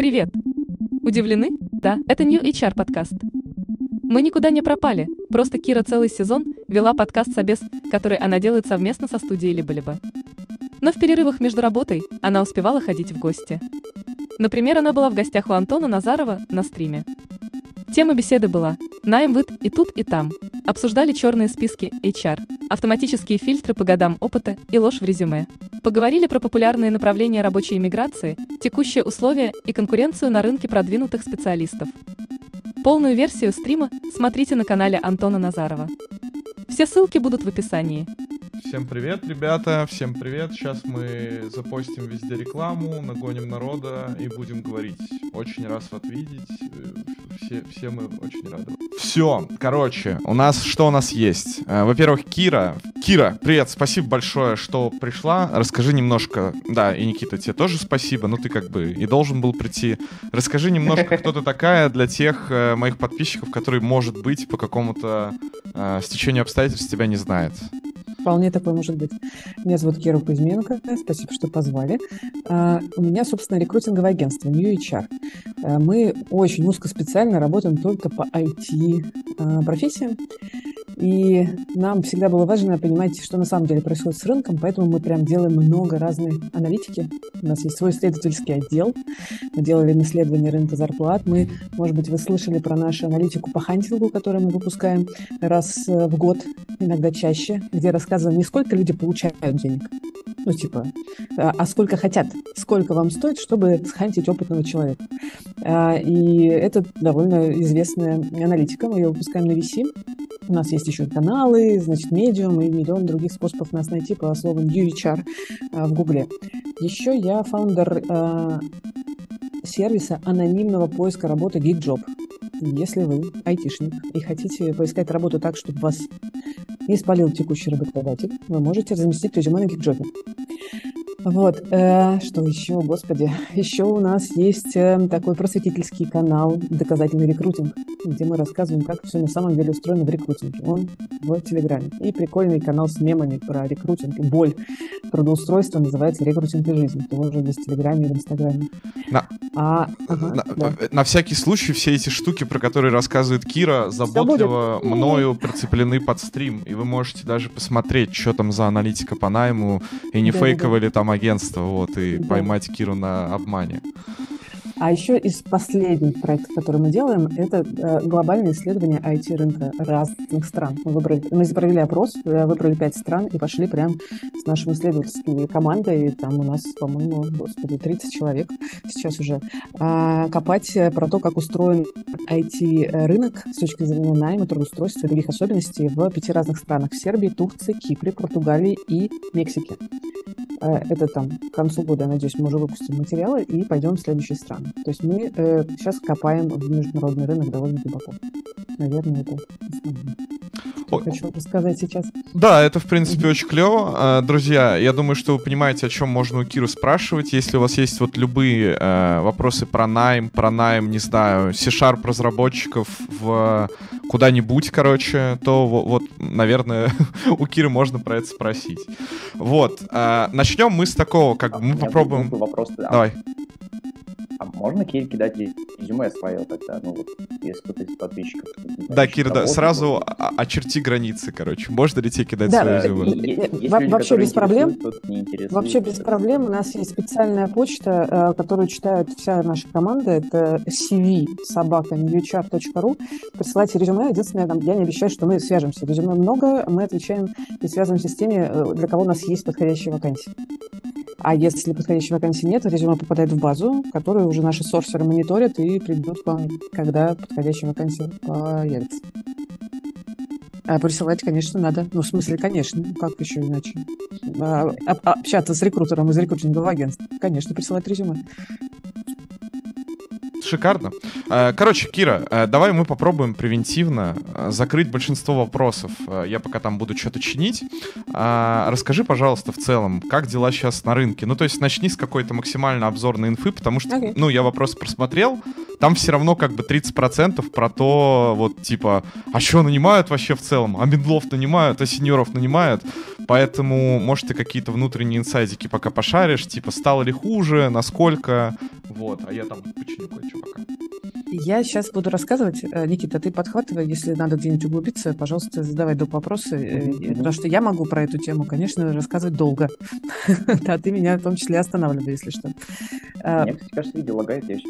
Привет! Удивлены? Да, это New HR подкаст. Мы никуда не пропали, просто Кира целый сезон вела подкаст «Собес», который она делает совместно со студией «Либо-либо». Но в перерывах между работой она успевала ходить в гости. Например, она была в гостях у Антона Назарова на стриме. Тема беседы была «Найм выд и тут, и там». Обсуждали черные списки HR, автоматические фильтры по годам опыта и ложь в резюме. Поговорили про популярные направления рабочей иммиграции, текущие условия и конкуренцию на рынке продвинутых специалистов. Полную версию стрима смотрите на канале Антона Назарова. Все ссылки будут в описании. Всем привет, ребята, всем привет. Сейчас мы запостим везде рекламу, нагоним народа и будем говорить. Очень раз вас видеть. Все, все мы очень рады. Все, короче, у нас что у нас есть? Э, во-первых, Кира. Кира, привет, спасибо большое, что пришла. Расскажи немножко, да, и Никита, тебе тоже спасибо, ну ты как бы и должен был прийти. Расскажи немножко, кто ты такая для тех э, моих подписчиков, которые, может быть, по какому-то э, стечению обстоятельств тебя не знают. Вполне такое может быть. Меня зовут Кира Кузьменко. Спасибо, что позвали. Uh, у меня, собственно, рекрутинговое агентство New HR. Uh, мы очень узкоспециально работаем только по IT-профессиям. И нам всегда было важно понимать, что на самом деле происходит с рынком, поэтому мы прям делаем много разной аналитики. У нас есть свой исследовательский отдел. Мы делали исследование рынка зарплат. Мы, может быть, вы слышали про нашу аналитику по хантингу, которую мы выпускаем раз э, в год, иногда чаще, где рассказываем не сколько люди получают денег, ну, типа, а, а сколько хотят, сколько вам стоит, чтобы схантить опытного человека. А, и это довольно известная аналитика, мы ее выпускаем на VC. У нас есть еще каналы, значит, медиум и миллион других способов нас найти по слову UHR а, в Гугле. Еще я фаундер сервиса анонимного поиска работы GeekJob. Если вы айтишник и хотите поискать работу так, чтобы вас не спалил текущий работодатель, вы можете разместить резюме на GeekJob. Вот, э, что еще, господи, еще у нас есть э, такой просветительский канал «Доказательный рекрутинг», где мы рассказываем, как все на самом деле устроено в рекрутинге. Он в Телеграме. И прикольный канал с мемами про рекрутинг и боль трудоустройства называется «Рекрутинг и жизнь». Тоже есть в Телеграме и в Инстаграме. На, а, ага, на, да. на всякий случай все эти штуки, про которые рассказывает Кира, заботливо мною прицеплены под стрим. И вы можете даже посмотреть, что там за аналитика по найму, и не да, фейковали да. там агентство, вот, и поймать Киру на обмане. А еще из последних проектов, которые мы делаем, это э, глобальное исследование IT-рынка разных стран. Мы, выбрали, мы провели опрос, э, выбрали пять стран и пошли прям с нашей исследовательской командой. И там у нас, по-моему, господи, 30 человек сейчас уже. А, копать про то, как устроен IT-рынок с точки зрения найма, трудоустройства и других особенностей в пяти разных странах. В Сербии, Турции, Кипре, Португалии и Мексике. Э, это там к концу года, надеюсь, мы уже выпустим материалы и пойдем в следующие страны. То есть мы э, сейчас копаем в международный рынок довольно глубоко. Наверное, это основное. О... Хочу рассказать сейчас. Да, это, в принципе, очень клево. А, друзья, я думаю, что вы понимаете, о чем можно у Киру спрашивать. Если у вас есть вот любые э, вопросы про найм, про найм, не знаю, C-Sharp разработчиков в куда-нибудь, короче, то вот, наверное, у Киры можно про это спросить. Вот. Э, начнем мы с такого, как а, мы попробуем... Вопрос, да. Давай. А можно Кире кидать резюме свое тогда, ну вот, если кто-то из подписчиков... Да, Кир, да, сразу очерти границы, короче. Можно ли тебе кидать да, свое резюме? Вообще без проблем. Вообще без проблем. У нас есть специальная почта, э, которую читает вся наша команда. Это cv собака newchart.ru. Присылайте резюме. Единственное, я не обещаю, что мы свяжемся. Резюме много, мы отвечаем и связываемся с теми, э, для кого у нас есть подходящие вакансии. А если подходящей вакансии нет, резюме попадает в базу, которую уже наши сорсеры мониторят и придут к вам, когда подходящая вакансия появится. А присылать, конечно, надо. Ну, в смысле, конечно. Как еще иначе? А, а, общаться с рекрутером из рекрутингового агентства. Конечно, присылать резюме. Шикарно. Э, короче, Кира, э, давай мы попробуем превентивно э, закрыть большинство вопросов. Я пока там буду что-то чинить. Расскажи, пожалуйста, в целом, как дела сейчас на рынке? Ну, то есть начни с какой-то максимально обзорной инфы, потому что, okay. ну, я вопрос просмотрел, там все равно как бы 30% про то, вот, типа, а что нанимают вообще в целом? А медлов нанимают, а сеньоров нанимают? Поэтому, может, ты какие-то внутренние инсайдики пока пошаришь, типа, стало ли хуже, насколько, вот, а я там починю кое-что пока. Я сейчас буду рассказывать. Э, Никита, ты подхватывай, если надо где-нибудь углубиться, пожалуйста, задавай до вопросы, mm-hmm. потому что я могу про эту тему, конечно, рассказывать долго. Да, ты меня в том числе останавливай, если что. А, Мне, кажется, видео лагает, я еще.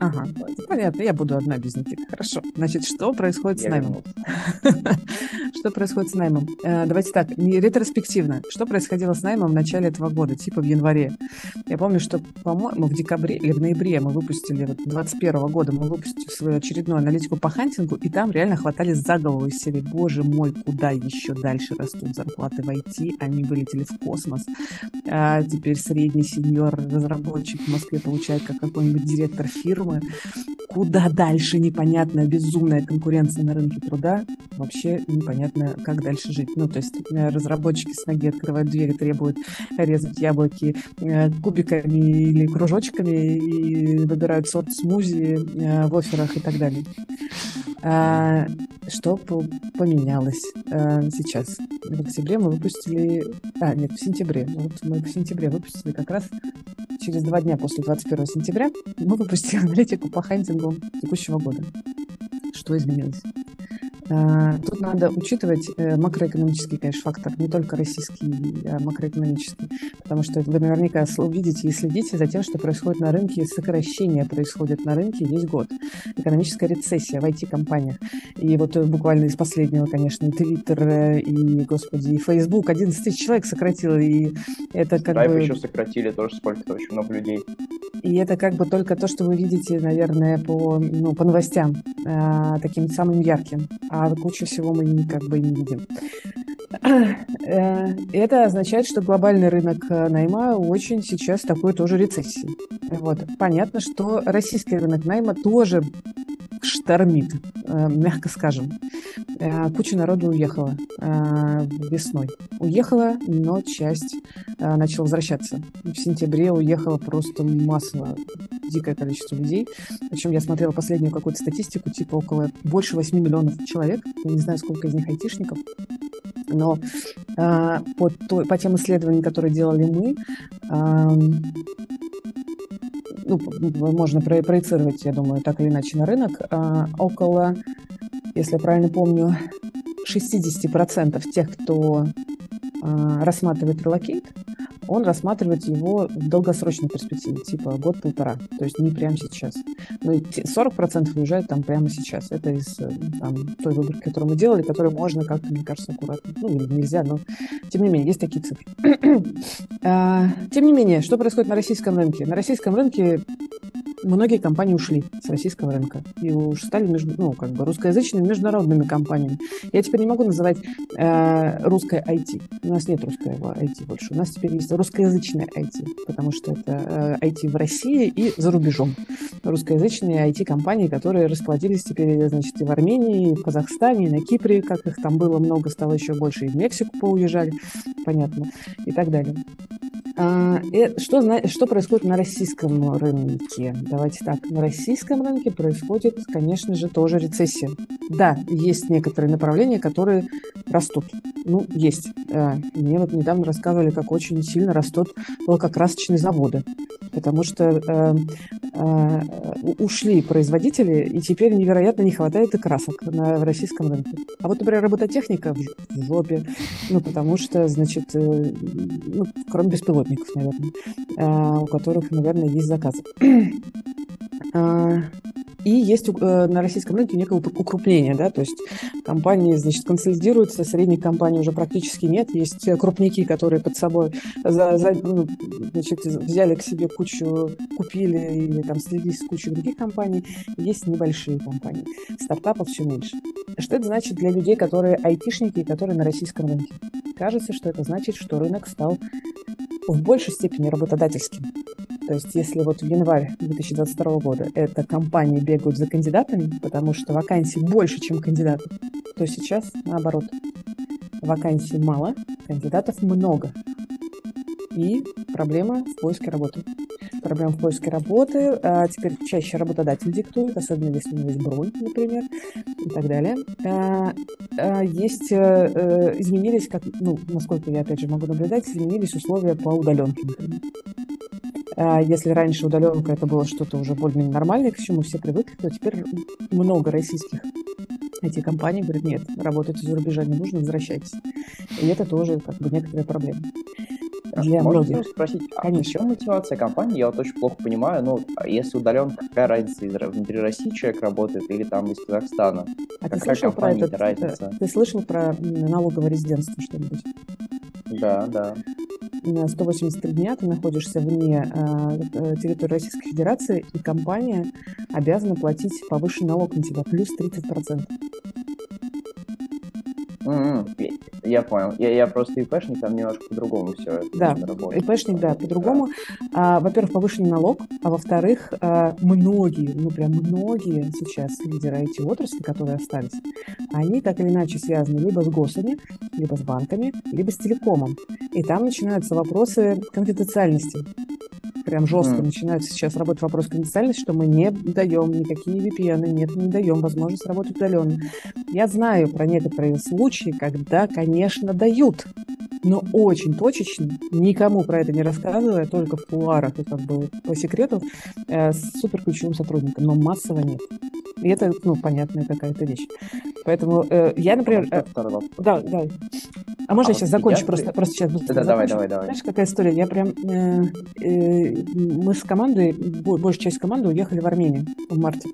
Ага, понятно, я буду одна без Никиты. Хорошо. Значит, что происходит я с наймом? что происходит с наймом? Э, давайте так, не ретроспективно. Что происходило с наймом в начале этого года, типа в январе? Я помню, что, по-моему, в декабре или в ноябре мы выпустили, вот 21 года мы выпустили свою очередную аналитику по хантингу, и там реально хватали за голову из серии «Боже мой, куда еще дальше растут зарплаты в IT?» Они вылетели в космос. А теперь средний сеньор-разработчик в Москве получает как какой-нибудь директор фирмы. Куда дальше непонятно, безумная конкуренция на рынке труда. Вообще непонятно, как дальше жить. Ну, то есть э, разработчики с ноги открывают двери, требуют резать яблоки э, кубиками или кружочками и выбирают сорт смузи э, в офферах и так далее. А, что поменялось сейчас? В октябре мы выпустили... А, нет, в сентябре. Вот мы в сентябре выпустили как раз через два дня после 21 сентября мы выпустили аналитику по хантингу текущего года. Что изменилось? А, тут надо учитывать э, макроэкономический, конечно, фактор, не только российский, а макроэкономический, потому что вы наверняка увидите и следите за тем, что происходит на рынке, сокращение происходит на рынке весь год. Экономическая рецессия в IT-компаниях. И вот э, буквально из последнего, конечно, Твиттер э, и, господи, и Facebook 11 тысяч человек сократил, и это как Stripe бы... еще сократили тоже сколько-то, очень много людей. И это как бы только то, что вы видите, наверное, по, ну, по новостям, э, таким самым ярким а кучу всего мы как бы не видим. Э, это означает, что глобальный рынок э, найма очень сейчас такой тоже рецессии. Вот. Понятно, что российский рынок найма тоже штормит, э, мягко скажем. Куча народу уехала весной. Уехала, но часть начала возвращаться. В сентябре уехала просто массово, дикое количество людей. Причем я смотрела последнюю какую-то статистику, типа около больше 8 миллионов человек. Я не знаю, сколько из них айтишников. Но э, по, той, по тем исследованиям, которые делали мы, э, ну, можно про проецировать, я думаю, так или иначе на рынок, э, около, если я правильно помню, 60% тех, кто э, рассматривает релокейт, он рассматривает его в долгосрочной перспективе, типа год-полтора, то есть не прямо сейчас. Но 40% уезжают там прямо сейчас. Это из э, там, той выборки, которую мы делали, которую можно как-то, мне кажется, аккуратно. Ну, или нельзя, но тем не менее, есть такие цифры. А, тем не менее, что происходит на российском рынке? На российском рынке многие компании ушли с российского рынка и уж стали между, ну, как бы русскоязычными международными компаниями. Я теперь не могу называть э, русское IT. У нас нет русского IT больше. У нас теперь есть русскоязычное IT, потому что это э, IT в России и за рубежом. Русскоязычные IT-компании, которые расплодились теперь, значит, и в Армении, и в Казахстане, и на Кипре, как их там было много, стало еще больше, и в Мексику поуезжали, понятно, и так далее. А, что, что происходит на российском рынке? Давайте так, на российском рынке происходит, конечно же, тоже рецессия. Да, есть некоторые направления, которые растут. Ну, есть. Э, мне вот недавно рассказывали, как очень сильно растут лакокрасочные заводы, потому что э, э, ушли производители, и теперь невероятно не хватает и красок на, российском рынке. А вот, например, робототехника в жопе, ну, потому что, значит, э, ну, кроме беспилотников, наверное, э, у которых, наверное, есть заказы. А, И есть э, на российском рынке некое укрупнение, да, то есть компании, значит, консолидируются, средних компаний уже практически нет. Есть крупники, которые под собой за, за, ну, значит, взяли к себе кучу, купили или там слились с кучей других компаний. Есть небольшие компании. Стартапов все меньше. Что это значит для людей, которые айтишники, которые на российском рынке? Кажется, что это значит, что рынок стал в большей степени работодательским. То есть если вот в январь 2022 года это компании бегают за кандидатами, потому что вакансий больше, чем кандидатов, то сейчас наоборот. Вакансий мало, кандидатов много. И проблема в поиске работы. Проблема в поиске работы. А теперь чаще работодатель диктует, особенно если у него есть бронь, например, и так далее. А, а есть, а, изменились, как, ну, насколько я опять же могу наблюдать, изменились условия по удаленке, например. А если раньше удаленка это было что-то уже более-менее нормальное, к чему все привыкли, то теперь много российских эти компании говорят, нет, работать за рубежа не нужно, возвращайтесь. И это тоже как бы некоторая проблема. Для Можно многих. спросить, а Конечно. в чем мотивация компании? Я вот очень плохо понимаю, ну, а если удален, какая разница, из, внутри России человек работает или там из Казахстана? А какая ты слышал про этот, разница? Ты слышал про налоговое резидентство что-нибудь? Да, да. На 183 дня ты находишься вне э, территории Российской Федерации, и компания обязана платить повышенный налог на тебя, плюс 30%. Mm-hmm. Я понял. Я, я просто ИПшник, там немножко по-другому все Да, ИПшник, да, по-другому. Да. А, во-первых, повышенный налог, а во-вторых, а, многие, ну прям многие сейчас лидеры IT-отрасли, которые остались, они так или иначе связаны либо с ГОСами, либо с банками, либо с телекомом. И там начинаются вопросы конфиденциальности прям жестко mm. начинают сейчас работать вопрос конфиденциальности, что мы не даем никакие VPN, нет, не даем возможность работать удаленно. Я знаю про некоторые случаи, когда, конечно, дают, но очень точечно, никому про это не рассказывая, только в кулуарах и как бы по секрету э, с суперключевым сотрудником, но массово нет. И это, ну, понятная какая-то вещь. Поэтому э, я, например... Э, да, да. А можно а я сейчас закончу? Я... Просто, просто сейчас быстро да, давай, давай, давай. Знаешь, какая история? Я прям... Э, э, мы с командой, большая часть команды уехали в Армению в марте.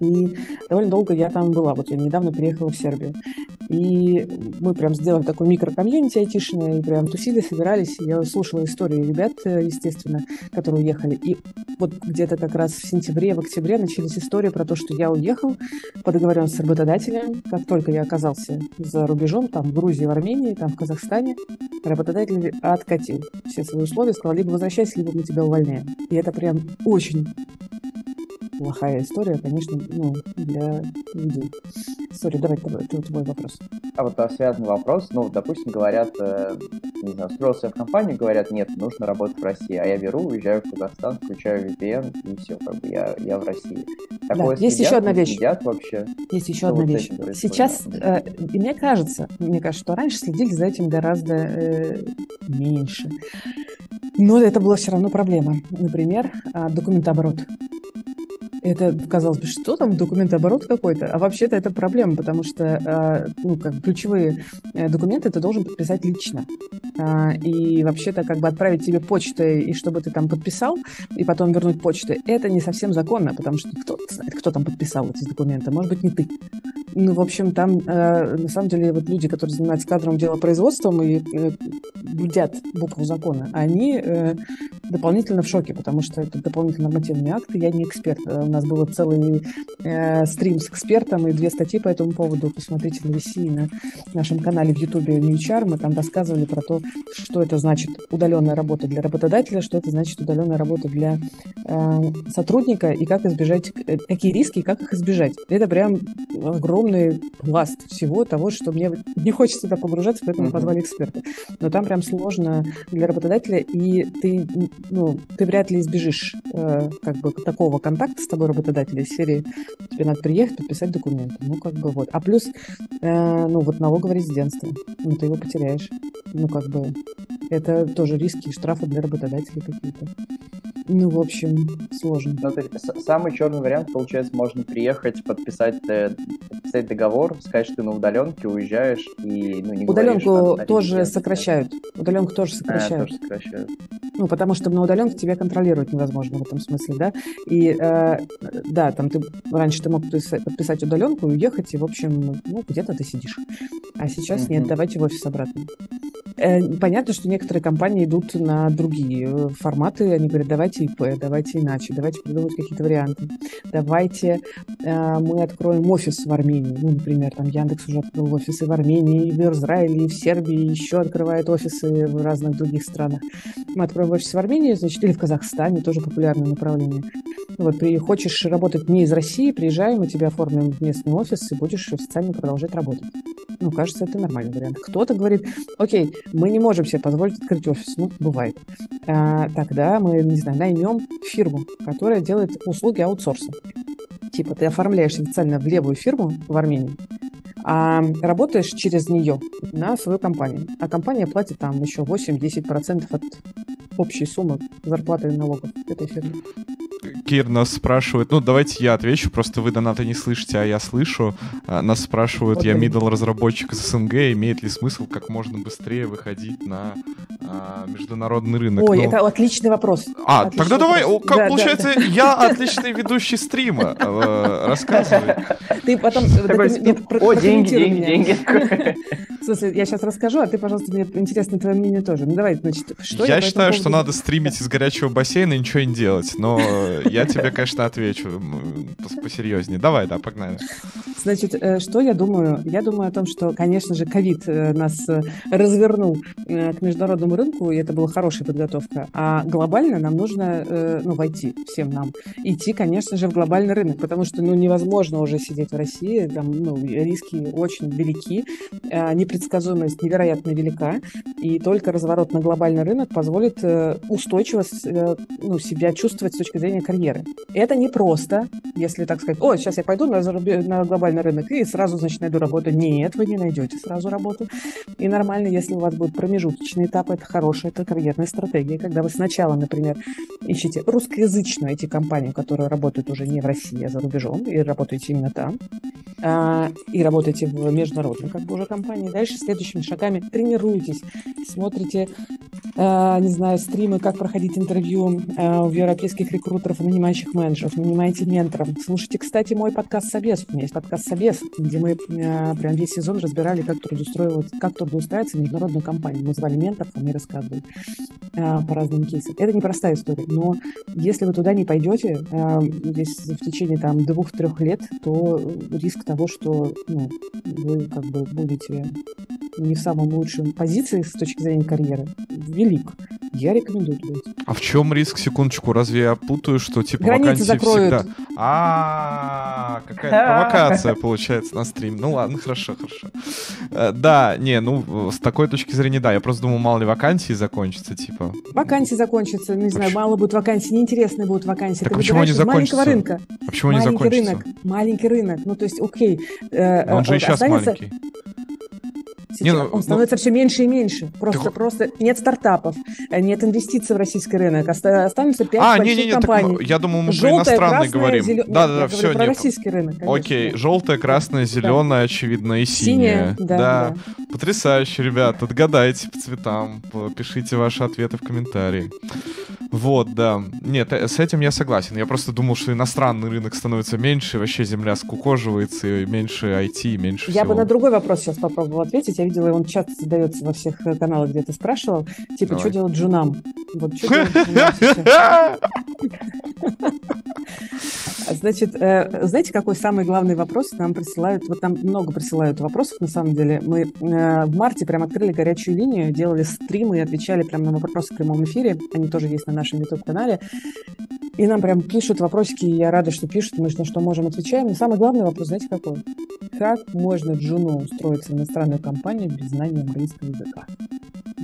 И довольно долго я там была. Вот я недавно переехала в Сербию. И мы прям сделали такой микрокомьюнити айтишное, и прям тусили, собирались. Я слушала истории ребят, естественно, которые уехали. И вот где-то как раз в сентябре, в октябре начались истории про то, что я уехал по договоренности с работодателем. Как только я оказался за рубежом, там, в Грузии, в Армении, там, в Казахстане, работодатель откатил все свои условия, сказал, либо возвращайся, либо мы тебя увольняем. И это прям очень плохая история, конечно, ну, для людей. Сори, давай твой, твой вопрос. А вот а связанный вопрос, ну, допустим, говорят, э, не знаю, устроился в компанию, говорят, нет, нужно работать в России, а я беру, уезжаю в Казахстан, включаю VPN, и все, как бы я, я в России. Такое да, есть еще одна вещь. Следят вообще? Есть еще одна вот вещь. Сейчас, э, и мне кажется, мне кажется, что раньше следили за этим гораздо э, меньше. Но это была все равно проблема. Например, а, документооборот. Это, казалось бы, что там, документооборот какой-то? А вообще-то это проблема, потому что а, ну, как ключевые э, документы ты должен подписать лично. А, и вообще-то как бы отправить тебе почтой, и чтобы ты там подписал, и потом вернуть почтой, это не совсем законно, потому что кто знает, кто там подписал эти документы. Может быть, не ты. Ну, в общем, там э, на самом деле вот люди, которые занимаются кадровым делопроизводством и э, будят букву закона, они э, дополнительно в шоке, потому что это дополнительно нормативные акты. Я не эксперт. Э, у нас был целый э, стрим с экспертом и две статьи по этому поводу. Посмотрите на VC на нашем канале в Ютубе NewChar. Мы там рассказывали про то, что это значит удаленная работа для работодателя, что это значит удаленная работа для э, сотрудника и как избежать, э, какие риски и как их избежать. Это прям огромный огромный пласт всего того, что мне не хочется туда погружаться, поэтому uh-huh. позвали эксперта. Но там прям сложно для работодателя, и ты, ну, ты вряд ли избежишь э, как бы такого контакта с тобой работодателя из серии тебе надо приехать, подписать документы. Ну, как бы вот. А плюс, э, ну, вот налоговое резидентство. Ну, ты его потеряешь. Ну, как бы это тоже риски и штрафы для работодателей какие-то. Ну, в общем, сложно. Ну, то есть, самый черный вариант, получается, можно приехать, подписать, э, подписать договор, сказать, что ты на удаленке уезжаешь и ну, не говоришь, Удаленку там, тоже резидент, сокращают. Удаленку тоже да. А, сокращают. тоже сокращают. Ну, потому что на удаленке тебя контролировать невозможно в этом смысле, да. И э, да, там ты раньше ты мог подписа- подписать удаленку и уехать, и, в общем, ну, где-то ты сидишь. А сейчас нет, Мгм. давайте в офис обратно. Э, Понятно, что некоторые компании идут на другие форматы. Они говорят, давайте ИП, давайте иначе, давайте придумать какие-то варианты. Давайте э, мы откроем офис в Армении. Ну, например, там Яндекс уже открыл офисы в Армении, и в Израиле, и в Сербии, и еще открывает офисы в разных других странах. Мы откроем офис в Армении, значит, или в Казахстане, тоже популярное направление. Вот, при, хочешь работать не из России, приезжай, мы тебе оформим местный офис, и будешь официально продолжать работать. Ну, кажется, это нормальный вариант. Кто-то говорит, окей, мы не можем себе позволить открыть офис. Ну, бывает. А, тогда мы, не знаю, наймем фирму, которая делает услуги аутсорса. Типа ты оформляешь официально в левую фирму в Армении, а работаешь через нее на свою компанию. А компания платит там еще 8-10% от общей суммы зарплаты и налогов этой фирмы. Кир нас спрашивает, ну давайте я отвечу, просто вы донаты не слышите, а я слышу. А, Нас спрашивают, я Окей. middle разработчик из СНГ, имеет ли смысл как можно быстрее выходить на а, международный рынок? Ой, Ну, это отличный вопрос. А, Отличный тогда давай, вопрос. о, как Да, да, получается, я отличный ведущий стрима. Э, Рассказывай. Ты потом... О, деньги, деньги, деньги. В смысле, я сейчас расскажу, а ты, пожалуйста, мне интересно твое мнение тоже. Ну давай, значит, что Я этому считаю, что надо стримить из горячего бассейна и ничего не делать, но я тебе, конечно, отвечу посерьезнее. Давай, да, погнали. Значит, э, что я думаю? Я думаю о том, что, конечно же, ковид э, нас э, развернул к международному рынку, и это была хорошая подготовка. А глобально нам нужно, ну, войти, всем нам, идти, конечно же, в глобальный рынок, потому что, ну, невозможно уже сидеть в России, там, ну, риски очень велики, э, непредсказуемость невероятно велика, и только разворот на глобальный рынок позволит устойчиво ну, себя чувствовать с точки зрения карьеры. Это не просто, если так сказать, о, сейчас я пойду на, зарубе- на глобальный рынок и сразу, значит, найду работу. Нет, вы не найдете сразу работу. И нормально, если у вас будет промежуточный этап, это хорошая, это карьерная стратегия, когда вы сначала, например, ищете русскоязычную IT-компанию, которая работает уже не в России, а за рубежом, и работаете именно там, и работаете в международной как бы уже компании. Дальше следующими шагами тренируетесь, смотрите, а, не знаю, стримы, как проходить интервью а, у европейских рекрутеров и нанимающих менеджеров, нанимаете менторов. Слушайте, кстати, мой подкаст «Собес». У меня есть подкаст «Собес», где мы а, прям весь сезон разбирали, как трудоустраиваться, как трудоустраиваться в международную компанию. Мы звали менторов, они рассказывали а, по разным кейсам. Это непростая история, но если вы туда не пойдете а, здесь в течение там двух-трех лет, то риск того, что ну, вы как бы будете не в самом лучшем позиции с точки зрения карьеры, велик. Я рекомендую туда идти. А в чем риск, секундочку, разве я путаю, что типа Границы вакансии закроют. всегда... А, какая-то провокация получается на стриме. Ну ладно, хорошо, хорошо. Э, Да, не, ну, с такой точки зрения, да, я просто думал, мало ли вакансии закончится, типа. Вакансии закончатся, не знаю, мало будет вакансий, неинтересные будут вакансии. Так Ты почему они из маленького закончатся? рынка. А почему они маленький закончатся? рынок, маленький рынок. Ну, то есть, окей. Э, Но он же э, и сейчас останется- маленький. Сейчас Не, ну, он становится все меньше и меньше. Просто, Так- просто нет стартапов, э, нет инвестиций в российский рынок. Оста- Останутся пять А, больших не-не-не, так компаний. мы- я думал, мы про Желтая, иностранный красная, говорим. зелё- Нет, Да-да-да, я все, про не... российский рынок. конечно. Окей, желтая, красная, зеленая, очевидно, и синяя. Синяя, да, да. Потрясающе, ребят. Отгадайте по цветам. Пишите ваши ответы в комментарии. Вот, да. Нет, э, с этим я согласен. Я просто думал, что иностранный рынок становится меньше, вообще земля скукоживается, и меньше IT, и меньше Я всего. бы на другой вопрос сейчас попробовала ответить. Я видела, он часто задается во всех э, каналах, где ты спрашивал. Типа, что делать джунам? Вот что делать? Значит, э, знаете, какой самый главный вопрос нам присылают? Вот там много присылают вопросов, на самом деле. Мы э, в марте прям открыли горячую линию, делали стримы и отвечали прям на вопросы в прямом эфире. Они тоже есть на нашем YouTube-канале. И нам прям пишут вопросики, и я рада, что пишут, мы на что можем отвечаем. Но самый главный вопрос, знаете, какой? Как можно джуну устроиться в иностранную компанию без знания английского языка?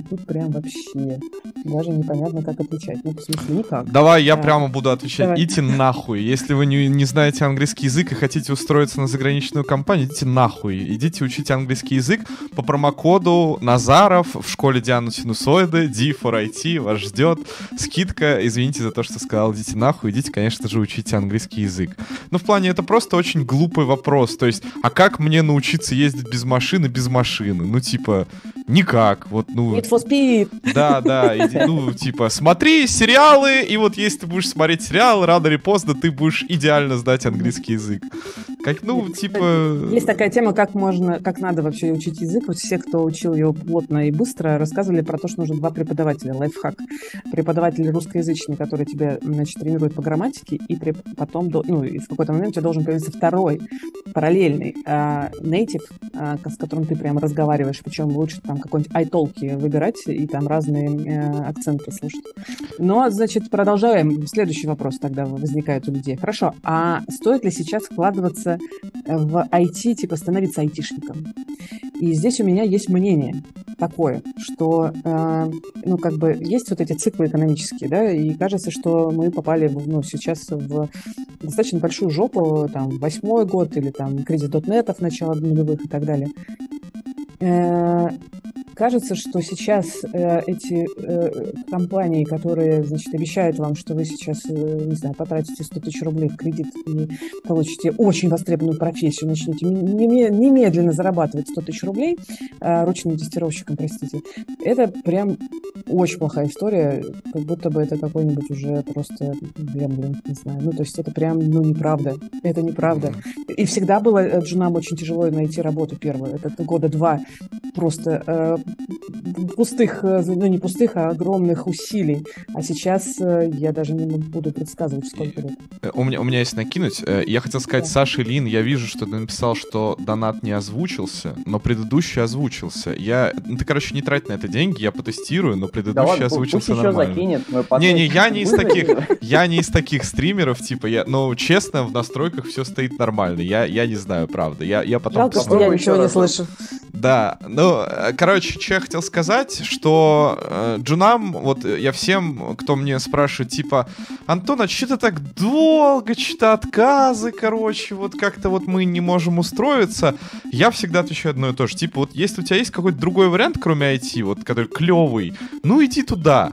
тут прям вообще даже непонятно, как отвечать. Ну, в смысле, никак. Давай я Да. прямо буду отвечать. Давай. Идите нахуй. Если вы не, не знаете английский язык и хотите устроиться на заграничную компанию, идите нахуй. Идите учить английский язык по промокоду Назаров в школе Дианы Синусоиды. D4IT вас ждет. Скидка. Извините за то, что сказал идите нахуй. Идите, конечно же, учите английский язык. Но в плане это просто очень глупый вопрос. То есть, а как мне научиться ездить без машины, без машины? Ну, типа, никак. Вот, ну... Need for speed! Да, да, иди, ну, типа, смотри сериалы, и вот если ты будешь смотреть сериалы, рано или поздно ты будешь идеально знать английский язык. Как, ну, типа... Есть такая тема, как можно, как надо вообще учить язык. Вот все, кто учил его плотно и быстро, рассказывали про то, что нужно два преподавателя. Лайфхак. Преподаватель русскоязычный, который тебя, значит, тренирует по грамматике, и при- потом, до- ну, и в какой-то момент у тебя должен появиться второй, параллельный, а, native, а, с которым ты прямо разговариваешь. Причем лучше там какой-нибудь айтолки выбирать и там разные э, акценты слушать. Но, значит, продолжаем. Следующий вопрос тогда возникает у людей. Хорошо, а стоит ли сейчас вкладываться в IT, типа становиться айтишником? И здесь у меня есть мнение такое, что, э, ну, как бы, есть вот эти циклы экономические, да, и кажется, что мы попали, ну, сейчас в достаточно большую жопу, там, восьмой год или там кризис дотнетов, начало нулевых и так далее. Э, Кажется, что сейчас э, эти э, компании, которые, значит, обещают вам, что вы сейчас, э, не знаю, потратите 100 тысяч рублей в кредит и получите очень востребованную профессию, начнете ме- неме- немедленно зарабатывать 100 тысяч рублей э, ручным тестировщиком, простите, это прям очень плохая история, как будто бы это какой-нибудь уже просто гремлин, не знаю. Ну, то есть это прям, ну, неправда. Это неправда. И всегда было э, джунам очень тяжело найти работу первую. Это года два просто э, пустых, э, ну не пустых, а огромных усилий. А сейчас э, я даже не буду предсказывать, сколько лет. Э, У меня, у меня есть накинуть. Я хотел сказать, Да. Саша Лин, я вижу, что ты написал, что донат не озвучился, но предыдущий озвучился. Я, ну, ты, короче, не трать на это деньги, я потестирую, но Да предыдущий ладно, пусть озвучился еще нормально. закинет. мы потом Не-не, я не из таких, я не из таких стримеров, типа, я, ну, честно, в настройках все стоит нормально. Я, я не знаю, правда. Я, я потом Жалко, что я ничего еще не слышу. Да, ну, э, короче, что я хотел сказать, что э, Джунам, вот я всем, кто мне спрашивает, типа, Антон, а что ты так долго, что-то отказы, короче, вот как-то вот мы не можем устроиться, я всегда отвечаю одно и то же, типа, вот если у тебя есть какой-то другой вариант, кроме IT, вот, который клевый, ну иди туда,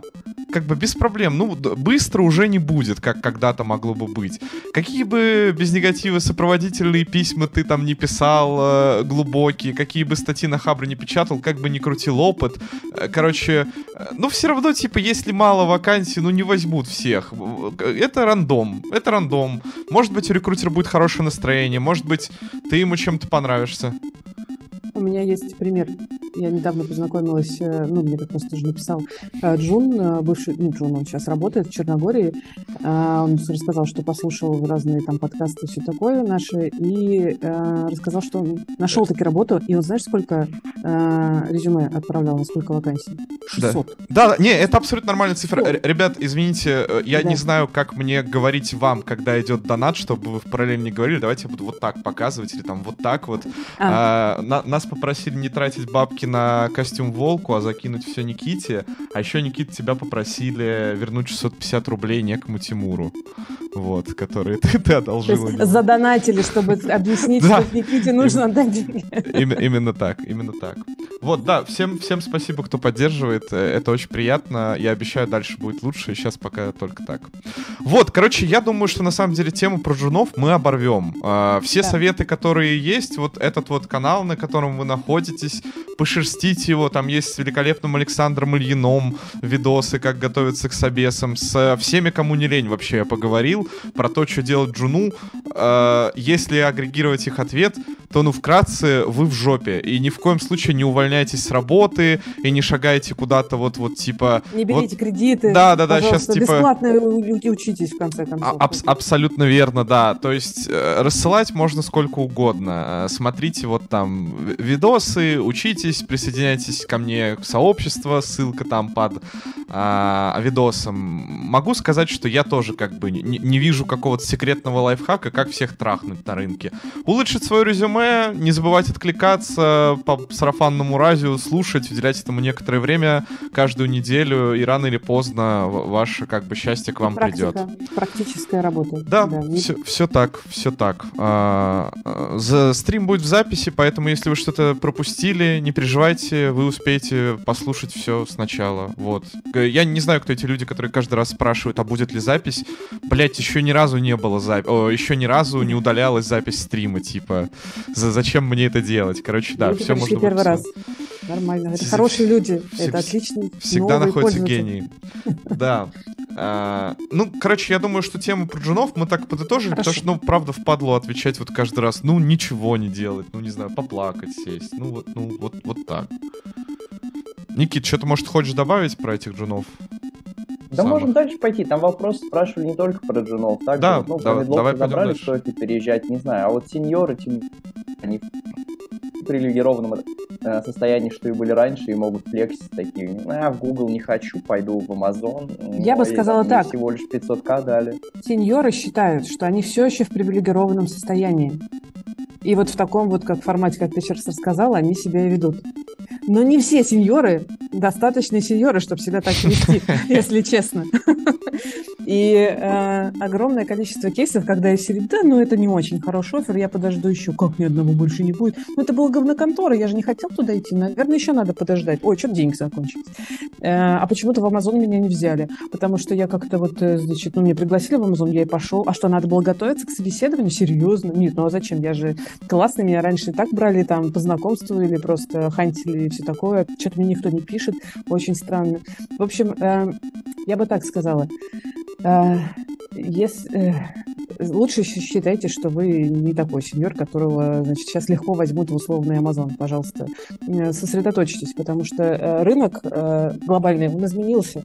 как бы без проблем, ну, быстро уже не будет, как когда-то могло бы быть. Какие бы без негатива сопроводительные письма ты там не писал э, глубокие, какие бы статьи на Хабре не печатал, как бы не крутил опыт, э, короче, э, ну все равно, типа, если мало вакансий, ну не возьмут всех. Это рандом, это рандом. Может быть, у рекрутера будет хорошее настроение, может быть, ты ему чем-то понравишься. У меня есть пример. Я недавно познакомилась, э, ну, мне как раз тоже написал э, Джун, э, бывший, ну, Джун, он сейчас работает в Черногории. Он рассказал, что послушал разные там подкасты и все такое наши, и рассказал, что он нашел таки работу, и вот знаешь, сколько резюме отправлял, на сколько вакансий? 600. Да, не, это абсолютно нормальная цифра. Ребят, извините, я Да. не знаю, как мне говорить вам, когда идет донат, чтобы вы в параллель не говорили. Давайте я буду вот так показывать или там вот так вот. А. А, на- нас попросили не тратить бабки на костюм волку, а закинуть все Никите. А еще, Никита, тебя попросили вернуть 650 рублей некому Тимуру. Вот, которые ты, ты То одолжил. есть ему. задонатили, чтобы объяснить, что Никите нужно отдать деньги. Именно, так, именно так. Вот, да, всем, всем спасибо, кто поддерживает. э, Это очень приятно. Я обещаю, дальше будет лучше. Сейчас пока только так. Вот, короче, я думаю, что на самом деле тему про джунов мы оборвем. А, Все советы, которые есть, вот этот вот канал, на котором вы находитесь, пошерстите его. Там есть с великолепным Александром Ильином видосы, как готовиться к собесам. С всеми, кому не лень вообще я поговорил про то, что делать джуну. А, Если агрегировать их ответ, то, ну, вкратце, вы в жопе. И ни в коем случае не увольняйтесь с работы и не шагайте куда-то вот, вот типа... Не вот- берите кредиты. Да, да, да, щас, типа- Бесплатно учитесь, в конце А- концов. абс- абсолютно верно, да. То есть э, рассылать можно сколько угодно. Э, Смотрите вот там видосы, учитесь, присоединяйтесь ко мне в сообщество, ссылка там под а, видосом. Могу сказать, что я тоже как бы не, не вижу какого-то секретного лайфхака, как всех трахнуть на рынке. Улучшить свое резюме не забывать откликаться по сарафанному радио, слушать, уделять этому некоторое время каждую неделю, и рано или поздно ваше как бы счастье к вам Практика, придет. Практическая работа. Да, да все, все так, все так. А, за, стрим будет в записи, поэтому если вы что-то пропустили, не переживайте, вы успеете послушать все сначала. Вот. Я не знаю, кто эти люди, которые каждый раз спрашивают, а будет ли запись. Блять, еще ни разу не было записи. Еще ни разу не удалялась запись стрима, типа. За зачем мне это делать? Короче, да, все можно первый раз. Нормально. Это хорошие люди. Это отличный. Всегда находятся гении. Да. А, ну, короче, я думаю, что тему про джунов мы так подытожим, потому что, ну, правда, впадло отвечать вот каждый раз. Ну, ничего не делать, ну, не знаю, поплакать, сесть. Ну, вот, ну, вот, вот так. Никит, что-то, может, хочешь добавить про этих джунов? Да самых. можем дальше пойти. Там вопрос спрашивали не только про джунов. Так да, ну, да, давай забрали, стоит ли переезжать, не знаю. А вот сеньоры, тем... они в привилегированном э, состоянии, что и были раньше, и могут флексить такие. А, в Google не хочу, пойду в Amazon. Я бы сказала так. Всего лишь 500к дали. Сеньоры считают, что они все еще в привилегированном состоянии. И вот в таком вот как формате, как ты сейчас рассказала, они себя и ведут. Но не все сеньоры достаточные сеньоры, чтобы себя так вести, если честно. И э, огромное количество кейсов, когда я сидит, да, ну это не очень хороший офер, я подожду еще, как ни одного больше не будет. Ну это была говноконтора, я же не хотел туда идти, наверное, еще надо подождать. Ой, что деньги закончились. Э, а почему-то в Амазон меня не взяли, потому что я как-то вот, э, значит, ну мне пригласили в Амазон, я и пошел. А что, надо было готовиться к собеседованию? Серьезно? Нет, ну а зачем? Я же классный, меня раньше так брали там по знакомству или просто хантили и все такое. Что-то мне никто не пишет, очень странно. В общем, э, я бы так сказала. А, если, э, лучше считайте, что вы не такой сеньор, которого значит, сейчас легко возьмут в условный Амазон. Пожалуйста, э, сосредоточьтесь, потому что э, рынок глобальный, он изменился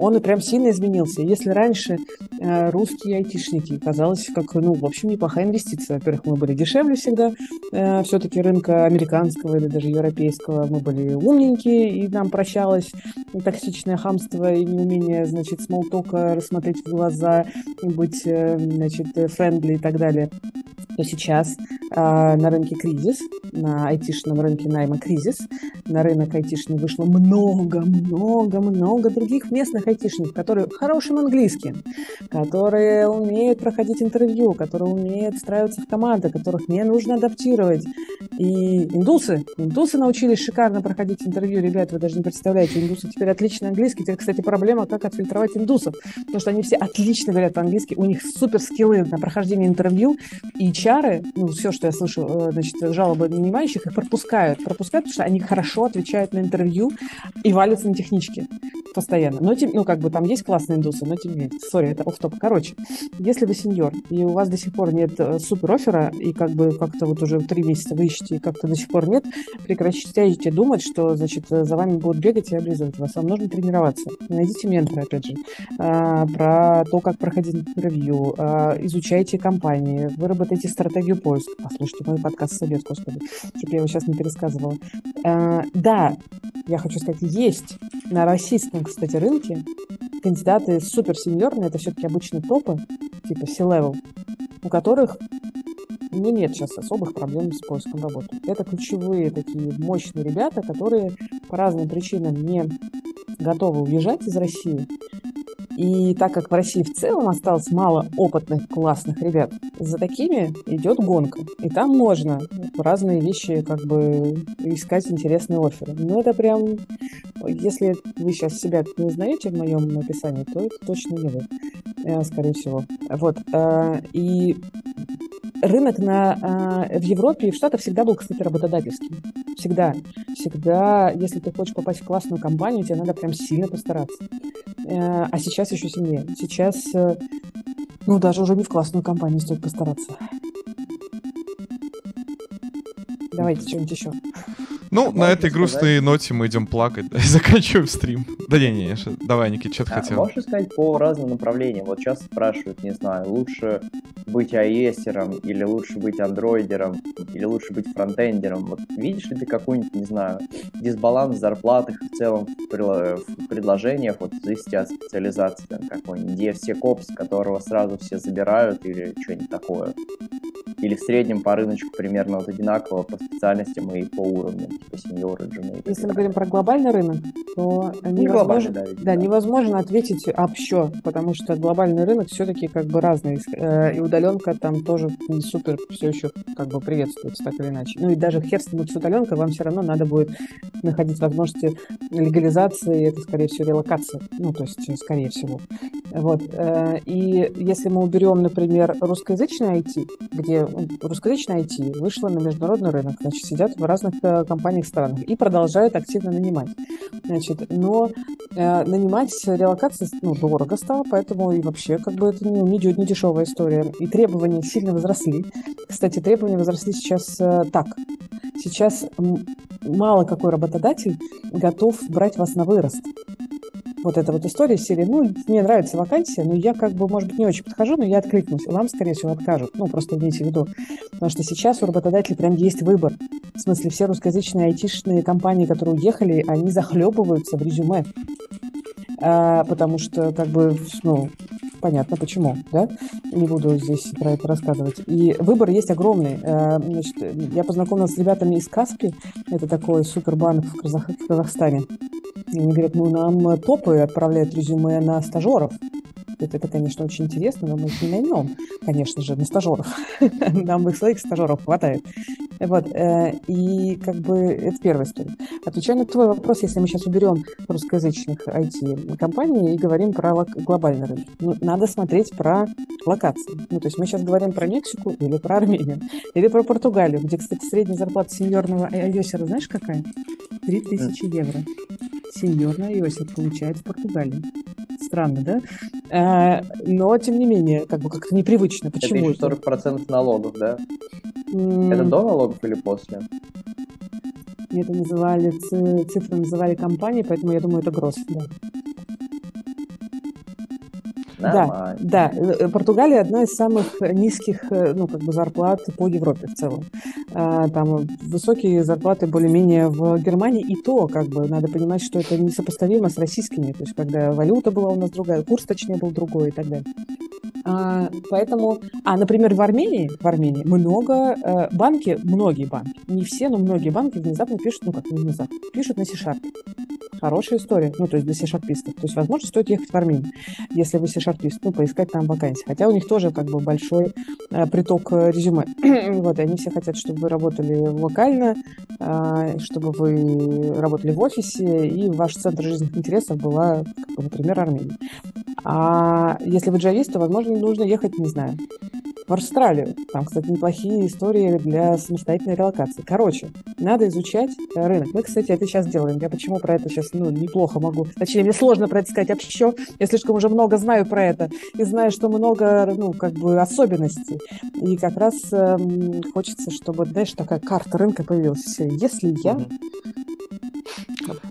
он и прям сильно изменился. Если раньше э, русские айтишники казалось как, ну, в общем, неплохая инвестиция. Во-первых, мы были дешевле всегда, э, все-таки рынка американского или даже европейского. Мы были умненькие, и нам прощалось токсичное хамство и неумение, значит, смолтока рассмотреть в глаза, быть, э, значит, френдли и так далее то сейчас э, на рынке кризис, на айтишном рынке найма кризис, на рынок айтишный вышло много-много-много других местных айтишников, которые хорошим английским, которые умеют проходить интервью, которые умеют встраиваться в команды, которых не нужно адаптировать. И индусы, индусы научились шикарно проходить интервью, ребят, вы даже не представляете, индусы теперь отлично английский, теперь, кстати, проблема, как отфильтровать индусов, потому что они все отлично говорят по-английски, у них супер скиллы на прохождение интервью, и HR, ну, все, что я слышу, э, значит, жалобы нанимающих, их пропускают. Пропускают, потому что они хорошо отвечают на интервью и валятся на технички постоянно. Но, тем, ну, как бы там есть классные индусы, но тем не менее. Sorry, это off top Короче, если вы senior, и у вас до сих пор нет э, супер оффера, и как бы как-то вот уже три месяца вы ищете, и как-то до сих пор нет, прекращайте думать, что, значит, за вами будут бегать и облизывать вас. Вам нужно тренироваться. Найдите ментора, опять же, а, про то, как проходить интервью, а, изучайте компании, выработайте стратегию поиска. Послушайте мой подкаст «Совет», господи, чтобы я его сейчас не пересказывала. А, да, я хочу сказать, есть на российском, кстати, рынке кандидаты суперсеньорные, это все-таки обычно топы, типа C-level, у которых ну, нет сейчас особых проблем с поиском работы. Это ключевые такие мощные ребята, которые по разным причинам не готовы уезжать из России, и так как в России в целом осталось мало опытных, классных ребят, за такими идет гонка. И там можно разные вещи как бы искать интересные оферы. Но это прям, если вы сейчас себя не узнаете в моем описании, то это точно не вы, э, скорее всего. Вот. Э, и рынок на, э, в Европе и в Штатах всегда был, кстати, работодательским. Всегда. Всегда, если ты хочешь попасть в классную компанию, тебе надо прям сильно постараться. Э, а сейчас еще сильнее. Сейчас, э, ну, даже уже не в классную компанию стоит постараться. Давайте что-нибудь еще. Ну, на этой грустной ноте мы идем плакать, и заканчиваем стрим. Да не, не, давай, Никит, что ты а, хотел? Можешь сказать по разным направлениям? Вот сейчас спрашивают, не знаю, лучше быть iOS или лучше быть андроидером, или лучше быть фронтендером. Вот видишь ли ты какой-нибудь, не знаю, дисбаланс в зарплатах в целом в предложениях, вот зависит от специализации там, какой-нибудь DevSecOps, которого сразу все забирают или что-нибудь такое? или в среднем по рыночку примерно вот одинаково по специальностям и по уровням, типа сеньоры, джуны. Если мы говорим про глобальный рынок, то Не невозможно, да, да, невозможно ответить общо, потому что глобальный рынок все-таки как бы разный, э, и удаленка там тоже не супер все еще как бы приветствуется так или иначе. Ну и даже хер с удаленкой, вам все равно надо будет находить возможности легализации, это скорее всего релокации, ну то есть э, скорее всего. Вот. э, И если мы уберем, например, русскоязычный IT, где русскоязычный IT вышло на международный рынок, значит, сидят в разных э, компаниях странах и продолжают активно нанимать. Значит, но э, нанимать релокации ну, дорого стало, поэтому и вообще как бы это не, не, не дешевая история. И требования сильно возросли. Кстати, требования возросли сейчас э, так. Сейчас мало какой работодатель готов брать вас на вырост вот эта вот история серии, ну, мне нравится вакансия, но я как бы, может быть, не очень подхожу, но я откликнусь. Вам, скорее всего, откажут. Ну, просто имейте в виду. Потому что сейчас у работодателей прям есть выбор. В смысле, все русскоязычные айтишные компании, которые уехали, они захлебываются в резюме. А, потому что, как бы, ну, понятно почему, да? Не буду здесь про это рассказывать. И выбор есть огромный. А, Значит, я познакомилась с ребятами из Каспи. Это такой супербанк в, Казах- в Казахстане. И они говорят, ну, нам топы отправляют резюме на стажеров. Это, это, конечно, очень интересно, но мы их не наймем, конечно же, на стажеров. Нам их своих стажеров хватает. Вот, э, и как бы это первая история. Отвечая на твой вопрос, если мы сейчас уберем русскоязычных IT-компаний и говорим про глобальный рынок, ну, надо смотреть про локации. Ну, то есть мы сейчас говорим про Мексику или про Армению, или про Португалию, где, кстати, средняя зарплата сеньорного айосера, знаешь, какая? 3000 евро. Сеньорный айосер получает в Португалии. Странно, да? А, но, тем не менее, как бы как-то непривычно. Это Почему еще 40% налогов, да? М, Это до налогов или после? Это называли, цифры называли компании, поэтому я думаю, это гроз. Да. Нормально. Да, э, Португалия одна из самых низких, э, ну, как бы зарплат по Европе в целом. А, Там высокие зарплаты более-менее в Германии, и то, как бы, надо понимать, что это несопоставимо с российскими, то есть, когда валюта была у нас другая, курс, точнее, был другой и так далее. А, поэтому, а, например, в Армении, в Армении много э, банки, многие банки, не все, но многие банки внезапно пишут, ну как не внезапно, пишут на C-Sharp. Хорошая история, ну то есть для C-Sharpистов. То есть, возможно, стоит ехать в Армению, если вы C-Sharpист, ну поискать там вакансии. Хотя у них тоже как бы большой э, приток э, резюме. вот, и они все хотят, чтобы вы работали локально, а, чтобы вы работали в офисе, и ваш центр жизненных интересов была, как бы, например, Армения. А если вы джавист, то, возможно, нужно ехать, не знаю, в Австралию. Там, кстати, неплохие истории для самостоятельной релокации. Короче, надо изучать э, рынок. Мы, кстати, это сейчас делаем. Я почему про это сейчас ну, неплохо могу. Точнее, мне сложно про это сказать вообще. Я слишком уже много знаю про это. И знаю, что много, ну, как бы особенностей. И как раз эм, хочется, чтобы, знаешь, такая карта рынка появилась. Если я.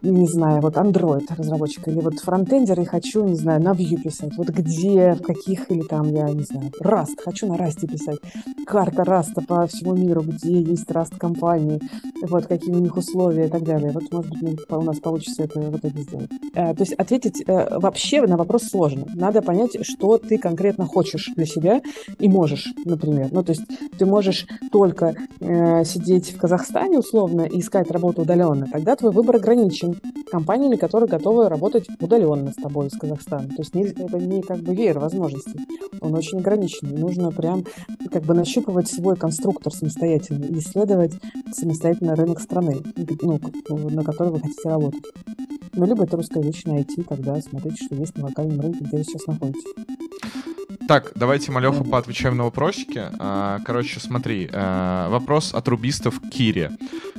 Не знаю, вот Android разработчик или вот фронтендер и хочу, не знаю, на Vue писать. Вот где, в каких, или там, я не знаю, Rust, хочу на Rust писать. Карта Rust по всему миру, где есть Rust компании, вот какие у них условия и так далее. Вот, может быть, у нас получится это вот это сделать. Э, То есть ответить э, вообще на вопрос сложно. Надо понять, что ты конкретно хочешь для себя и можешь, например. Ну, то есть ты можешь только э, сидеть в Казахстане условно и искать работу удаленно, тогда твой выбор ограничен компаниями, которые готовы работать удаленно с тобой из Казахстана. То есть не- это не как бы веер возможностей. Он очень ограничен. Нужно прям как бы нащупывать свой конструктор самостоятельно и исследовать самостоятельно рынок страны, ну, на которой вы хотите работать. Ну, либо это русскоязычное IT, тогда смотрите, что есть на локальном рынке, где вы сейчас находитесь. Так, давайте, Малеха, поотвечаем на вопросики. А, Короче, смотри, а, вопрос от рубистов Кире.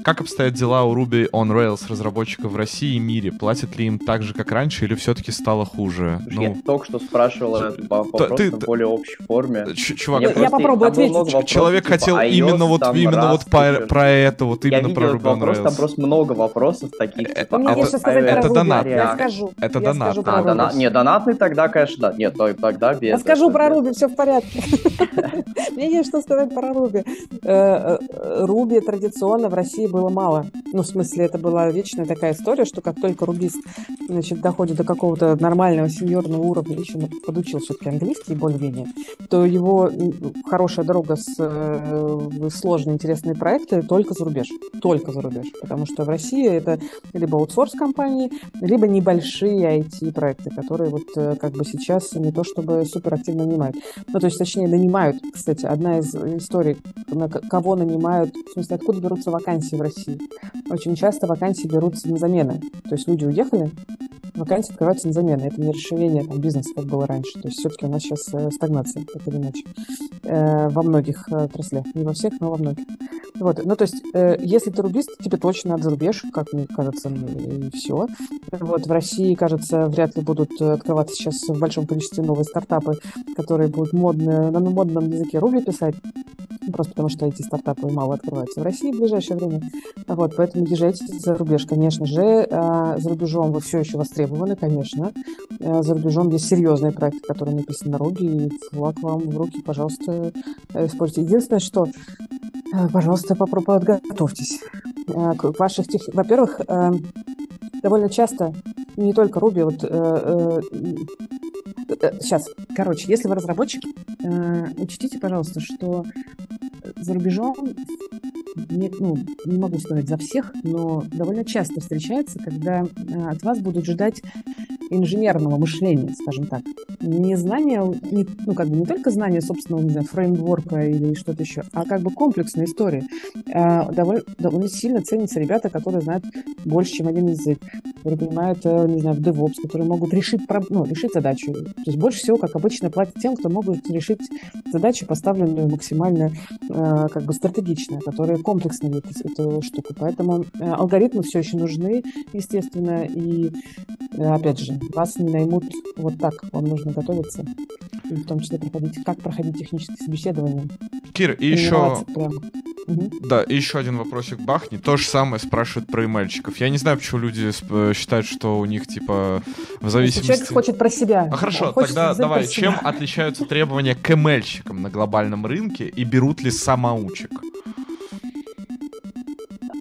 Как обстоят дела у Ruby on Rails разработчиков в России и мире? Платят ли им так же, как раньше, или все-таки стало хуже? Слушай, Я Ну, только что спрашивал этот вопрос ты- на более общей форме. ч- чувак, я просто- попробую там ответить. вопросов, человек типа, хотел iOS, именно вот, там, именно вот Rust, по- еще про это, вот Я именно видел про Ruby on вопрос, там Rails. просто много вопросов таких, Это- типа, а вот это про Ruby. донат. Я скажу. Это я донат. скажу А, про дона... Ruby. Не, донатный тогда, конечно, да. Нет, то- тогда без. Расскажу это- про Руби, все в порядке. Мне есть что сказать про Руби. Э, э, Руби традиционно в России было мало. Ну, в смысле, это была вечная такая история, что как только рубист значит, доходит до какого-то нормального сеньорного уровня, еще подучил все-таки английский более-менее, то его хорошая дорога с э, сложные, интересные проекты только за рубеж. Только за рубеж. Потому что в России это либо аутсорс компании, либо небольшие IT-проекты, которые вот как бы сейчас не то чтобы супер активно нанимают. Ну, то есть, точнее, нанимают, кстати, одна из историй, на кого нанимают, в смысле, откуда берутся вакансии в России. Очень часто вакансии берутся на замены. То есть люди уехали, вакансии открываются на замены. Это не расширение там, бизнеса, как было раньше. То есть все-таки у нас сейчас э, стагнация, так или иначе, э, во многих э, отраслях. Не во всех, но во многих. Вот. Ну, то есть, э, если ты рубист, тебе точно надо за рубеж, как мне кажется, и все. Вот. В России, кажется, вряд ли будут открываться сейчас в большом количестве новые стартапы, которые будут модные, на модном языке Руби писать. Просто потому что эти стартапы мало открываются в России в ближайшее время. Вот, поэтому езжайте за рубеж, конечно же. А, за рубежом вы все еще востребованы, конечно. А, за рубежом есть серьезные проекты, которые написаны на Руби, и флаг вам в руки, пожалуйста, э, используйте. Единственное, что э, пожалуйста, попробуйте подготовьтесь. Э, ваших тех... Во-первых, довольно часто, не только Руби, вот сейчас, короче, если вы разработчик, учтите, пожалуйста, что за рубежом, не, ну, не могу сказать за всех, но довольно часто встречается, когда э, от вас будут ждать инженерного мышления, скажем так. Не знание, не, ну, как бы не только знание собственного, не знаю, фреймворка или что-то еще, а как бы комплексная история. Э, довольно, довольно сильно ценятся ребята, которые знают больше, чем один язык, которые понимают, э, не знаю, в DevOps, которые могут решить, ну, решить задачу. То есть больше всего, как обычно, платят тем, кто могут решить задачу, поставленную максимально как бы стратегично, которые комплексно видят эту штуку. Поэтому алгоритмы все еще нужны, естественно, и опять же, вас не наймут вот так. Вам нужно готовиться. И в том числе проходить, как проходить технические собеседования. Кир, и еще... Да, и еще один вопросик бахни. То же самое спрашивают про имейльщиков. Я не знаю, почему люди э, считают, что у них, типа, в зависимости... Человек хочет про себя. А хорошо, тогда давай, чем отличаются требования к имейльщикам на глобальном рынке и берут ли самоучек?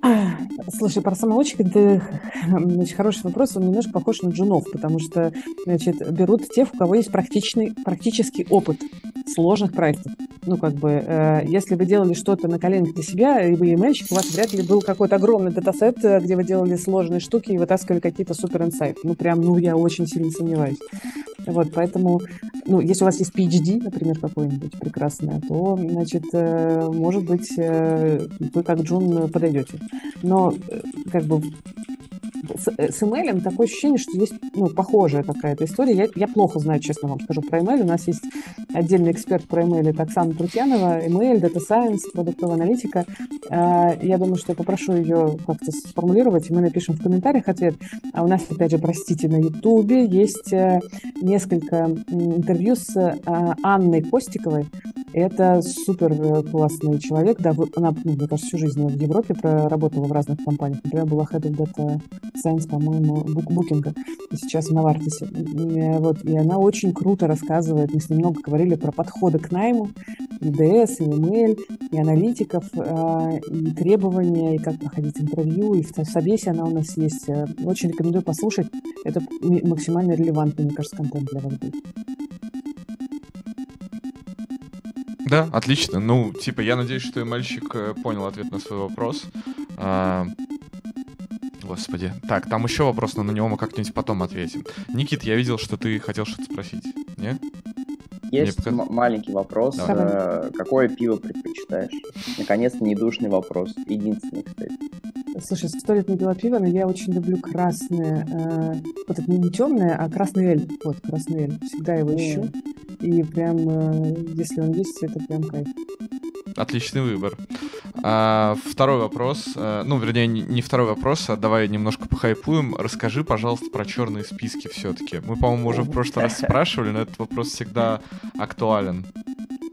Слушай, про самоучек это очень хороший вопрос. Он немножко похож на джунов, потому что значит, берут тех, у кого есть практичный, практический опыт сложных проектов. Ну, как бы, э, если вы делали что-то на коленке для себя, и вы имейльщик, у вас вряд ли был какой-то огромный датасет, э, где вы делали сложные штуки и вытаскивали какие-то супер инсайты. Ну, прям, ну, я очень сильно сомневаюсь. Вот, поэтому, ну, если у вас есть PhD, например, какой-нибудь прекрасное, то, значит, э, может быть, э, вы как Джун подойдете. Но, э, как бы, с, э, с email такое ощущение, что есть ну, похожая какая-то история. Я, я плохо знаю, честно вам скажу, про email. У нас есть отдельный эксперт про email, это Оксана Трутьянова. Email, Data Science, продуктовая аналитика. А, я думаю, что я попрошу ее как-то сформулировать, и мы напишем в комментариях ответ. А у нас, опять же, простите, на Ютубе есть э, несколько интервью с а, Анной Костиковой. Это супер э, классный человек. Да, она, ну, мне кажется, всю жизнь в Европе проработала в разных компаниях. Например, была Head of Data Science, по-моему, букинга, и сейчас в Навартисе. Вот, и она очень круто рассказывает, мы с ней много говорили про подходы к найму, и ДС, и email, и аналитиков, э, и требования, и как проходить интервью, и в собесе она у нас есть. Э, очень рекомендую послушать. Это максимально релевантный, мне кажется, контент для вас будет. Да, отлично. Ну, типа, я надеюсь, что мальчик э, понял ответ на свой вопрос. А, Господи. Так, там еще вопрос, но на него мы как-нибудь потом ответим. Никит, я видел, что ты хотел что-то спросить. Нет? Есть пока... маленький вопрос. Давай. Э, какое пиво предпочитаешь? Наконец-то недушный вопрос. Единственный, кстати. Слушай, сто лет не пила пиво, но я очень люблю красное. Э, вот это не темное, а красный эль. Вот, красный эль. Всегда его ищу. И прям, э, если он есть, это прям кайф. Отличный выбор. А, второй вопрос. А, ну, вернее, не второй вопрос, а давай немножко похайпуем. Расскажи, пожалуйста, про черные списки все-таки. Мы, по-моему, уже в прошлый раз спрашивали, но этот вопрос всегда актуален.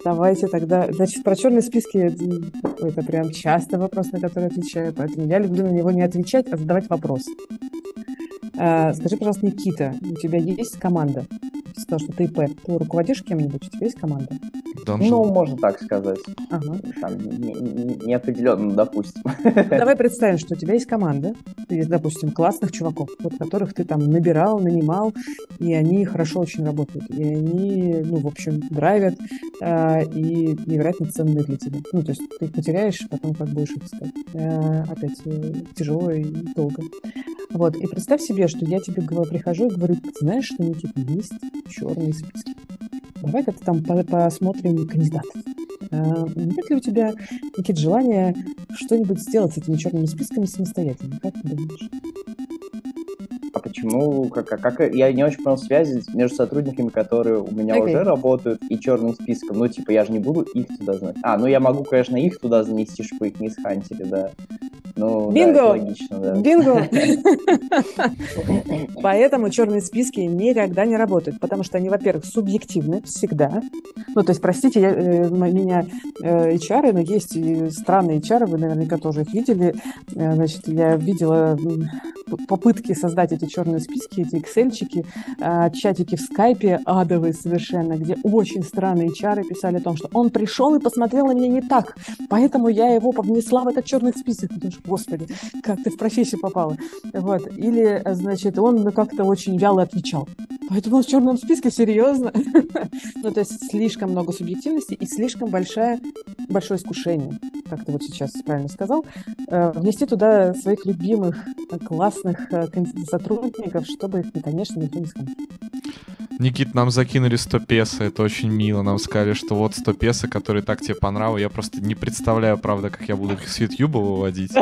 Давайте тогда. Значит, про черные списки это прям часто вопрос, на который отвечаю, поэтому я люблю на него не отвечать, а задавать вопрос. А, скажи, пожалуйста, Никита, у тебя есть команда? ты сказал, что ты ИП. Ты руководишь кем-нибудь? У тебя есть команда? Dungeon. Ну, можно так сказать. Ага. Там не- не- неопределенно, допустим. Давай представим, что у тебя есть команда, есть, допустим, классных чуваков, вот которых ты там набирал, нанимал, и они хорошо очень работают, и они, ну, в общем, драйвят, а, и невероятно ценные для тебя. Ну, то есть ты их потеряешь, потом как будешь их искать. А, опять э, тяжело и долго. Вот, и представь себе, что я тебе говорю, прихожу и говорю, «Ты знаешь, что, Никита, есть черные списки. Давай как-то там по- посмотрим кандидатов. А, Нет ли у тебя, Никит, желание что-нибудь сделать с этими черными списками самостоятельно? Как ты думаешь? А почему, как, как, как- я не очень понял связи между сотрудниками, которые у меня Окей. уже работают, и черным списком. Ну, типа, я же не буду их туда знать. А, ну я могу, конечно, их туда занести, чтобы их не схантили, да. Ну, да, Бинго! это логично, да. Бинго! Поэтому черные списки никогда не работают, потому что они, во-первых, субъективны всегда. Ну, то есть, простите, я, э, меня э, HR, но есть и странные HR, вы наверняка тоже их видели. Э, Значит, я видела попытки создать эти черные списки, эти excel чатики в скайпе адовые совершенно, где очень странные HR писали о том, что он пришел и посмотрел на меня не так, поэтому я его внесла в этот черный список. Думаешь, господи, как ты в профессию попала. Вот. Или, э, значит, он ну, как-то очень вяло отвечал. Поэтому он в черном списке, серьезно. ну, то есть слишком много субъективности и слишком большая, большое искушение, как ты вот сейчас правильно сказал, э, внести туда своих любимых, э, классных э, кон- сотрудников, чтобы конечно, никто не сказал. Никит, нам закинули 100 песо, это очень мило. Нам сказали, что вот 100 песо, которые так тебе понравились. Я просто не представляю, правда, как я буду их с Ютьюба выводить.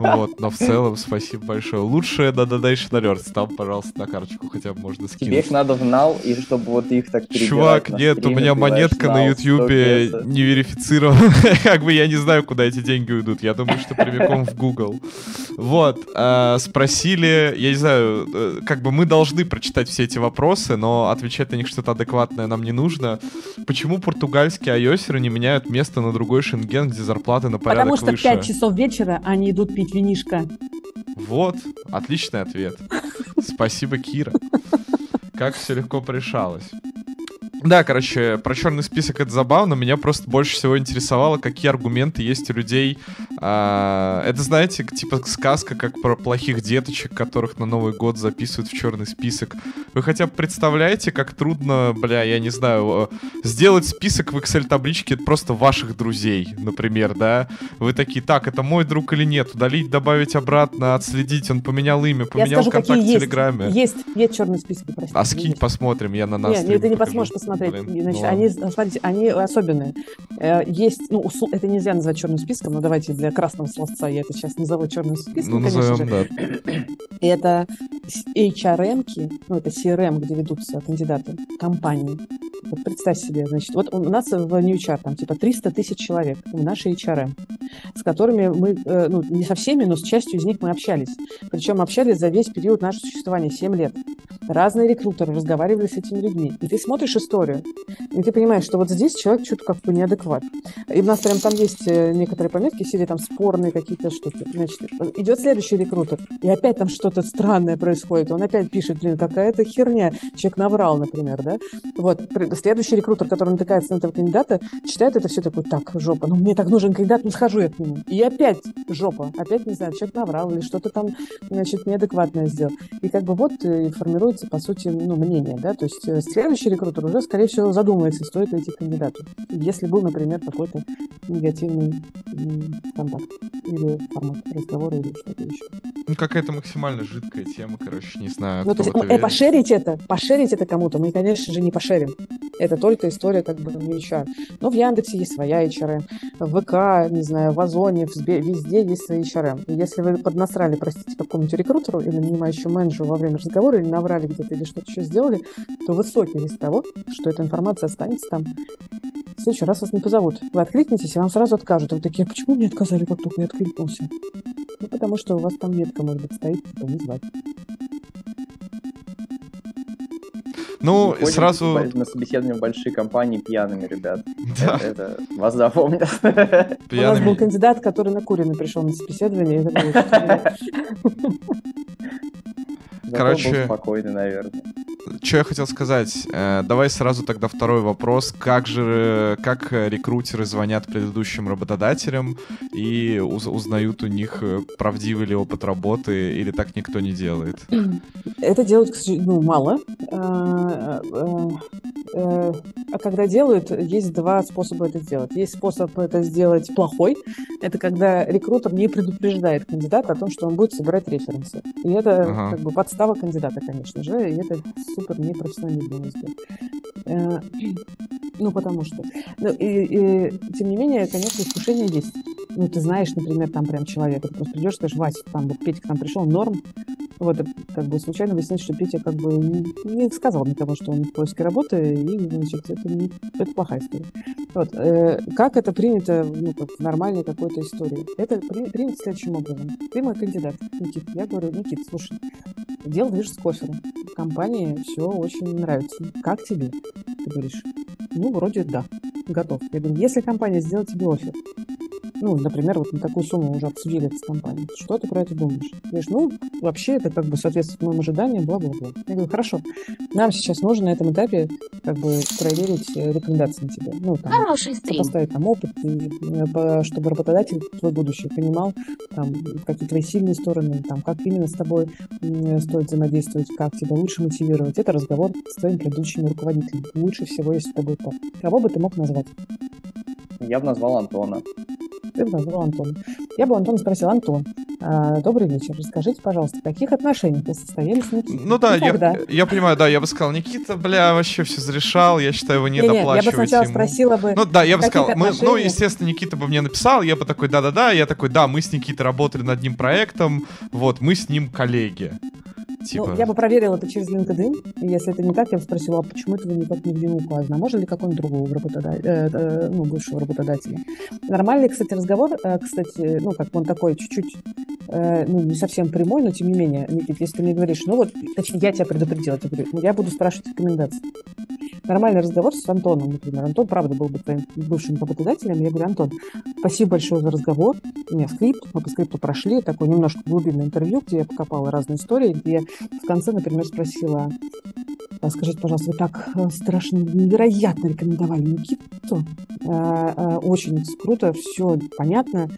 Вот, но в целом спасибо большое. Лучшее да да Dodonation Alerts, там, пожалуйста, на карточку хотя бы можно Тебе скинуть. их надо в нал, и чтобы вот их так Чувак, нет, у меня монетка на Ютьюбе 100 песо. не верифицирована. Как бы я не знаю, куда эти деньги уйдут. Я думаю, что прямиком в Google. Вот, а, спросили, я не знаю, э, как бы мы должны прочитать все эти вопросы, но отвечать на них что-то адекватное нам не нужно. Почему португальские айосеры не меняют место на другой шенген, где зарплаты на порядок Потому что в выше? 5 часов вечера они идут пить винишко. Вот, отличный ответ. Спасибо, Кира. Как все легко порешалось. Да, короче, про черный список это забавно. Меня просто больше всего интересовало, какие аргументы есть у людей. А, это, знаете, типа сказка, как про плохих деточек, которых на Новый год записывают в черный список. Вы хотя бы представляете, как трудно, бля, я не знаю, сделать список в Excel-табличке просто ваших друзей, например, да? Вы такие, так, это мой друг или нет? Удалить, добавить обратно, отследить, он поменял имя, поменял скажу, контакт в. Телеграме. Есть, есть черные списки, простите. А скинь, посмотрим, я на нас. Нет, ты не посмотришь посмотреть. Блин, Значит, ну они, смотрите, они особенные. Э, Есть, ну, усл- это нельзя назвать черным списком, но давайте для красного словца я это сейчас назову черным списком, Ну, конечно назовем, же. да. Это HRM-ки, ну, это CRM, где ведутся кандидаты, компании. Вот представь себе, значит, вот у нас в New HR там типа 300 тысяч человек, в нашей HRM, с которыми мы, э, ну, не со всеми, но с частью из них мы общались. Причем общались за весь период нашего существования, 7 лет. Разные рекрутеры разговаривали с этими людьми. И ты смотришь историю, и ты понимаешь, что вот здесь человек что-то как бы неадекват. И у нас прям там есть э, некоторые пометки, все там спорные какие-то штуки. Значит, идет следующий рекрутер, и опять там что-то странное происходит. Он опять пишет, блин, какая-то херня. Человек наврал, например, да? Вот. Следующий рекрутер, который натыкается на этого кандидата, читает это все такое, так, жопа, ну мне так нужен кандидат, ну схожу я к нему. И опять жопа, опять, не знаю, человек наврал или что-то там, значит, неадекватное сделал. И как бы вот э, и формируется, по сути, ну, мнение, да, то есть э, следующий рекрутер уже, скорее всего, задумается, стоит ли идти к кандидату. Если был, например, какой-то негативный контакт или формат разговора или что-то еще. Ну, какая-то максимально жидкая тема, короче, не знаю, Ну, то есть, э, пошерить это, пошерить это кому-то, мы, конечно же, не пошерим. Это только история как бы не HR. Но в Яндексе есть своя HRM, в ВК, не знаю, в Озоне, в Сбе- везде есть свои HRM. И если вы поднасрали, простите, какому-нибудь рекрутеру или нанимающему менеджеру во время разговора, или наврали где-то, или что-то еще сделали, то высокий риск того, что эта информация останется там. В следующий раз вас не позовут. Вы откликнетесь, и вам сразу откажут. И вы такие, а почему мне отказали, как только я откликнулся? Ну, потому что у вас там метка, может быть, стоит, типа, не звать. Ну, Не ходим сразу... в- на собеседование в большие компании пьяными, ребят. Да, Это, это вас запомнят. У нас был пьяными. кандидат, который накуренный пришел на собеседование. Короче, спокойный, наверное. Что я хотел сказать? Э, давай сразу тогда второй вопрос. Как же, как рекрутеры звонят предыдущим работодателям и уз- узнают у них, э, правдивый ли опыт работы, или так никто не делает? Это делают, ну, мало. А, а, а когда делают, есть два способа это сделать. Есть способ это сделать плохой. Это когда рекрутер не предупреждает кандидата о том, что он будет собирать референсы. И это ага. как бы подстава кандидата, конечно же, и это супер непрофессиональный для меня Ну, потому что... Ну, и, и, тем не менее, конечно, искушение есть. Ну, ты знаешь, например, там прям человека, ты просто придешь, скажешь, Вася, там вот Петя к нам пришел, норм, вот, как бы случайно выяснилось, что Петя как бы не сказал никому, что он в поиске работы, и, значит, это, не, это плохая история. Вот, э, как это принято, ну, как в нормальной какой-то истории? Это при, принято следующим образом. Ты мой кандидат, Никит. Я говорю, Никит, слушай, дело движется к оферу. Компании все очень нравится. Как тебе? Ты говоришь, ну, вроде да, готов. Я говорю, если компания сделает тебе офер, ну, например, вот на такую сумму уже обсудили с компанией. Что ты про это думаешь? Говоришь, ну, вообще это как бы соответствует моим ожиданиям, бла-бла-бла. Я говорю, хорошо, нам сейчас нужно на этом этапе как бы проверить э, рекомендации на тебя. Ну, там, Хороший поставить там опыт, и, э, чтобы работодатель твой будущий понимал, там, какие твои сильные стороны, там, как именно с тобой стоит взаимодействовать, как тебя лучше мотивировать. Это разговор с твоим предыдущим руководителем. Лучше всего, если это будет так. Кого бы ты мог назвать? Я бы назвал Антона. Ты бы назвал Антона. Я бы Антона спросил, Антон, а, добрый вечер, расскажите, пожалуйста, в каких отношениях вы состояли с Никитой? Ну да, я, я понимаю, да, я бы сказал, Никита, бля, вообще все зарешал, я считаю, его не, не Я бы сначала ему. спросила бы... Ну да, я бы сказал, мы, ну, естественно, Никита бы мне написал, я бы такой, да-да-да, я такой, да, мы с Никитой работали над одним проектом, вот, мы с ним коллеги. Ну, типа... Ну, я бы проверила это через LinkedIn. Если это не так, я бы спросила, а почему это вы никак нигде не указано? А можно ли какого-нибудь другого работодателя, э, э, ну, бывшего работодателя? Нормальный, кстати, разговор, э, кстати, ну, как он такой чуть-чуть, э, ну, не совсем прямой, но тем не менее, Никит, если ты мне говоришь, ну вот, точнее, я тебя предупредила, я говорю, ну, я буду спрашивать рекомендации. Нормальный разговор с Антоном, например. Антон, правда, был бы твоим бывшим работодателем. Я говорю, Антон, спасибо большое за разговор. У меня скрипт, мы по скрипту прошли, такое немножко глубинное интервью, где я покопала разные истории, где в конце, например, спросила, «А скажите, пожалуйста, вы так э, страшно, невероятно рекомендовали Никиту. Э, э, очень круто, все понятно,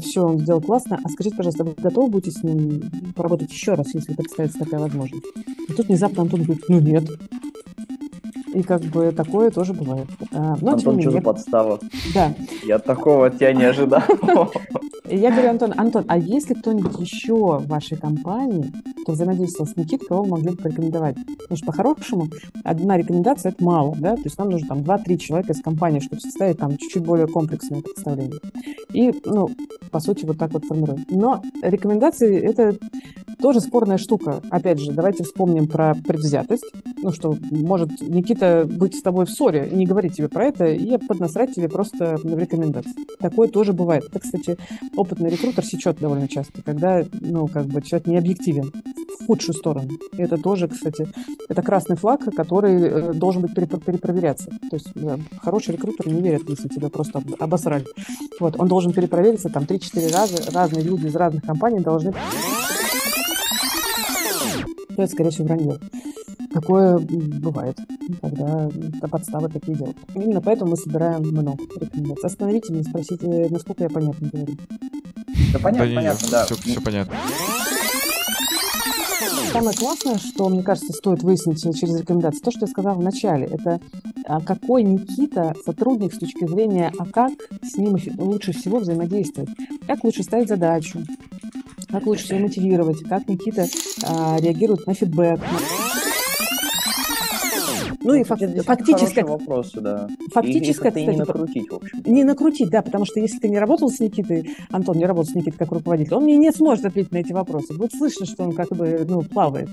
все он сделал классно. А скажите, пожалуйста, вы готовы будете с ним поработать еще раз, если представится такая возможность? И тут внезапно Антон говорит, ну нет, и как бы такое тоже бывает. А, но, Антон, что за подстава? Да. Я такого от тебя не ожидал. Я говорю, Антон, Антон, а есть ли кто-нибудь еще в вашей компании, кто взаимодействовал с Никитой, кого вы могли бы порекомендовать? Потому что по-хорошему одна рекомендация – это мало, да? То есть нам нужно там 2-3 человека из компании, чтобы составить там чуть-чуть более комплексное представление. И, ну, по сути, вот так вот формируем. Но рекомендации – это тоже спорная штука. Опять же, давайте вспомним про предвзятость. Ну, что может Никита быть с тобой в ссоре не говорить тебе про это, и поднасрать тебе просто в рекомендации. Такое тоже бывает. Это, кстати, опытный рекрутер сечет довольно часто, когда, ну, как бы человек не объективен в худшую сторону. И это тоже, кстати, это красный флаг, который э, должен быть перепроверяться. То есть да, хороший рекрутер не верит, если тебя просто обосрали. Вот, он должен перепровериться там 3-4 раза. Разные люди из разных компаний должны это, скорее всего, вранье. Такое бывает, когда подставы такие делают. Именно поэтому мы собираем много рекомендаций. Остановите меня, спросите, насколько я понятно говорю. Да понятно, да, понятно, да. Все, все понятно. Самое классное, что, мне кажется, стоит выяснить через рекомендации, то, что я сказала в начале, это а, какой Никита сотрудник с точки зрения, а как с ним лучше всего взаимодействовать, как лучше ставить задачу, как лучше всего мотивировать, как Никита а, реагирует на фидбэк. Ну и фак- фактически... вопросы, да. Фактически, кстати, не накрутить, в общем. Не накрутить, да, потому что если ты не работал с Никитой, Антон не работал с Никитой как руководитель, он мне не сможет ответить на эти вопросы. Будет слышно, что он как бы, ну, плавает.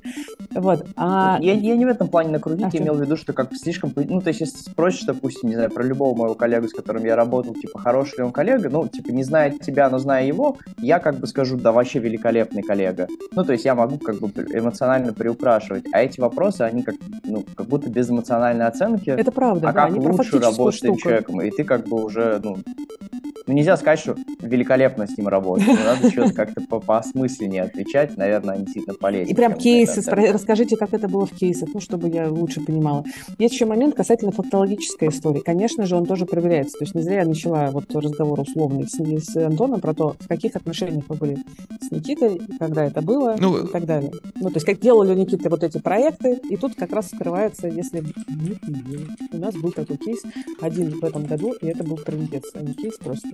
Вот. А... Я, я не в этом плане накрутить, а я имел в виду, что как слишком... Ну, то есть, если спросишь, допустим, не знаю, про любого моего коллегу, с которым я работал, типа, хороший ли он коллега, ну, типа, не зная тебя, но зная его, я как бы скажу, да, вообще великолепный коллега. Ну, то есть, я могу как бы эмоционально приукрашивать. А эти вопросы, они как, ну, как будто без эмоциональной оценки. Это правда, а да, как лучше работать с человеком? И ты как бы уже, ну, ну, нельзя сказать, что великолепно с ним работать. Ну, надо что-то как-то по поосмысленнее отвечать. Наверное, они действительно полезнее. И прям кейсы, спро- расскажите, как это было в кейсах, ну, чтобы я лучше понимала. Есть еще момент касательно фактологической истории. Конечно же, он тоже проверяется. То есть не зря я начала вот разговор условный с, с Антоном про то, в каких отношениях вы были с Никитой, когда это было ну, и так далее. Ну, то есть как делали у Никиты вот эти проекты, и тут как раз скрывается, если... У нас был такой кейс один в этом году, и это был трендец, а не кейс просто.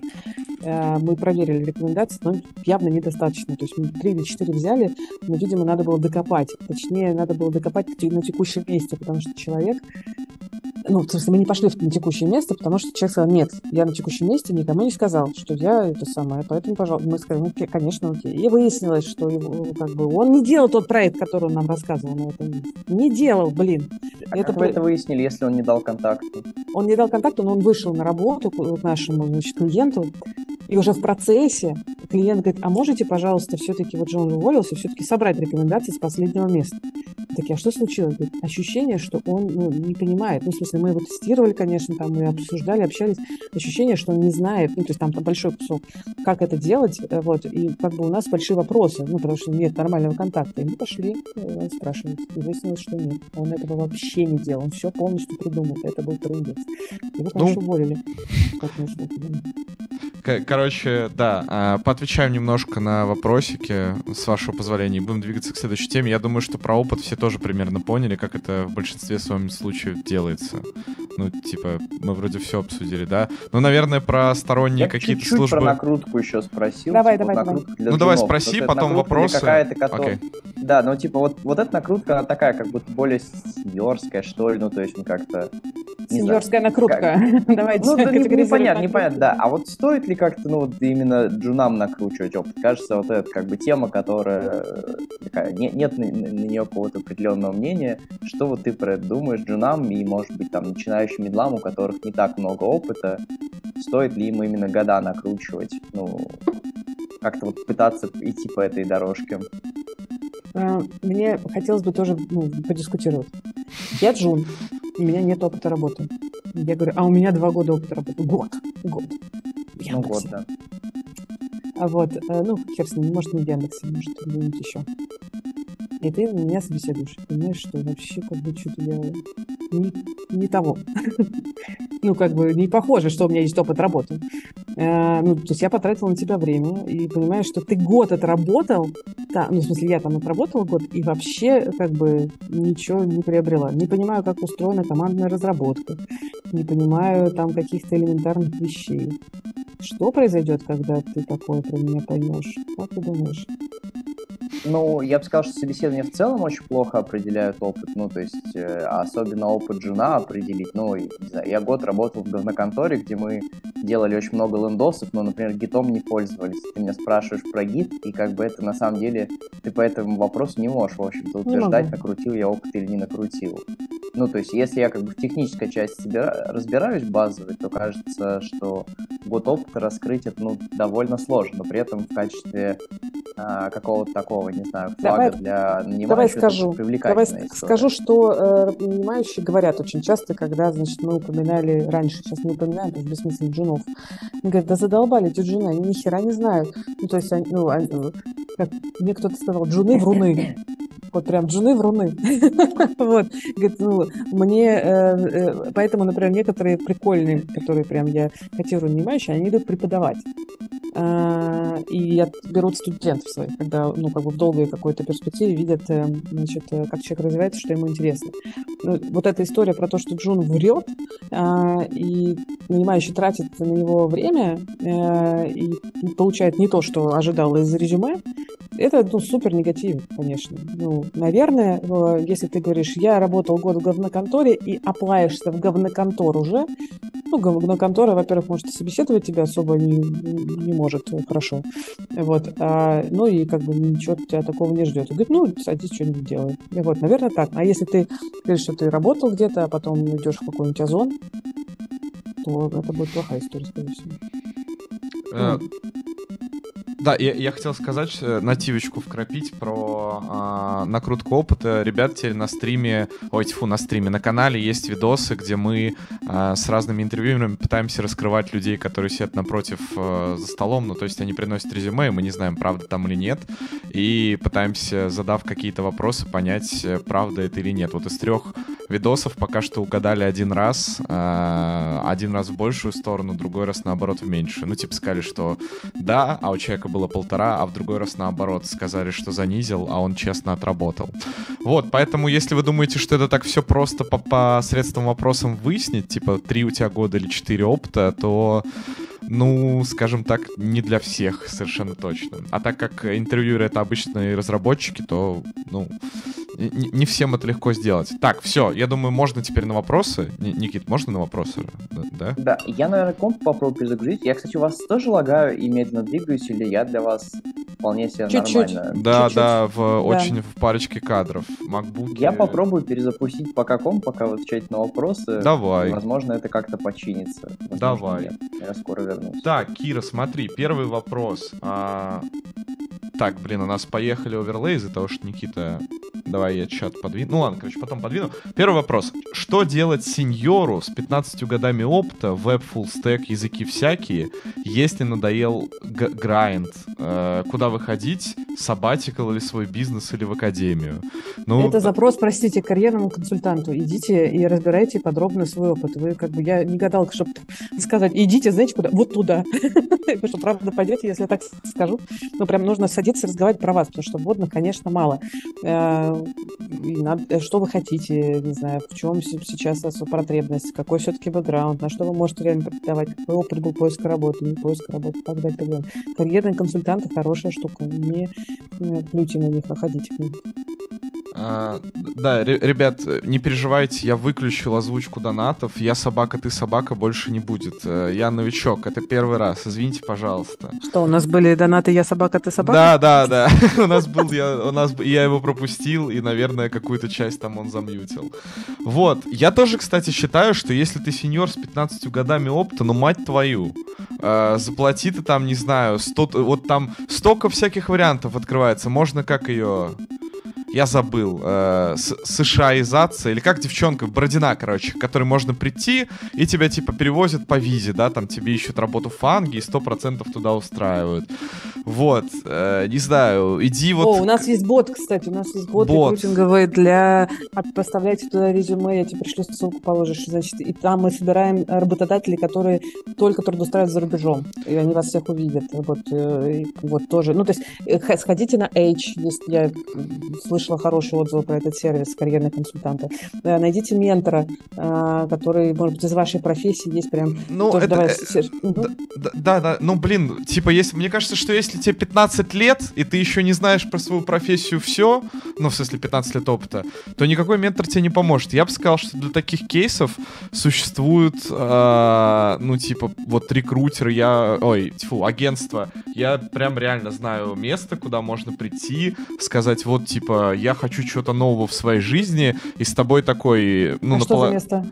Э, мы проверили рекомендации, но явно недостаточно. То есть мы три или четыре взяли, но, видимо, надо было докопать. Точнее, надо было докопать на текущем месте, потому что человек ну, в смысле, мы не пошли на текущее место, потому что человек сказал, нет, я на текущем месте никому не сказал, что я это самое, поэтому, пожалуйста, мы сказали, ну, конечно, окей. И выяснилось, что его, как бы, он не делал тот проект, который он нам рассказывал на этом месте. Не делал, блин. А это как вы это выяснили, если он не дал контакт? Он не дал контакт, но он вышел на работу к нашему значит, клиенту, и уже в процессе клиент говорит, а можете, пожалуйста, все-таки, вот же он уволился, все-таки собрать рекомендации с последнего места. Так а что случилось? Говорит, ощущение, что он ну, не понимает. Ну, в смысле, мы его тестировали, конечно, там мы обсуждали, общались. Ощущение, что он не знает, ну, то есть там, там большой кусок, как это делать, э, вот, и как бы у нас большие вопросы, ну, потому что нет нормального контакта. И мы пошли э, спрашивать, и выяснилось, что нет. Он этого вообще не делал, он все полностью придумал. Это был трудец. Его, конечно, ну, уволили. Как нужно, Короче, да, а, поотвечаем немножко на вопросики, с вашего позволения, будем двигаться к следующей теме. Я думаю, что про опыт все тоже примерно поняли, как это в большинстве своем случаев делается. Ну, типа, мы вроде все обсудили, да? Ну, наверное, про сторонние какие-то службы... про накрутку еще спросил. Давай, типа, давай, давай. Ну, давай спроси, потом вопросы. Какая-то, которая... okay. Да, ну, типа, вот, вот эта накрутка, она такая, как будто более сеньорская, что ли, ну, то есть, ну, как-то... Сеньорская накрутка. Давайте Ну, да, непонятно, непонятно, да. А вот стоит ли как-то, ну, вот именно джунам накручивать опыт? Кажется, вот эта, как бы, тема, которая такая, нет, нет на, на нее какого-то определенного мнения. Что вот ты про это думаешь, джунам и, может быть, там, начинающим медлам, у которых не так много опыта, стоит ли им именно года накручивать? Ну, как-то вот пытаться идти по этой дорожке. А, мне хотелось бы тоже ну, подискутировать. Я Джун, у меня нет опыта работы. Я говорю, а у меня два года опыта работы. Год. Год. Я ну, год, да. А вот, э, ну, хер с ним, может, не в Яндексе, может, где-нибудь еще. И ты меня собеседуешь, понимаешь, что вообще как бы что-то я не, не того. ну, как бы не похоже, что у меня есть опыт работы. Э, ну, то есть я потратила на тебя время и понимаю, что ты год отработал, да, ну, в смысле, я там отработала год и вообще как бы ничего не приобрела. Не понимаю, как устроена командная разработка, не понимаю там каких-то элементарных вещей. Что произойдет, когда ты такое про меня поймешь? Как ты думаешь? Ну, я бы сказал, что собеседование в целом очень плохо определяют опыт. Ну, то есть, э, особенно опыт жена определить. Ну, не знаю, я год работал в говноконторе, где мы делали очень много лендосов, но, например, гитом не пользовались. Ты меня спрашиваешь про гит, и как бы это на самом деле ты по этому вопросу не можешь, в общем-то, утверждать, накрутил я опыт или не накрутил. Ну, то есть, если я как бы в технической части себя разбираюсь базовой, то кажется, что год опыта раскрыть это, ну, довольно сложно, но при этом в качестве а, какого-то такого, не знаю, флага давай, для нанимающего. Давай скажу, давай история. скажу, что э, нанимающие говорят очень часто, когда, значит, мы упоминали раньше, сейчас не упоминаем, потому что бессмысленно джунов. Они говорят, да задолбали эти джуны, они ни хера не знают. Ну, то есть, они, ну, они, как мне кто-то сказал, джуны вруны. Вот прям джуны вруны. вот. Говорит, ну, мне, э, э, поэтому, например, некоторые прикольные, которые прям я котирую нанимающие, они идут преподавать. А, и берут студентов своих, когда, ну, как бы в долгой какой-то перспективе видят, э, значит, э, как человек развивается, что ему интересно. Ну, вот эта история про то, что Джун врет, а, и нанимающий тратит на него время э, и получает не то, что ожидал из резюме, это ну, супер негатив, конечно. Ну, наверное, если ты говоришь, я работал год в говноконторе и оплаешься в говноконтор уже, ну, говноконтора, во-первых, может собеседовать тебя особо не, не может хорошо. Вот. А, ну и как бы ничего тебя такого не ждет. Он говорит, ну, садись, что-нибудь делай. И вот, наверное, так. А если ты говоришь, что ты работал где-то, а потом идешь в какой-нибудь озон, то это будет плохая история, скорее всего. Э, Да, я, я хотел сказать, э, нативочку вкрапить про а, накрутку опыта. Ребят, теперь на стриме, ой, тьфу, на стриме, на канале есть видосы, где мы а, с разными интервьюерами пытаемся раскрывать людей, которые сидят напротив а, за столом. Ну, то есть они приносят резюме, и мы не знаем, правда там или нет. И пытаемся, задав какие-то вопросы, понять, э, правда это или нет. Вот из трех видосов пока что угадали один раз. А, один раз в большую сторону, другой раз, наоборот, в меньшую. Ну, типа сказали, что да, а у человека было полтора, а в другой раз наоборот сказали, что занизил, а он честно отработал. Вот, поэтому если вы думаете, что это так все просто по, по средствам вопросам выяснить, типа три у тебя года или четыре опыта, то ну, скажем так, не для всех совершенно точно. А так как интервьюеры это обычные разработчики, то, ну, не, не всем это легко сделать. Так, все, я думаю, можно теперь на вопросы. Никит, можно на вопросы? Да? Да, я, наверное, комп попробую перезагрузить. Я, кстати, у вас тоже лагаю и медленно двигаюсь, или я для вас вполне себе Чуть-чуть. нормально? Да, Чуть-чуть. да, в, да. очень в парочке кадров. MacBook. Я попробую перезапустить пока комп, пока вы отвечаете на вопросы. Давай. Возможно, это как-то починится. Возможно, Давай. Нет. Я скоро вернусь. Так, Кира, смотри, первый вопрос. А... Так, блин, у нас поехали оверлей из-за того, что Никита... Давай я чат подвину. Ну ладно, короче, потом подвину. Первый вопрос. Что делать сеньору с 15 годами опыта, веб, full stack, языки всякие, если надоел грайнд? Э, куда выходить? Сабатикал или свой бизнес, или в академию? Ну, Это запрос, простите, карьерному консультанту. Идите и разбирайте подробно свой опыт. Вы как бы, я не гадалка, чтобы сказать, идите, знаете куда? Вот туда. Вы что, правда пойдете, если я так скажу? Ну, прям нужно садиться садиться разговаривать про вас, потому что вводных, конечно, мало. Э, надо, что вы хотите, не знаю, в чем сейчас потребность, какой все-таки бэкграунд, на что вы можете реально преподавать, какой опыт был поиска работы, не поиска работы, и так далее, так далее. Карьерные консультанты хорошая штука, не плюйте на них, находите к ним. А, да, ребят, не переживайте, я выключил озвучку донатов. Я собака, ты собака, больше не будет. Э, я новичок, это первый раз. Извините, пожалуйста. Что, у нас были донаты «Я собака, ты собака»? Да, да, да. У нас был, я, у нас, я его пропустил, и, наверное, какую-то часть там он замьютил. Вот. Я тоже, кстати, считаю, что если ты сеньор с 15 годами опыта, ну, мать твою, э, заплати ты там, не знаю, 100, вот там столько всяких вариантов открывается. Можно как ее я забыл, э, США-изация, или как девчонка, Бродина, короче, к которой можно прийти, и тебя, типа, перевозят по визе, да, там тебе ищут работу в фанге и сто процентов туда устраивают. Вот, э, не знаю, иди вот... О, у нас есть бот, кстати, у нас есть бот, бот. рекрутинговый для... Поставляйте туда резюме, я тебе пришлю ссылку, положишь, значит, и там мы собираем работодателей, которые только трудоустраивают за рубежом, и они вас всех увидят, вот, э, вот тоже. Ну, то есть, э, сходите на H, если я слышу слышала хорошие отзывы про этот сервис, карьерные консультанты. Э, найдите ментора, э, который, может быть, из вашей профессии есть прям... Ну, это... Давай... Угу. Да, да, да, ну, блин, типа, если... мне кажется, что если тебе 15 лет, и ты еще не знаешь про свою профессию все, ну, в смысле, 15 лет опыта, то никакой ментор тебе не поможет. Я бы сказал, что для таких кейсов существуют, э, ну, типа, вот рекрутеры, я... Ой, тьфу, агентство. Я прям реально знаю место, куда можно прийти, сказать, вот, типа, я хочу чего-то нового в своей жизни, и с тобой такой... Ну, а напол... что за место?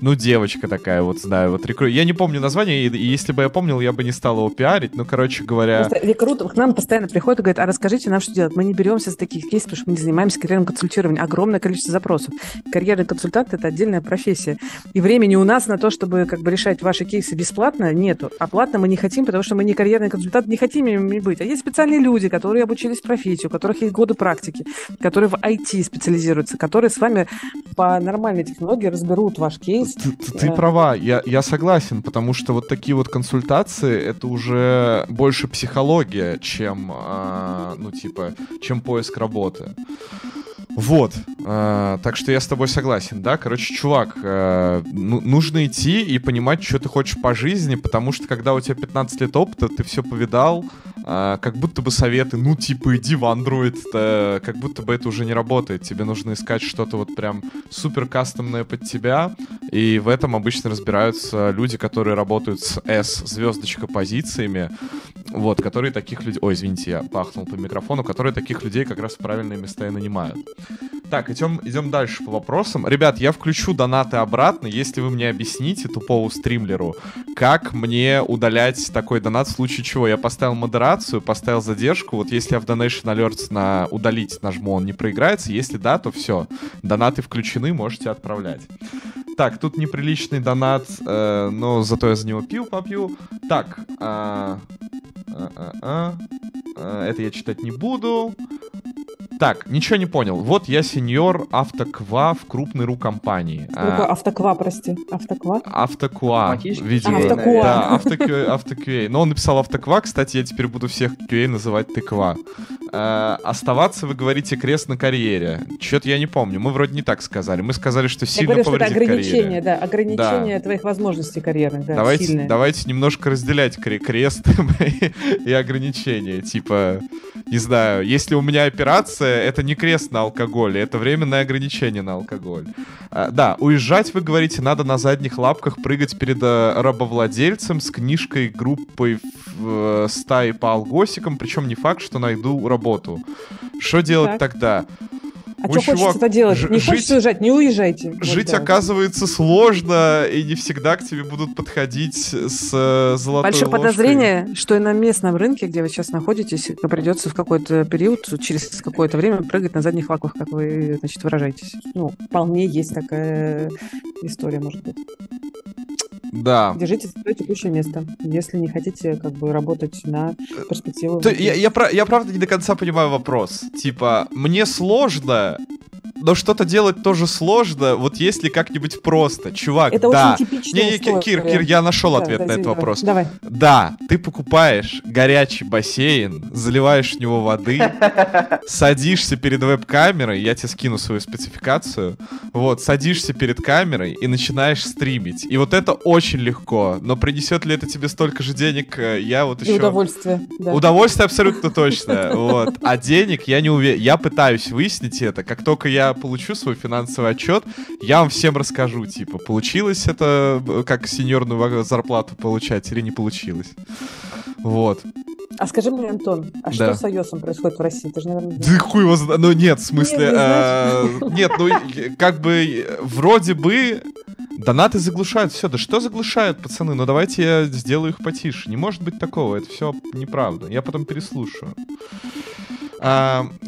Ну, девочка такая, вот знаю, вот рекрут. Я не помню название, и, и если бы я помнил, я бы не стал его пиарить, ну, короче говоря... Просто рекрут к нам постоянно приходит и говорит, а расскажите нам, что делать. Мы не беремся за таких кейсов, потому что мы не занимаемся карьерным консультированием. Огромное количество запросов. Карьерный консультант — это отдельная профессия. И времени у нас на то, чтобы как бы решать ваши кейсы бесплатно, нету. А платно мы не хотим, потому что мы не карьерный консультант, не хотим ими быть. А есть специальные люди, которые обучились профессии, у которых есть годы практики которые в IT специализируются, которые с вами по нормальной технологии разберут ваш кейс. Ты, ты, ты права, я, я согласен, потому что вот такие вот консультации, это уже больше психология, чем, э, ну, типа, чем поиск работы. Вот, э, так что я с тобой согласен, да, короче, чувак, э, ну, нужно идти и понимать, что ты хочешь по жизни, потому что когда у тебя 15 лет опыта, ты все повидал, э, как будто бы советы, ну, типа, иди в Android, -то, как будто бы это уже не работает, тебе нужно искать что-то вот прям супер кастомное под тебя, и в этом обычно разбираются люди, которые работают с S звездочка позициями, вот, которые таких людей, ой, извините, я пахнул по микрофону, которые таких людей как раз в правильные места и нанимают. Так, идем, идем дальше по вопросам. Ребят, я включу донаты обратно, если вы мне объясните, тупому стримлеру, как мне удалять такой донат в случае чего. Я поставил модерацию, поставил задержку. Вот если я в Donation Alerts на удалить нажму, он не проиграется. Если да, то все. Донаты включены, можете отправлять. Так, тут неприличный донат, э, но зато я за него пил попью. Так, а, а, а, а, а, это я читать не буду. Так, ничего не понял. Вот я сеньор автоква в крупной ру компании. Только автоква, прости. Автоква? Автоква, видимо. А, автоква. Да, автоква, автоква. Но он написал автоква, кстати, я теперь буду всех QA называть тыква. Э, оставаться, вы говорите, крест на карьере. Чё-то я не помню. Мы вроде не так сказали. Мы сказали, что Я сильно говорю, что это повредит ограничение, карьере. да, ограничение твоих возможностей карьерных, да, давайте, сильное. давайте немножко разделять кре- крест и ограничения. Типа, не знаю, если у меня операция, это не крест на алкоголь, это временное ограничение на алкоголь. А, да, уезжать, вы говорите, надо на задних лапках прыгать перед э, рабовладельцем с книжкой группой в, э, стаи по алгосикам, причем не факт, что найду работу. Что делать Так. тогда? А что чувак, хочется-то делать? не жить- хочется уезжать, не уезжайте. Вот Жить, да. оказывается, сложно, и не всегда к тебе будут подходить с э, золотой Большое ложкой. подозрение, что и на местном рынке, где вы сейчас находитесь, придется в какой-то период, через какое-то время прыгать на задних лапках, как вы, значит, выражаетесь. Ну, вполне есть такая история, может быть. Да. Держите свое текущее место, если не хотите как бы работать на перспективу. То я, я, пра- я правда не до конца понимаю вопрос. Типа, мне сложно, но что-то делать тоже сложно. Вот если как-нибудь просто, чувак, Это да. очень типичная Не, не, Кир. Кир, Кир, я нашел Да, ответ да, на этот давай. вопрос. Давай. Да, ты покупаешь горячий бассейн, заливаешь в него воды, садишься перед веб-камерой, я тебе скину свою спецификацию, вот, садишься перед камерой и начинаешь стримить. И вот это очень легко, но принесет ли это тебе столько же денег, э, я вот И еще... удовольствие. да. Удовольствие абсолютно точно. Вот. А денег я не уверен. Я пытаюсь выяснить это. Как только я получу свой финансовый отчет, я вам всем расскажу. Типа, получилось это э, как сеньорную зарплату получать или не получилось. Вот. А скажи мне, Антон, а Да. что с iOS происходит в России? Ты же, наверное, Да хуй его зна- Ну нет, в смысле... Э, Нет, ну как бы вроде бы донаты заглушают. Все, да что заглушают, пацаны? Ну давайте я сделаю их потише. Не может быть такого, это все неправда. Я потом переслушаю.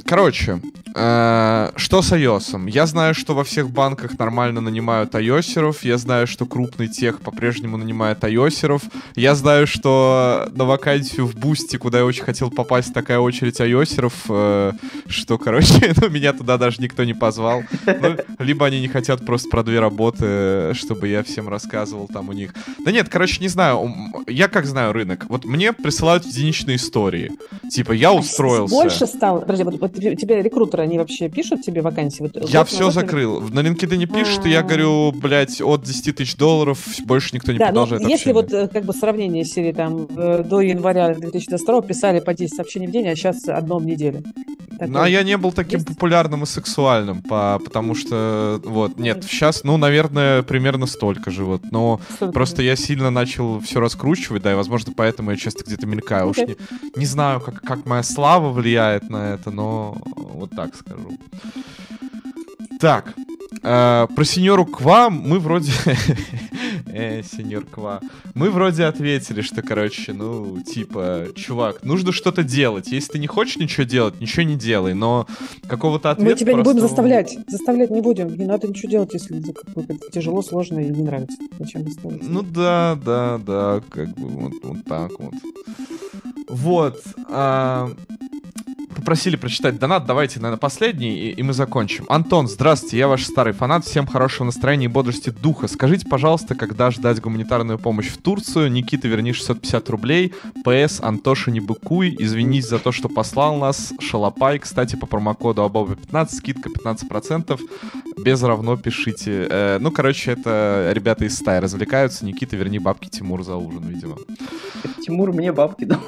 Короче, что с iOS? Я знаю, что во всех банках нормально нанимают iOSеров. Я знаю, что крупный tech по-прежнему нанимает iOSеров. Я знаю, что на вакансию в Boosty, куда я очень хотел попасть, такая очередь iOSеров, э, что, короче, ну, меня туда даже никто не позвал. Ну, либо они не хотят просто про две работы, чтобы я всем рассказывал там у них. Да нет, короче, не знаю. Я как знаю рынок. Вот мне присылают единичные истории. Типа, я устроился. Больше стало. Подожди, вот, вот тебе рекрутеры, они вообще пишут тебе вакансии? Вот, Я вот все закрыл. На LinkedIn пишут, и я А. говорю, блядь, от 10 тысяч долларов больше никто не Да, но продолжает если общение. вот э, как бы сравнение серии там э, до января 2022 писали по 10 сообщений в день, а сейчас одно в неделю. Ну, а я не был таким есть? популярным и сексуальным, по, потому что, вот, нет, сейчас, ну, наверное, примерно столько же, вот, но столько просто же. я сильно начал все раскручивать, да, и, возможно, поэтому я часто где-то мелькаю. Уж не, не знаю, как, как моя слава влияет на это, но вот так скажу. Так, э, про сеньору Ква мы вроде... э, сеньор Ква. Мы вроде ответили, что, короче, ну, типа, чувак, нужно что-то делать. Если ты не хочешь ничего делать, ничего не делай, но какого-то ответа Мы тебя не будем просто- заставлять. Заставлять не будем. Не надо ничего делать, если тяжело, сложно и не нравится. Зачем заставлять? Ну да, да, да, как бы вот, вот так вот. Вот. а, Попросили прочитать донат, давайте, наверное, последний, и, и мы закончим. Антон, здравствуйте, я ваш старый фанат, всем хорошего настроения и бодрости духа. Скажите, пожалуйста, когда ждать гуманитарную помощь в Турцию? Никита, верни 650 рублей. ПС, Антоша, не быкуй, извинись за то, что послал нас. Шалопай, кстати, по промокоду Абоба 15, скидка 15%. Без равно пишите. Э, ну, короче, это ребята из стаи развлекаются. Никита, верни бабки Тимур за ужин, видимо. Тимур мне бабки дал.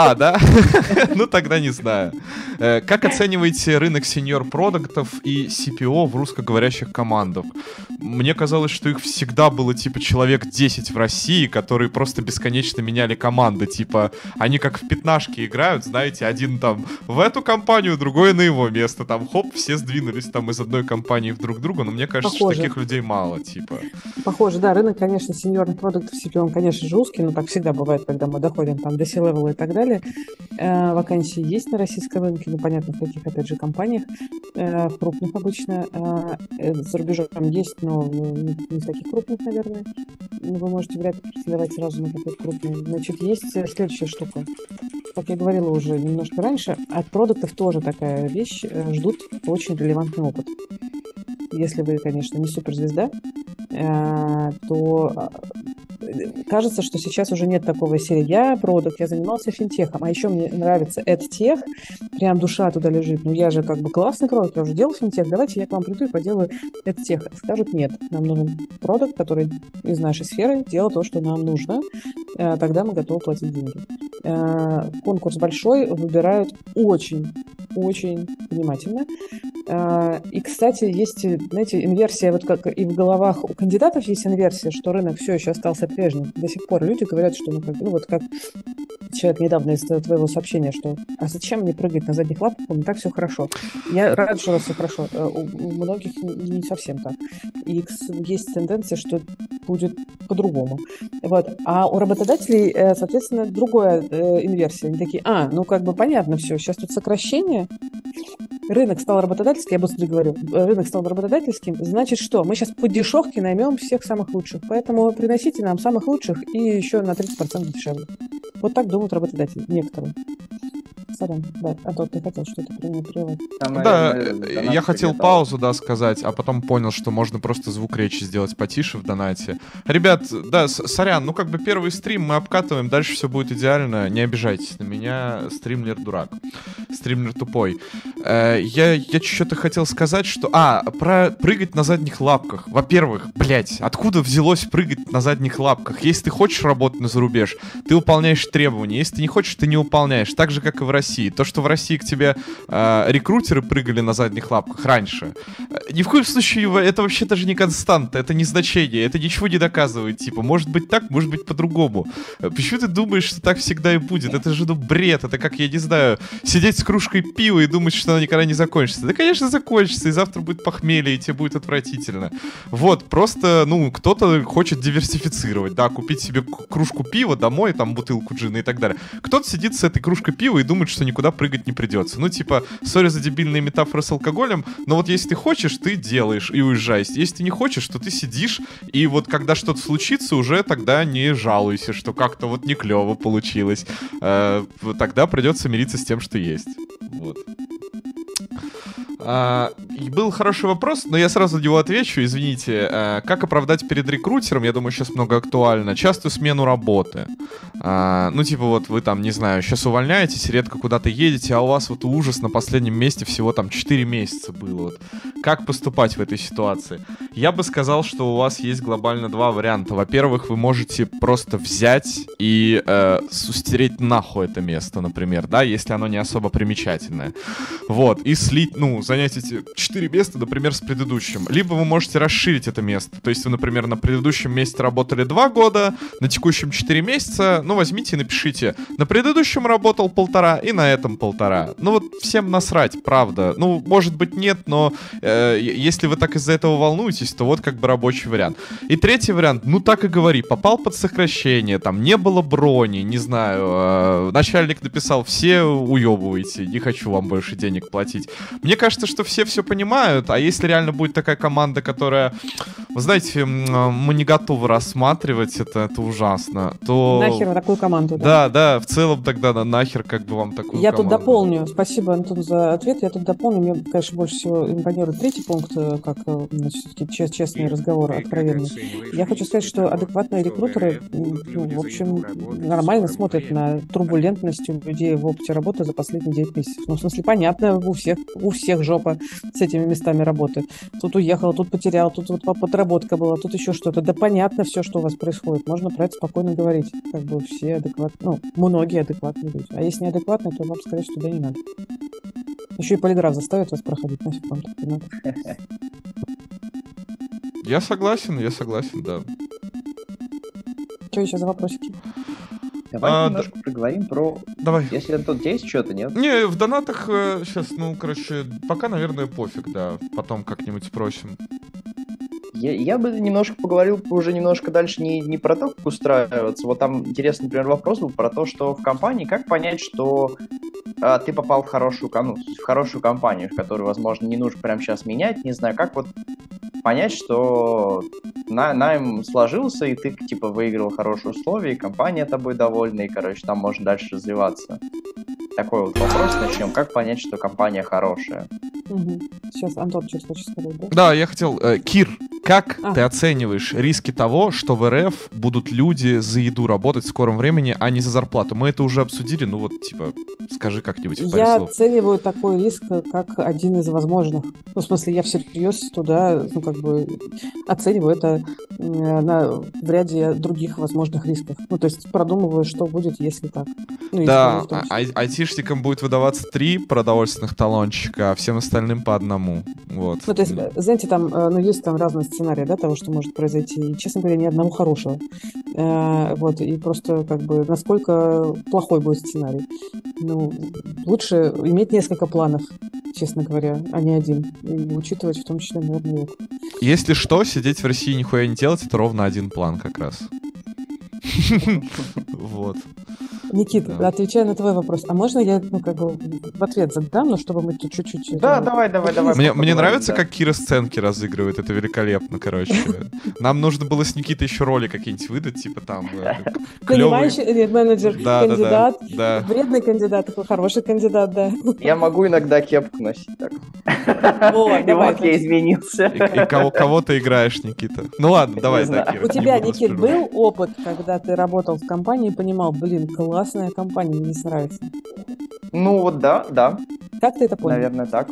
А, да? Ну, тогда не знаю. Э, как оцениваете рынок сеньор-продуктов и CPO в русскоговорящих командах? Мне казалось, что их всегда было, типа, человек 10 в России, которые просто бесконечно меняли команды. Типа, они как в пятнашки играют, знаете, один там в эту компанию, другой на его место. Там, хоп, все сдвинулись там из одной компании в друг друга. Но мне кажется, Похоже. что таких людей мало, типа. Похоже, да, рынок, конечно, сеньорных продуктов CPO, он, конечно же, узкий, но так всегда бывает, когда мы доходим там до C-левела и так далее. Э, вакансии есть на российском рынке, ну, понятно, в каких, опять же, компаниях, э, крупных обычно. Э, за рубежом есть, но не, не в таких крупных, наверное. Ну, Вы можете вряд ли представлять сразу на какой крупный. Значит, есть следующая штука. Как я говорила уже немножко раньше, от продуктов тоже такая вещь. Ждут очень релевантный опыт. Если вы, конечно, не суперзвезда, э, то э, кажется, что сейчас уже нет такого серии. Я продукт, я занимался финтехом, а еще мне нравится EdTech, прям душа туда лежит. Ну, я же как бы классный продукт, я уже делал финтех, давайте я к вам приду и поделаю EdTech. Скажут, нет, нам нужен продукт, который из нашей сферы делает то, что нам нужно, Э, тогда мы готовы платить деньги. Конкурс большой, выбирают очень очень внимательно. И, кстати, есть, знаете, инверсия, вот как и в головах у кандидатов есть инверсия, что рынок все еще остался прежним. До сих пор люди говорят, что, ну, как, ну вот как человек недавно из твоего сообщения, что а зачем мне прыгать на задних лапах, у меня так все хорошо. Я рад, что у вас все хорошо. Э, У многих не совсем так. И есть тенденция, что будет по-другому. Вот. А у работодателей, э, соответственно, другая э, инверсия. Они такие, а, ну как бы понятно все, сейчас тут сокращение, рынок стал работодательским, я быстро говорю, э, рынок стал работодательским, значит что? Мы сейчас по дешевке наймем всех самых лучших, поэтому приносите нам самых лучших и еще на 30% дешевле. Вот так думают работодатели, некоторые. Сорян, да, а то ты хотел что-то прервать. Там, Да, я хотел паузу, да, сказать, а потом понял, что можно просто звук речи сделать потише в донате. Ребят, да, сорян, ну как бы первый стрим мы обкатываем, дальше все будет идеально, не обижайтесь на меня, стримлер дурак, стримлер тупой. Э, я, я что-то хотел сказать, что... А, про прыгать на задних лапках. Во-первых, блять, откуда взялось прыгать на задних лапках? Если ты хочешь работать на зарубеж, ты выполняешь требования. Если ты не хочешь, ты не выполняешь. Так же, как и в России. То, что в России к тебе э, рекрутеры прыгали на задних лапках раньше, э, ни в коем случае это вообще даже не константа, это не значение, это ничего не доказывает. Типа, может быть так, может быть по-другому. Э, Почему ты думаешь, что так всегда и будет? Это же, ну, бред. Это как, я не знаю, сидеть с кружкой пива и думать, что она никогда не закончится. Да, конечно, закончится, и завтра будет похмелье, и тебе будет отвратительно. Вот, просто, ну, кто-то хочет диверсифицировать, да, купить себе кружку пива домой, там, бутылку джина и так далее. Кто-то сидит с этой кружкой пива и думает, что никуда прыгать не придется. Ну, типа, сори за дебильные метафоры с алкоголем, но вот если ты хочешь, ты делаешь и уезжаешь. Если ты не хочешь, то ты сидишь, и вот когда что-то случится, уже тогда не жалуйся, что как-то вот не клево получилось. Э, тогда придется мириться с тем, что есть. Вот. А, был хороший вопрос, но я сразу на него отвечу, извините. А, как оправдать перед рекрутером, я думаю, сейчас много актуально, частую смену работы. А, ну, типа вот вы там, не знаю, сейчас увольняетесь, редко куда-то едете, а у вас вот ужас на последнем месте всего там 4 месяца было. Вот. Как поступать в этой ситуации? Я бы сказал, что у вас есть глобально два варианта. Во-первых, вы можете просто взять и э, стереть нахуй это место, например, да, если оно не особо примечательное. Вот, и слить, ну, занять эти четыре места, например, с предыдущим. Либо вы можете расширить это место. То есть вы, например, на предыдущем месте работали два года, на текущем 4 месяца. Ну, возьмите и напишите. На предыдущем работал полтора, и на этом полтора. Ну, вот всем насрать, правда. Ну, может быть, нет, но э, если вы так из-за этого волнуетесь, то вот как бы рабочий вариант. И третий вариант, ну так и говори, попал под сокращение, там не было брони, не знаю, э, начальник написал, все уебываете, не хочу вам больше денег платить. Мне кажется, что все все понимают, а если реально будет такая команда, которая, вы знаете, э, мы не готовы рассматривать это, это ужасно, то... Нахер такую команду, да? Да, да, в целом тогда на нахер как бы вам такую Я тут команду. дополню. Спасибо, Антон, за ответ. Я тут дополню. Мне, конечно, больше всего импонирует третий пункт, э, как э, значит, все-таки чест- честные разговоры, откровенные. Я хочу сказать, что адекватные рекрутеры, м, ну, в общем, нормально смотрят на турбулентность у людей в опыте работы за последние 9 месяцев. Ну, в смысле, понятно, у всех, у всех жопа с этими местами работы. Тут уехал, тут потерял, тут вот подработка была, тут еще что-то. Да понятно все, что у вас происходит. Можно про это спокойно говорить. Как бы все адекватные, ну, многие адекватные люди. А если неадекватные, то вам, скорее всего, туда не надо. Еще и полиграф заставит вас проходить, нафиг вам так не надо. Я согласен, я согласен, да. Что еще за вопросики? Давай А, немножко проговорим про... Давай. Если тут есть что-то, нет? Не, в донатах сейчас, ну, короче, пока, наверное, пофиг, да. Потом как-нибудь спросим. Я, я бы немножко поговорил уже немножко дальше не, не про то, как устраиваться. Вот там интересный, например, вопрос был про то, что в компании, как понять, что а, ты попал в хорошую, ну, в хорошую компанию, в которую, возможно, не нужно прямо сейчас менять, не знаю, как вот понять, что на, найм сложился, и ты, типа, выиграл хорошие условия, и компания тобой довольна, и, короче, там можно дальше развиваться. Такой вот вопрос начнем. Как понять, что компания хорошая? Мгм. Сейчас Антон что-то хочет сказать, да? Да, я хотел... э, Кир, как А. ты оцениваешь риски того, что в РФ будут люди за еду работать в скором времени, а не за зарплату? Мы это уже обсудили, ну вот, типа, скажи как-нибудь Я слов. оцениваю такой риск как один из возможных. Ну, в смысле, я всерьез туда, ну, как бы, оцениваю это э, на, в ряде других возможных рисков. Ну, то есть продумываю, что будет, если так. Ну, Да, числе. а- ай- айтишникам будет выдаваться три продовольственных талончика, а всем остальным по одному. Вот. Ну, то есть, э, знаете, там, э, ну, есть там разные сценарии, да, того, что может произойти. И, честно говоря, ни одного хорошего. Э, Вот, и просто, как бы, насколько плохой будет сценарий. Ну, лучше иметь несколько планов, честно говоря, а не один. И учитывать в том числе, наверное, это. Если что, сидеть в России нихуя не делать, это ровно один план как раз. Вот. Никит, Да. отвечая на твой вопрос, а можно я, ну, как бы, в ответ задам, но чтобы мы тут чуть-чуть... Да, это, давай, давай, давай. Мне, мне нравится, да. как Кира сценки разыгрывает, это великолепно, короче. Нам нужно было с Никитой еще роли какие-нибудь выдать, типа там э. Понимающий нет, менеджер, Да, да, да, кандидат, да. вредный кандидат, такой хороший кандидат, да. Я могу иногда кепку носить так. О, И давай, вот я изменился. И, кого, кого ты играешь, Никита? Ну ладно, давай, да. У тебя, Никит, был опыт, когда ты работал в компании понимал, блин, классная компания, мне здесь нравится. Ну вот да, да, Как ты это понял? наверное, так.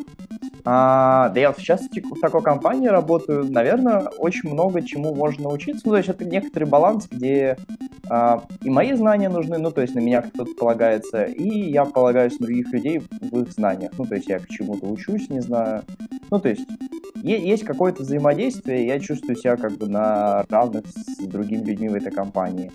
А, да я сейчас в такой компании работаю, наверное, очень много чему можно научиться. Ну, то есть это некоторый баланс, где а, и мои знания нужны, ну, то есть на меня кто-то полагается, и я полагаюсь на других людей в их знаниях. Ну, то есть я к чему-то учусь, не знаю. Ну, то есть есть какое-то взаимодействие, и я чувствую себя как бы на равных с другими людьми в этой компании.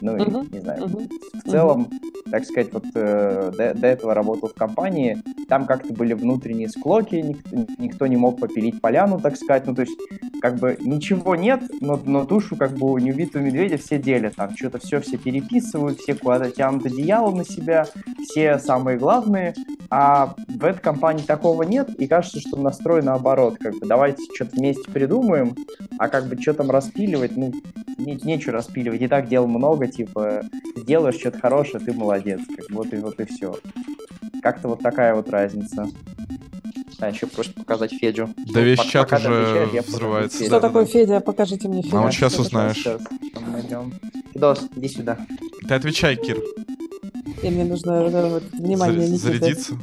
Ну, и, Мгм, не знаю, мгм, в целом, так сказать, вот э, до, до этого работал в компании, там как-то были внутренние склоки, ник- никто не мог попилить поляну, так сказать, ну, то есть, как бы ничего нет, но, но душу, как бы, у неубитого медведя все делят, там, что-то все все переписывают, все куда-то тянут одеяло на себя, все самые главные, а в этой компании такого нет, и кажется, что настрой наоборот, как бы, давайте что-то вместе придумаем, а как бы, что там распиливать, ну, не- нечего распиливать, и так дел много, типа, сделаешь что-то хорошее, ты молодец, как вот и вот и все. Как-то вот такая вот разница. А, еще просто показать Федю. Да весь Пока- чат пока уже отвечаешь, взрывается. Что Да, такое да. Федя? Покажите мне Федя. А вот сейчас Сейчас, узнаешь. сейчас, сейчас найдем. Фидос, иди сюда. Ты отвечай, Кир. И мне нужно э, вот, внимание Заря- Никиты. Зарядиться.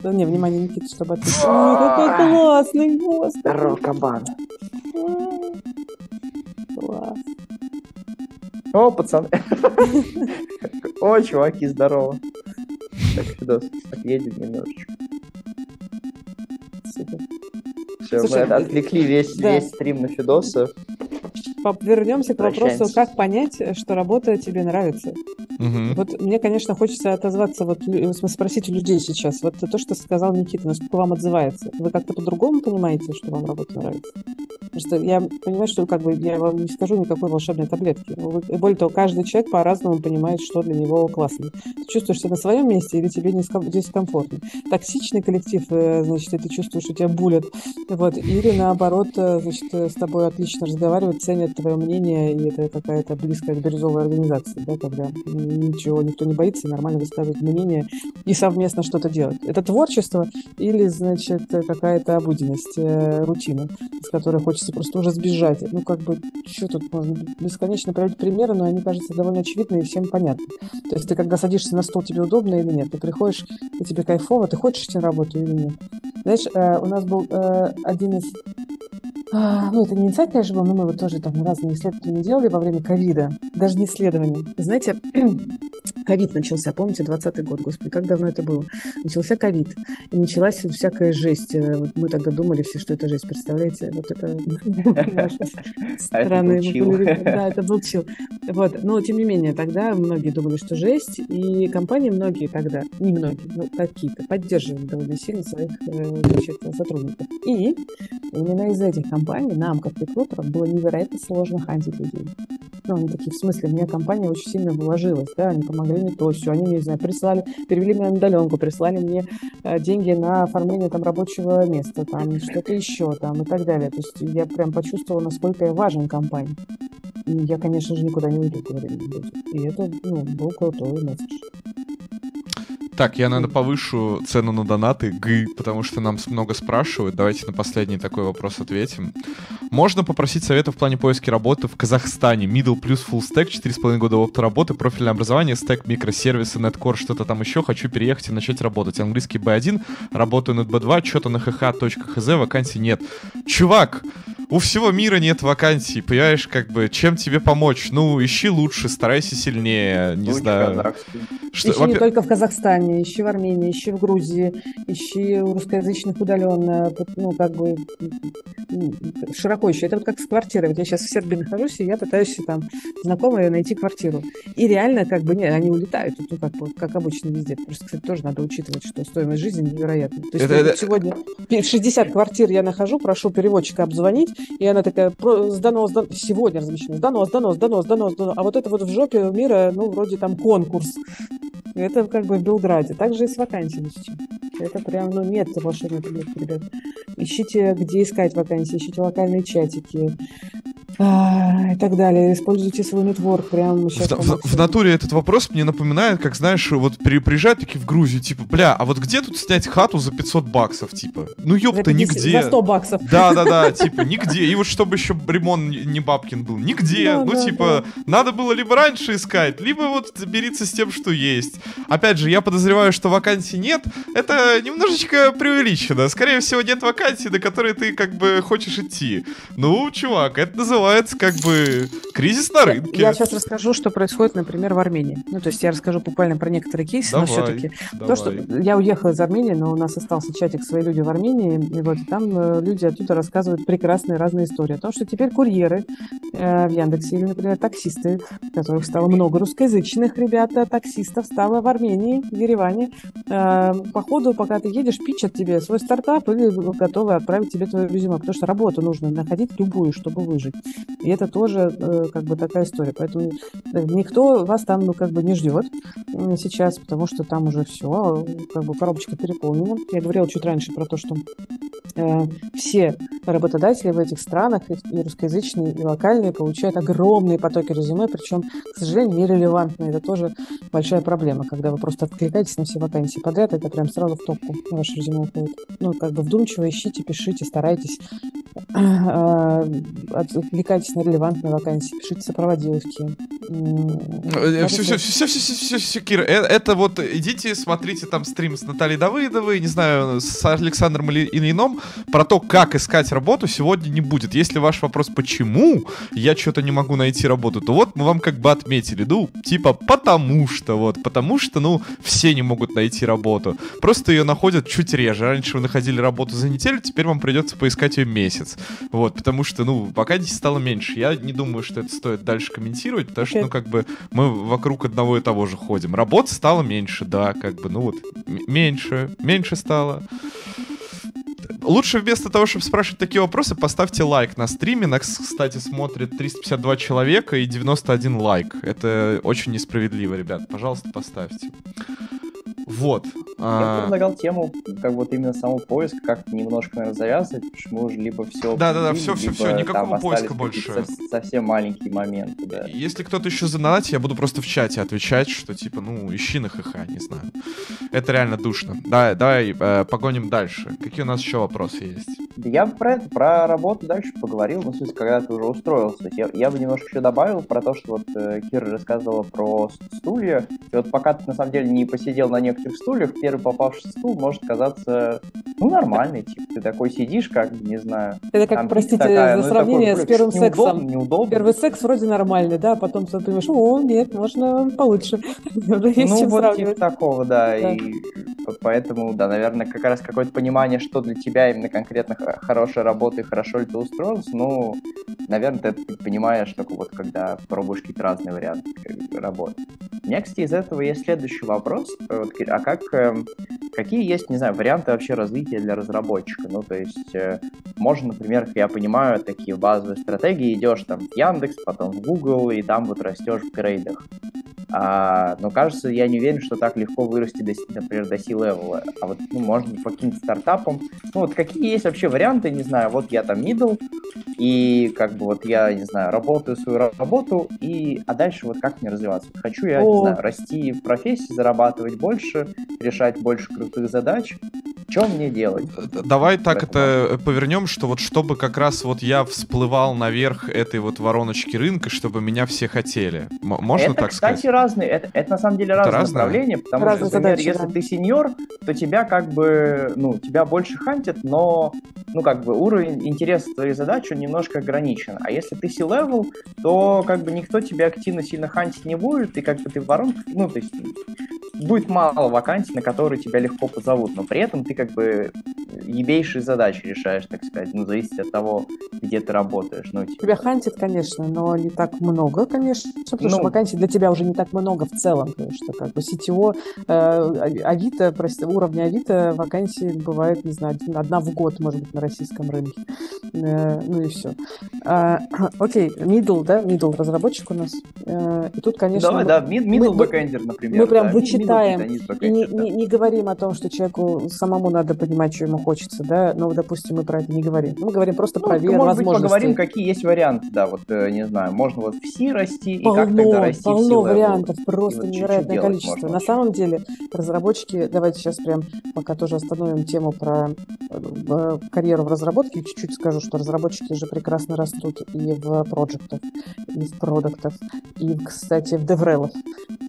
Да, Не, внимание Никиты, чтобы ответить. Ой, какой классный, господи. Здорово, кабан. Класс. О, пацаны. О, чуваки, здорово. Так, Фидос, отъедем немножечко. Все, мы отвлекли весь, весь стрим на Фидоса. Вернемся к вопросу, как понять, что работа тебе нравится. Мгм. Вот мне, конечно, хочется отозваться, вот, смысле, спросить у людей сейчас. Вот то, что сказал Никита, насколько вам отзывается. Вы как-то по-другому понимаете, что вам работа нравится? Потому что я понимаю, что как бы я вам не скажу никакой волшебной таблетки. Вы- Более того, каждый человек по-разному понимает, что для него классно. Ты чувствуешь себя на своем месте или тебе здесь комфортно? Токсичный коллектив, э, значит, ты чувствуешь, что тебя булят. Вот. Или наоборот, э, значит, э, с тобой отлично разговаривают, ценят твое мнение, и это какая-то близкая к бирюзовой организации, да, когда ничего никто не боится, нормально высказывать мнение и совместно что-то делать. Это творчество или, значит, какая-то обыденность, э, рутина, с которой хочется просто уже сбежать. Ну, как бы, что тут можно бесконечно приводить примеры, но они, кажется, довольно очевидны и всем понятны. То есть ты когда садишься на стол, тебе удобно или нет? Ты приходишь, и тебе кайфово, ты хочешь идти на работу или нет? Знаешь, э, у нас был э, один из ну, это не инсайт, конечно, был, но мы вот тоже там разные исследования делали во время ковида. Даже не исследования. Знаете, ковид начался, помните, 20 год, господи, как давно это было? Начался ковид, и началась всякая жесть. Э, вот мы тогда думали все, что это жесть, представляете? Вот это странно. Да, это был чил. Вот, но тем не менее, тогда многие думали, что жесть, и компании многие тогда, не многие, но какие-то, поддерживали довольно сильно своих э, сотрудников. И именно из этих компаний компании, нам, как рекрутерам, было невероятно сложно хантить людей. Ну, они такие, в смысле, меня компания очень сильно вложилась, да, они помогли мне то, все, они, не знаю, прислали, перевели меня на удаленку, прислали мне э, деньги на оформление там рабочего места, там, что-то еще, там, и так далее. То есть я прям почувствовала, насколько я важен компании. И я, конечно же, никуда не уйду, говорили люди. И это, ну, был крутой месседж. Так, я, наверное, повышу цену на донаты, г, потому что нам много спрашивают. Давайте на последний такой вопрос ответим. Можно попросить совета в плане поиска работы в Казахстане? Middle плюс full stack, 4,5 года опыта работы, профильное образование, стек, микросервисы, неткор, что-то там еще. Хочу переехать и начать работать. Английский B1, работаю над B2, что-то на hh.hz, вакансий нет. Чувак, у всего мира нет вакансий, понимаешь, как бы, чем тебе помочь? Ну, ищи лучше, старайся сильнее, не Будь знаю. Что, ищи не только в Казахстане, ищи в Армении, ищи в Грузии, ищи у русскоязычных удаленно, ну, как бы, широко ищи. Это вот как с квартирой. Вот я сейчас в Сербии нахожусь, и я пытаюсь там знакомые найти квартиру. И реально, как бы, нет, они улетают, ну, как, как обычно везде. Просто, кстати, тоже надо учитывать, что стоимость жизни невероятная. То есть это, это... сегодня 60 квартир я нахожу, прошу переводчика обзвонить, и она такая, сдано, сдано, сегодня размещено, сдано, сдано, сдано, сдано, сдано. А вот это вот в жопе мира, ну, вроде там конкурс. Это как бы в Белграде. Также и с вакансиями. Это прям, ну, нет волшебных ребят. Ищите, где искать вакансии, ищите локальные чатики, и так далее. Используйте свой нетворк прямо сейчас. В, в, в натуре этот вопрос мне напоминает, как, знаешь, вот при, приезжают такие в Грузию, типа, бля, а вот где тут снять хату за 500 баксов, типа? Ну, ёпта, нигде. За 100 баксов. Да-да-да, типа, нигде. И вот чтобы еще ремонт не бабкин был, нигде. ну, типа, надо было либо раньше искать, либо вот мириться с тем, что есть. Опять же, я подозреваю, что вакансий нет. Это немножечко преувеличено. Скорее всего, нет вакансий, на которые ты как бы хочешь идти. Ну, чувак, это называется называется как бы кризис на рынке. Я сейчас расскажу, что происходит, например, в Армении. Ну, то есть я расскажу буквально про некоторые кейсы, давай, но все-таки то, что я уехала из Армении, но у нас остался чатик «Свои люди в Армении», и вот там э, люди оттуда рассказывают прекрасные разные истории о том, что теперь курьеры э, в Яндексе или, например, таксисты, которых стало много русскоязычных ребят, э, таксистов стало в Армении, в Ереване. Э, по ходу, пока ты едешь, пичат тебе свой стартап или готовы отправить тебе твое резюме, потому что работу нужно находить любую, чтобы выжить. И это тоже э, как бы такая история. Поэтому э, никто вас там ну, как бы не ждет сейчас, потому что там уже все, как бы коробочка переполнена. Я говорила чуть раньше про то, что э, все работодатели в этих странах, и русскоязычные, и локальные, получают огромные потоки резюме, причем, к сожалению, нерелевантные. Это тоже большая проблема, когда вы просто откликаетесь на все вакансии подряд, это прям сразу в топку ваше резюме уходит. Ну, как бы вдумчиво ищите, пишите, старайтесь отвлекайтесь на релевантные вакансии, пишите сопроводиловки. Все, все, все, все, все, все, все, Кира, это вот идите, смотрите там стрим с Натальей Давыдовой, не знаю, с Александром или Ином, про то, как искать работу, сегодня не будет. Если ваш вопрос, почему я что-то не могу найти работу, то вот мы вам как бы отметили, ну, типа, потому что, вот, потому что, ну, все не могут найти работу. Просто ее находят чуть реже. Раньше вы находили работу за неделю, теперь вам придется поискать ее месяц. Вот, потому что, ну, вакансий стало меньше. Я не думаю, что это стоит дальше комментировать, потому что, ну, как бы, мы вокруг одного и того же ходим. Работы стало меньше, да, как бы, ну вот, меньше, меньше стало. Лучше вместо того, чтобы спрашивать такие вопросы, поставьте лайк на стриме. Нас, кстати, смотрит 352 человека и 91 лайк. Это очень несправедливо, ребят. Пожалуйста, поставьте. Вот. Я а... предлагал тему, как вот именно самого поиска, как немножко, наверное, завязывать, мы уже либо все... Да-да-да, все-все-все, никакого поиска больше. Совсем маленькие моменты, да. Если кто-то еще занадать, я буду просто в чате отвечать, что типа, ну, ищи на ХХ, не знаю. Это реально душно. Да, давай э, погоним дальше. Какие у нас еще вопросы есть? Да я про это, про работу дальше поговорил, ну, в смысле, когда ты уже устроился. Я, я бы немножко еще добавил про то, что вот э, Кира рассказывала про стулья. И вот пока ты, на самом деле, не посидел на некоторых стульях, первый попавший стул может казаться, ну, нормальный, типа, ты такой сидишь, как, не знаю. Это как, простите такая, за ну, сравнение такой, с первым неудобно, сексом. Неудобно. Первый секс вроде нормальный, да, а потом ты понимаешь, о, нет, можно получше. ну, вот типа такого, да, и поэтому, да, наверное, как раз какое-то понимание, что для тебя именно конкретно хорошая работа и хорошо ли ты устроился, ну, наверное, ты понимаешь только вот когда пробуешь какие-то разные варианты работы. У меня, кстати, из этого есть следующий вопрос. Вот, а как, эм, какие есть, не знаю, варианты вообще развития для разработчика? Ну, то есть, э, можно, например, как я понимаю, такие базовые стратегии, идешь там в Яндекс, потом в Google, и там вот растешь в грейдах. А, но кажется, я не уверен, что так легко вырасти, до, например, до C-level. А вот, ну, можно по каким-то стартапам. Ну, вот какие есть вообще варианты, не знаю, вот я там middle, и как бы вот я, не знаю, работаю свою работу, и, а дальше вот как мне развиваться? Хочу я, О. не знаю, расти в профессии, зарабатывать больше, решать больше крутых задач, что мне делать? Давай так это повернем, что вот чтобы как раз вот я всплывал наверх этой вот вороночки рынка, чтобы меня все хотели. М- можно это, так сказать? Это, кстати, разные. Это, это на самом деле разные, разные? направления, потому разные что, например, задачи, если да. ты сеньор, то тебя как бы, ну, тебя больше хантят, но, ну, как бы уровень интереса твоей задачи немножко ограничен. А если ты C-level, то как бы никто тебя активно сильно хантить не будет, и как бы ты в воронках, ну, то есть будет мало вакансий, на которые тебя легко позовут, но при этом ты как бы ебейшие задачи решаешь, так сказать, ну, зависит от того, где ты работаешь. Ну, типа... Тебя хантит, конечно, но не так много, конечно, потому ну, что вакансий для тебя уже не так много в целом, потому что как бы CTO, э, Авито, прости, уровня Авито вакансий бывает, не знаю, одна в год, может быть, на российском рынке. Э, ну и все. А, окей, middle, да, middle разработчик у нас. Э, и тут, конечно... Давай, да, middle backender, например. Мы прям да, вычитаем и не, не, не говорим о том, что человеку самому надо понимать, что ему хочется, да, но, допустим, мы про это не говорим. Мы говорим просто ну, про может возможности. Быть, поговорим, какие есть варианты, да, вот, э, не знаю, можно вот в C расти, полно, и как тогда расти Полно вариантов, просто вот невероятное количество. Можно. На самом деле, разработчики, давайте сейчас прям пока тоже остановим тему про э, карьеру в разработке, чуть-чуть скажу, что разработчики же прекрасно растут и в проектах, и в продуктах, и, кстати, в деврелах.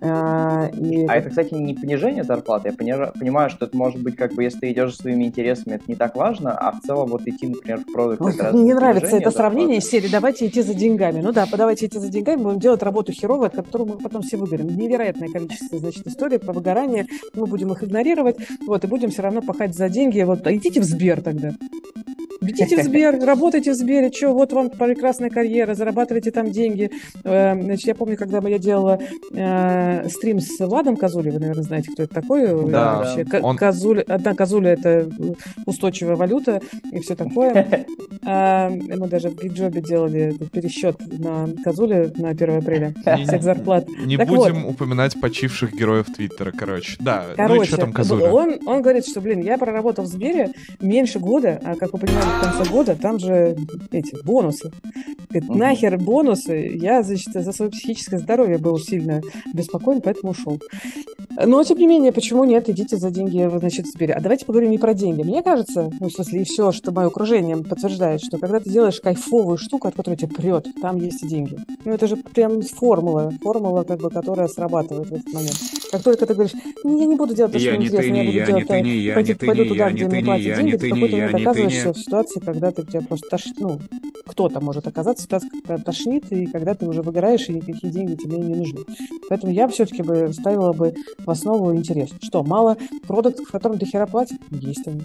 А, и... а это, кстати, не понижение зарплаты. Я понимаю, что это может быть, как бы, если ты идешь своими интересами, это не так важно, а в целом вот идти, например, в продукт... Ой, мне не нравится это сравнение из серии «давайте идти за деньгами». Ну да, давайте идти за деньгами, будем делать работу херовую, от которой мы потом все выгорим. Невероятное количество, значит, историй про выгорание, мы будем их игнорировать, вот, и будем все равно пахать за деньги. Вот, а идите в Сбер тогда. Идите в Сбер, работайте в Сбере, что, вот вам прекрасная карьера, зарабатывайте там деньги. Э, значит, я помню, когда я делала э, стрим с Владом Козулей, вы, наверное, знаете, кто это такой. Да, вообще. Он... Козуль, одна Козуля – это устойчивая валюта и все такое. А, мы даже в Гиджобе делали пересчет на Козуле на 1 апреля всех зарплат. Не будем упоминать почивших героев Твиттера, короче. Да, ну и что там Козуля? Он, он говорит, что, блин, я проработал в Сбере меньше года, а, как вы понимаете, в конце года, там же эти бонусы. Говорит, нахер бонусы, я, значит, за свое психическое здоровье был сильно беспокоен, поэтому ушел. Но, тем не менее, почему нет, идите за деньги, значит, в А давайте поговорим не про деньги. Мне кажется, ну, в смысле, и все, что мое окружение подтверждает, что когда ты делаешь кайфовую штуку, от которой тебе прет, там есть и деньги. Ну, это же прям формула, формула, как бы, которая срабатывает в этот момент. Как только ты говоришь, не, я не буду делать то, что мне интересно, я буду делать, пойду, пойду туда, где мне платят деньги, ты в какой-то момент оказываешься в ситуации, когда ты тебя просто тошнит, ну, кто-то может оказаться в ситуации, когда тошнит, и когда ты уже выгораешь, и никакие деньги тебе не нужны. Поэтому я все-таки бы ставила бы в основу интерес. Что, мало продуктов, которым ты хера платят? Есть они.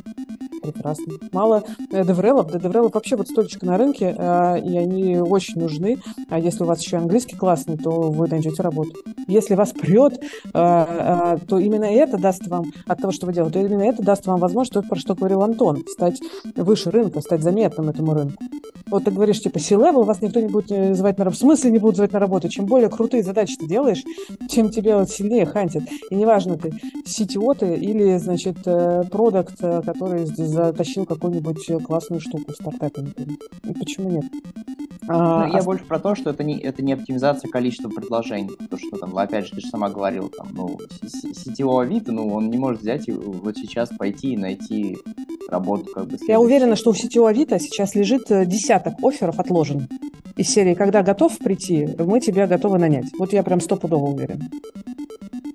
Прекрасно. Мало э, деврелов. Да, деврелов вообще вот столечко на рынке, э, и они очень нужны. А если у вас еще английский классный, то вы найдете работу. Если вас прет, э, то именно это даст вам, от того, что вы делаете, именно это даст вам возможность, то, про что говорил Антон, стать выше рынка, стать заметным этому рынку. Вот ты говоришь, типа, C-level, вас никто не будет э, звать на работу. В смысле не будут звать на работу? Чем более крутые задачи ты делаешь, тем тебе вот сильнее хантят. И неважно, ты CTO ты или, значит, э, продукт, э, который затащил какую-нибудь классную штуку в стартапе, например. И почему нет? А, ну, я а... больше про то, что это не, это не оптимизация количества предложений. Потому что, там, опять же, ты же сама говорила, там, ну, CTO Авито, ну, он не может взять и вот сейчас пойти и найти работу как бы... Я уверена, что у сетевого Авито сейчас лежит э, десяток офферов отложен. Из серии «Когда готов прийти, мы тебя готовы нанять». Вот я прям стопудово уверен.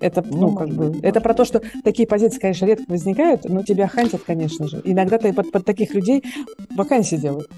Это, ну, Ну, как бы, быть, это про то, что такие позиции, конечно, редко возникают, но тебя хантят, конечно же. Иногда ты под, под таких людей вакансии делают.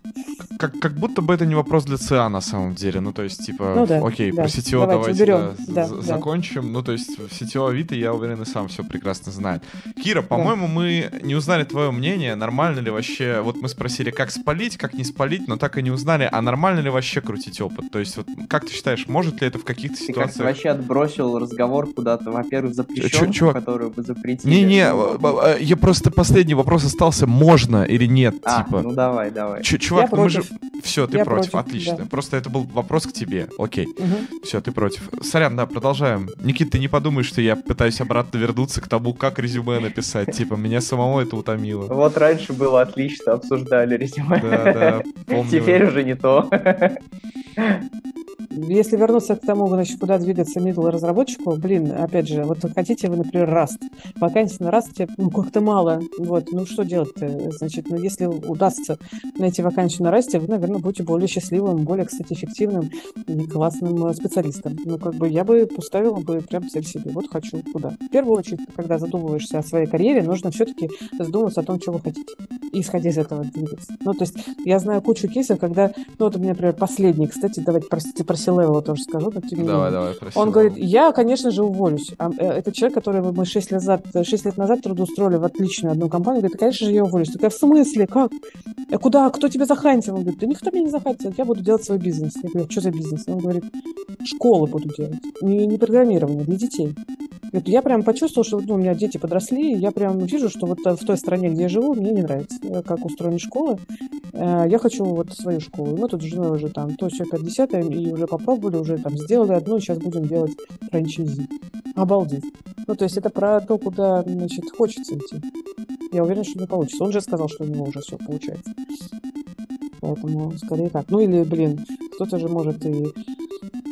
Как, как будто бы это не вопрос для ЦА на самом деле. Ну, то есть, типа, Ну да, окей, да. про сетево Давайте давайте, да, Да, да. закончим. Ну, то есть, в сетево Авито, я уверен, и сам все прекрасно знает. Кира, по-моему, мы не узнали твое мнение, нормально ли вообще... Вот мы спросили, как спалить, как не спалить, но так и не узнали, а нормально ли вообще крутить опыт? То есть, вот, как ты считаешь, может ли это в каких-то Ты как-то ситуациях... вообще отбросил разговор куда-то, во-первых, запрещенку, чувак, которую бы запретили. Не-не, Ну, э, я просто последний вопрос остался, можно или нет, А, типа. ну давай, давай. Чё, чувак, Я ну мы же... Все, ты Я против, против, отлично. да. Просто это был вопрос к тебе, окей. Мгм. Все, ты против. Сорян, да, продолжаем. Никит, ты не подумай, что я пытаюсь обратно вернуться к тому, как резюме написать. Типа, меня самого это утомило. Вот раньше было отлично, обсуждали резюме. Да, да. Теперь уже не то. Если вернуться к тому, значит, куда двигаться middle разработчику, блин, опять же, вот хотите вы, например, Rust. Вакансий на Rust ну, как-то мало. Вот, ну что делать-то? Значит, ну если удастся найти вакансию на Rust, вы, наверное, будете более счастливым, более, кстати, эффективным и классным э, специалистом. Ну, как бы я бы поставила бы прям цель себе. Вот хочу куда. В первую очередь, когда задумываешься о своей карьере, нужно все-таки задуматься о том, чего вы хотите. И исходя из этого двигаться. Ну, то есть я знаю кучу кейсов, когда, ну, вот у меня, например, последний, кстати, давайте, простите, про C-Level тоже скажу, но тем не Давай, давай, просил. Он говорит, я, конечно же, уволюсь. А, э, это человек, которого мы 6 лет, назад, 6 лет назад трудоустроили в отличную одну компанию. Говорит, конечно же, я уволюсь. Такая, в смысле? Как? А куда? Кто тебя захантил? Он говорит, да никто меня не захантил. Я буду делать свой бизнес. Я говорю, что за бизнес? Он говорит, школы буду делать. Не, не программирование, для детей. Говорит, я прям почувствовал, что ну, у меня дети подросли, и я прям вижу, что вот в той стране, где я живу, мне не нравится, э, как устроены школы. Э, Я хочу вот свою школу. И Мы тут с женой уже там то все 50 и уже попробовали, уже там сделали одну, сейчас будем делать франчайзи. Обалдеть. Ну, то есть это про то, куда, значит, хочется идти. Я уверен, что не получится. Он же сказал, что у него уже все получается. Поэтому скорее так. Ну или, блин, кто-то же может и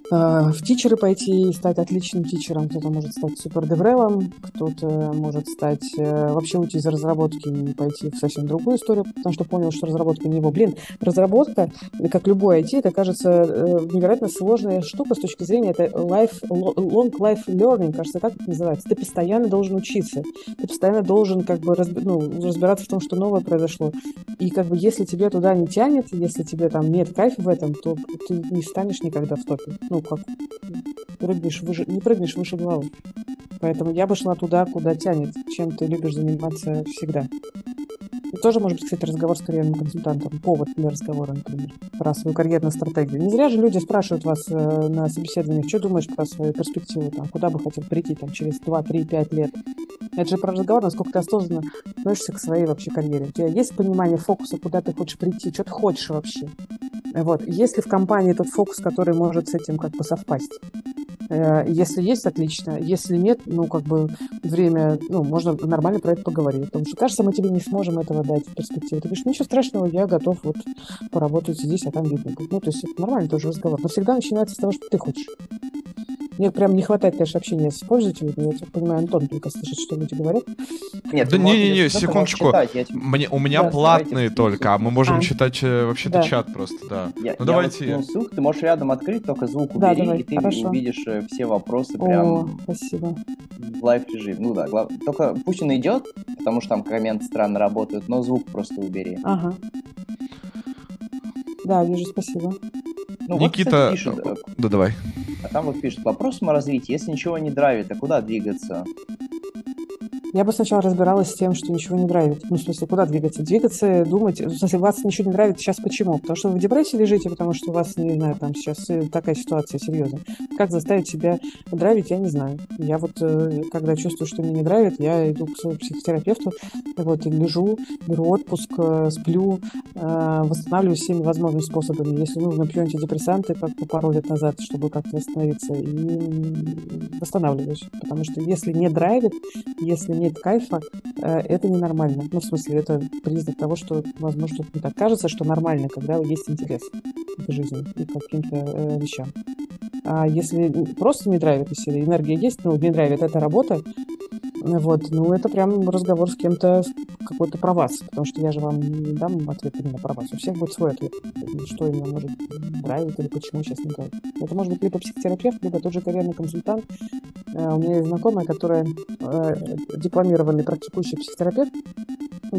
в тичеры пойти и стать отличным тичером, кто-то может стать супер деврелом, кто-то может стать э, вообще уйти из разработки и пойти в совсем другую историю, потому что понял, что разработка не его. Блин, разработка, как любой IT, это кажется э, невероятно сложная штука с точки зрения это life, lo- long life learning, кажется, так это называется. Ты постоянно должен учиться, ты постоянно должен как бы разби- ну, разбираться в том, что новое произошло. И как бы если тебе туда не тянет, если тебе там нет кайфа в этом, то ты не станешь никогда в топе. Ну, как прыгнешь выше, не прыгнешь выше головы. Поэтому я бы шла туда, куда тянет, чем ты любишь заниматься всегда. Тоже может быть, кстати, разговор с карьерным консультантом, повод для разговора, например, про свою карьерную стратегию. Не зря же люди спрашивают вас э, на собеседованиях, что думаешь про свою перспективу, там, куда бы хотел прийти там, через 2, 3, 5 лет. Это же про разговор, насколько ты осознанно относишься к своей вообще карьере. У тебя есть понимание фокуса, куда ты хочешь прийти, что ты хочешь вообще. Вот. Есть ли в компании тот фокус, который может с этим как бы совпасть? Э, Если есть, отлично. Если нет, ну, как бы время, ну, можно нормально про это поговорить. Потому что, кажется, мы тебе не сможем этого дать в перспективе. Ты говоришь, ничего страшного, я готов вот поработать здесь, а там видно. будет». Ну, то есть это нормальный тоже разговор. Но всегда начинается с того, что ты хочешь. Мне прям не хватает, конечно, общения с пользователями. Я так понимаю, Антон только слышит, что люди говорят. Нет, Да не-не-не, секундочку. читать, я тебе- Мне, у меня Да, платные только, а мы можем А. читать э, вообще-то Да. чат просто, да. Я, ну я давайте... вот ссылку, ты можешь рядом открыть, только звук Да, убери, давай, и ты хорошо. увидишь э, все вопросы О, прям спасибо. в live режим. Ну да, глав- только пусть он идет, потому что там комменты странно работают, но звук просто убери. Ага. Да, вижу, спасибо. Ну, вот, Никита... кстати, пишет, э, Да давай. а там вот пишет, вопрос о развитии, если ничего не драйвит, а куда двигаться? Я бы сначала разбиралась с тем, что ничего не нравится. Ну, в смысле, куда двигаться? Двигаться, думать. В смысле, вас ничего не нравится сейчас почему? Потому что вы в депрессии лежите, потому что у вас, не знаю, там сейчас э, такая ситуация серьезная. Как заставить себя драйвить, я не знаю. Я вот, э, когда чувствую, что мне не драйвит, я иду к своему психотерапевту, вот, лежу, беру отпуск, э, сплю, восстанавливаюсь всеми возможными способами. Если нужно, пью антидепрессанты, как пару лет назад, чтобы как-то восстановиться, и восстанавливаюсь. Потому что если не драйвит, если нет кайфа, э, это ненормально. Ну, в смысле, это признак того, что, возможно, что-то не так. Кажется, что нормально, когда есть интерес к жизни и к каким-то э, вещам. А если просто не драйвит, если энергия есть, ну, не драйвит, это работа, Вот, ну, это прям разговор с кем-то какой-то про вас, потому что я же вам не дам ответ именно про вас. У всех будет свой ответ, что именно может нравится или почему сейчас не нравится. Это может быть либо психотерапевт, либо тот же карьерный консультант. Э, у меня есть знакомая, которая э, дипломированный практикующий психотерапевт,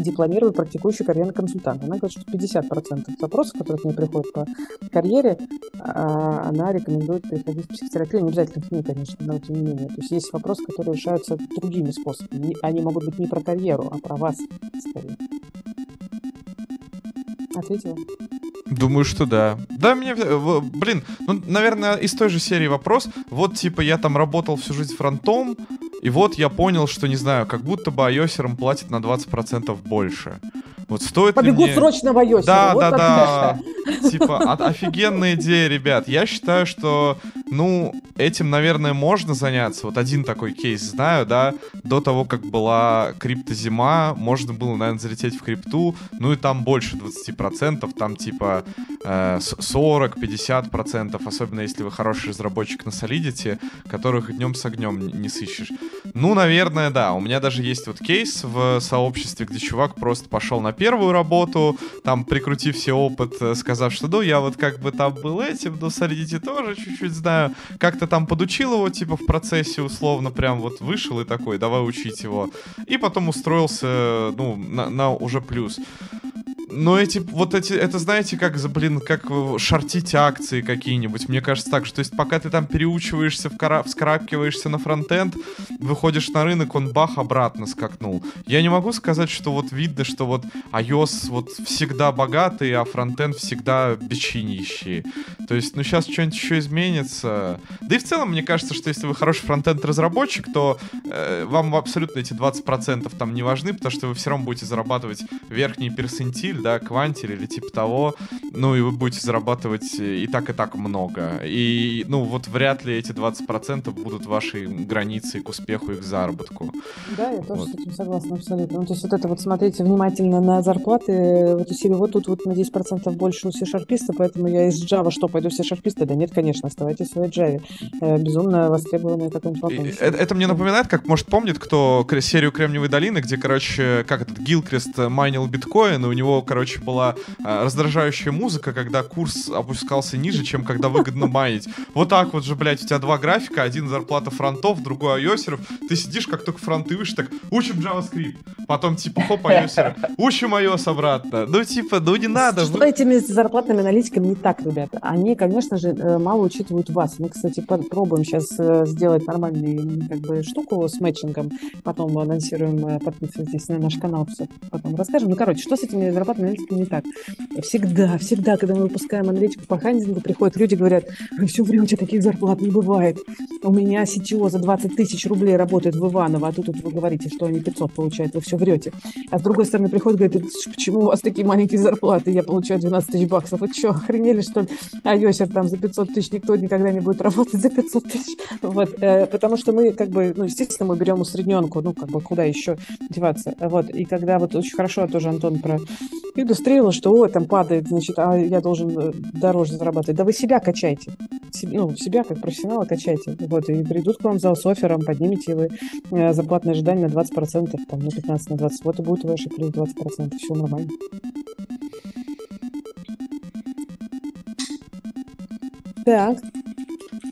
дипломированный практикующий карьерный консультант. Она говорит, что 50% запросов, которые к ней приходят по карьере, а, она рекомендует переходить в психотерапию. Не обязательно к ней, конечно, но тем не менее. То есть есть вопросы, которые решаются другими способами. Они могут быть не про карьеру, а про вас скорее. Ответила? Думаю, что да. Да, мне, э, блин, ну, наверное, из той же серии вопрос. Вот, типа, я там работал всю жизнь фронтом, и вот я понял, что, не знаю, как будто бы айосерам платят на 20% больше. Вот стоит Побегу мне... срочно в iOS. Да, вот да, да. Типа, офигенная идея, ребят. Я считаю, что, ну, этим, наверное, можно заняться. Вот один такой кейс знаю, да. До того, как была криптозима, можно было, наверное, залететь в крипту. Ну и там больше 20%. Там типа э, 40-50%. Особенно если вы хороший разработчик на Solidity, которых днем с огнем не сыщешь. Ну, наверное, да. У меня даже есть вот кейс в сообществе, где чувак просто пошел на первую работу, там, прикрутив все опыт, э, сказав, что, ну, я вот как бы там был этим, но Solidity тоже чуть-чуть знаю, как-то там подучил его, типа, в процессе, условно, прям вот вышел и такой, давай учить его. И потом устроился, ну, на, на уже плюс. Но эти, вот эти, это знаете, как, блин, как шортить акции какие-нибудь. Мне кажется так, что то есть пока ты там переучиваешься, вкара... вскарабкиваешься на фронтенд, выходишь на рынок, он бах, обратно скакнул. Я не могу сказать, что вот видно, что вот iOS вот всегда богатый, а фронтенд всегда бечинищий. То есть, ну сейчас что-нибудь еще изменится. Да и в целом, мне кажется, что если вы хороший фронтенд-разработчик, то э, вам абсолютно эти 20% там не важны, потому что вы все равно будете зарабатывать верхний персентиль, да, квантиль или типа того, ну и вы будете зарабатывать и так, и так много. И, ну, вот вряд ли эти 20% будут вашей границей к успеху и к заработку. Да, я тоже вот. с этим согласна абсолютно. Ну, то есть вот это вот смотрите внимательно на зарплаты, вот если вот тут вот на 10% больше у C-шарписта, поэтому я из Java что, пойду C-шарписта? Да нет, конечно, оставайтесь в своей Java. Э, безумно востребованная какая-нибудь. Это, это мне напоминает, как, может, помнит, кто серию Кремниевой долины, где, короче, как этот Гилкрест майнил биткоин, и у него короче, была э, раздражающая музыка, когда курс опускался ниже, чем когда выгодно майнить. Вот так вот же, блядь, у тебя два графика, один зарплата фронтов, другой айосеров. Ты сидишь, как только фронты выше, так, учим JavaScript. Потом, типа, хоп, айосеры. Учим iOS обратно. Ну, типа, ну не надо. Что вы... этими зарплатными аналитиками не так, ребята? Они, конечно же, э, мало учитывают вас. Мы, кстати, пробуем сейчас э, сделать нормальную как бы, штуку с мэтчингом. Потом анонсируем, подписывайтесь на наш канал, все потом расскажем. Ну, короче, что с этими зарплатами зарплатной аналитики не так. Всегда, всегда, когда мы выпускаем аналитику по хандингу, приходят люди, говорят, вы все врете, таких зарплат не бывает. У меня CTO за 20 тысяч рублей работает в Иваново, а тут вот вы говорите, что они 500 получают, вы все врете. А с другой стороны приходят, говорят, почему у вас такие маленькие зарплаты, я получаю 12 тысяч баксов. Вы что, охренели, что ли? А Йосер там за 500 тысяч, никто никогда не будет работать за 500 тысяч. Вот, э, потому что мы, как бы, ну, естественно, мы берем усредненку, ну, как бы, куда еще деваться. Вот, и когда вот очень хорошо тоже Антон про индустрию, что о, там падает, значит, а я должен э, дороже зарабатывать. Да вы себя качайте. ну, себя как профессионала качайте. Вот, и придут к вам за оффером, поднимите вы э, зарплатное ожидание на 20%, там, на 15, на 20. Вот и будет ваши плюс 20%. Все нормально. Так,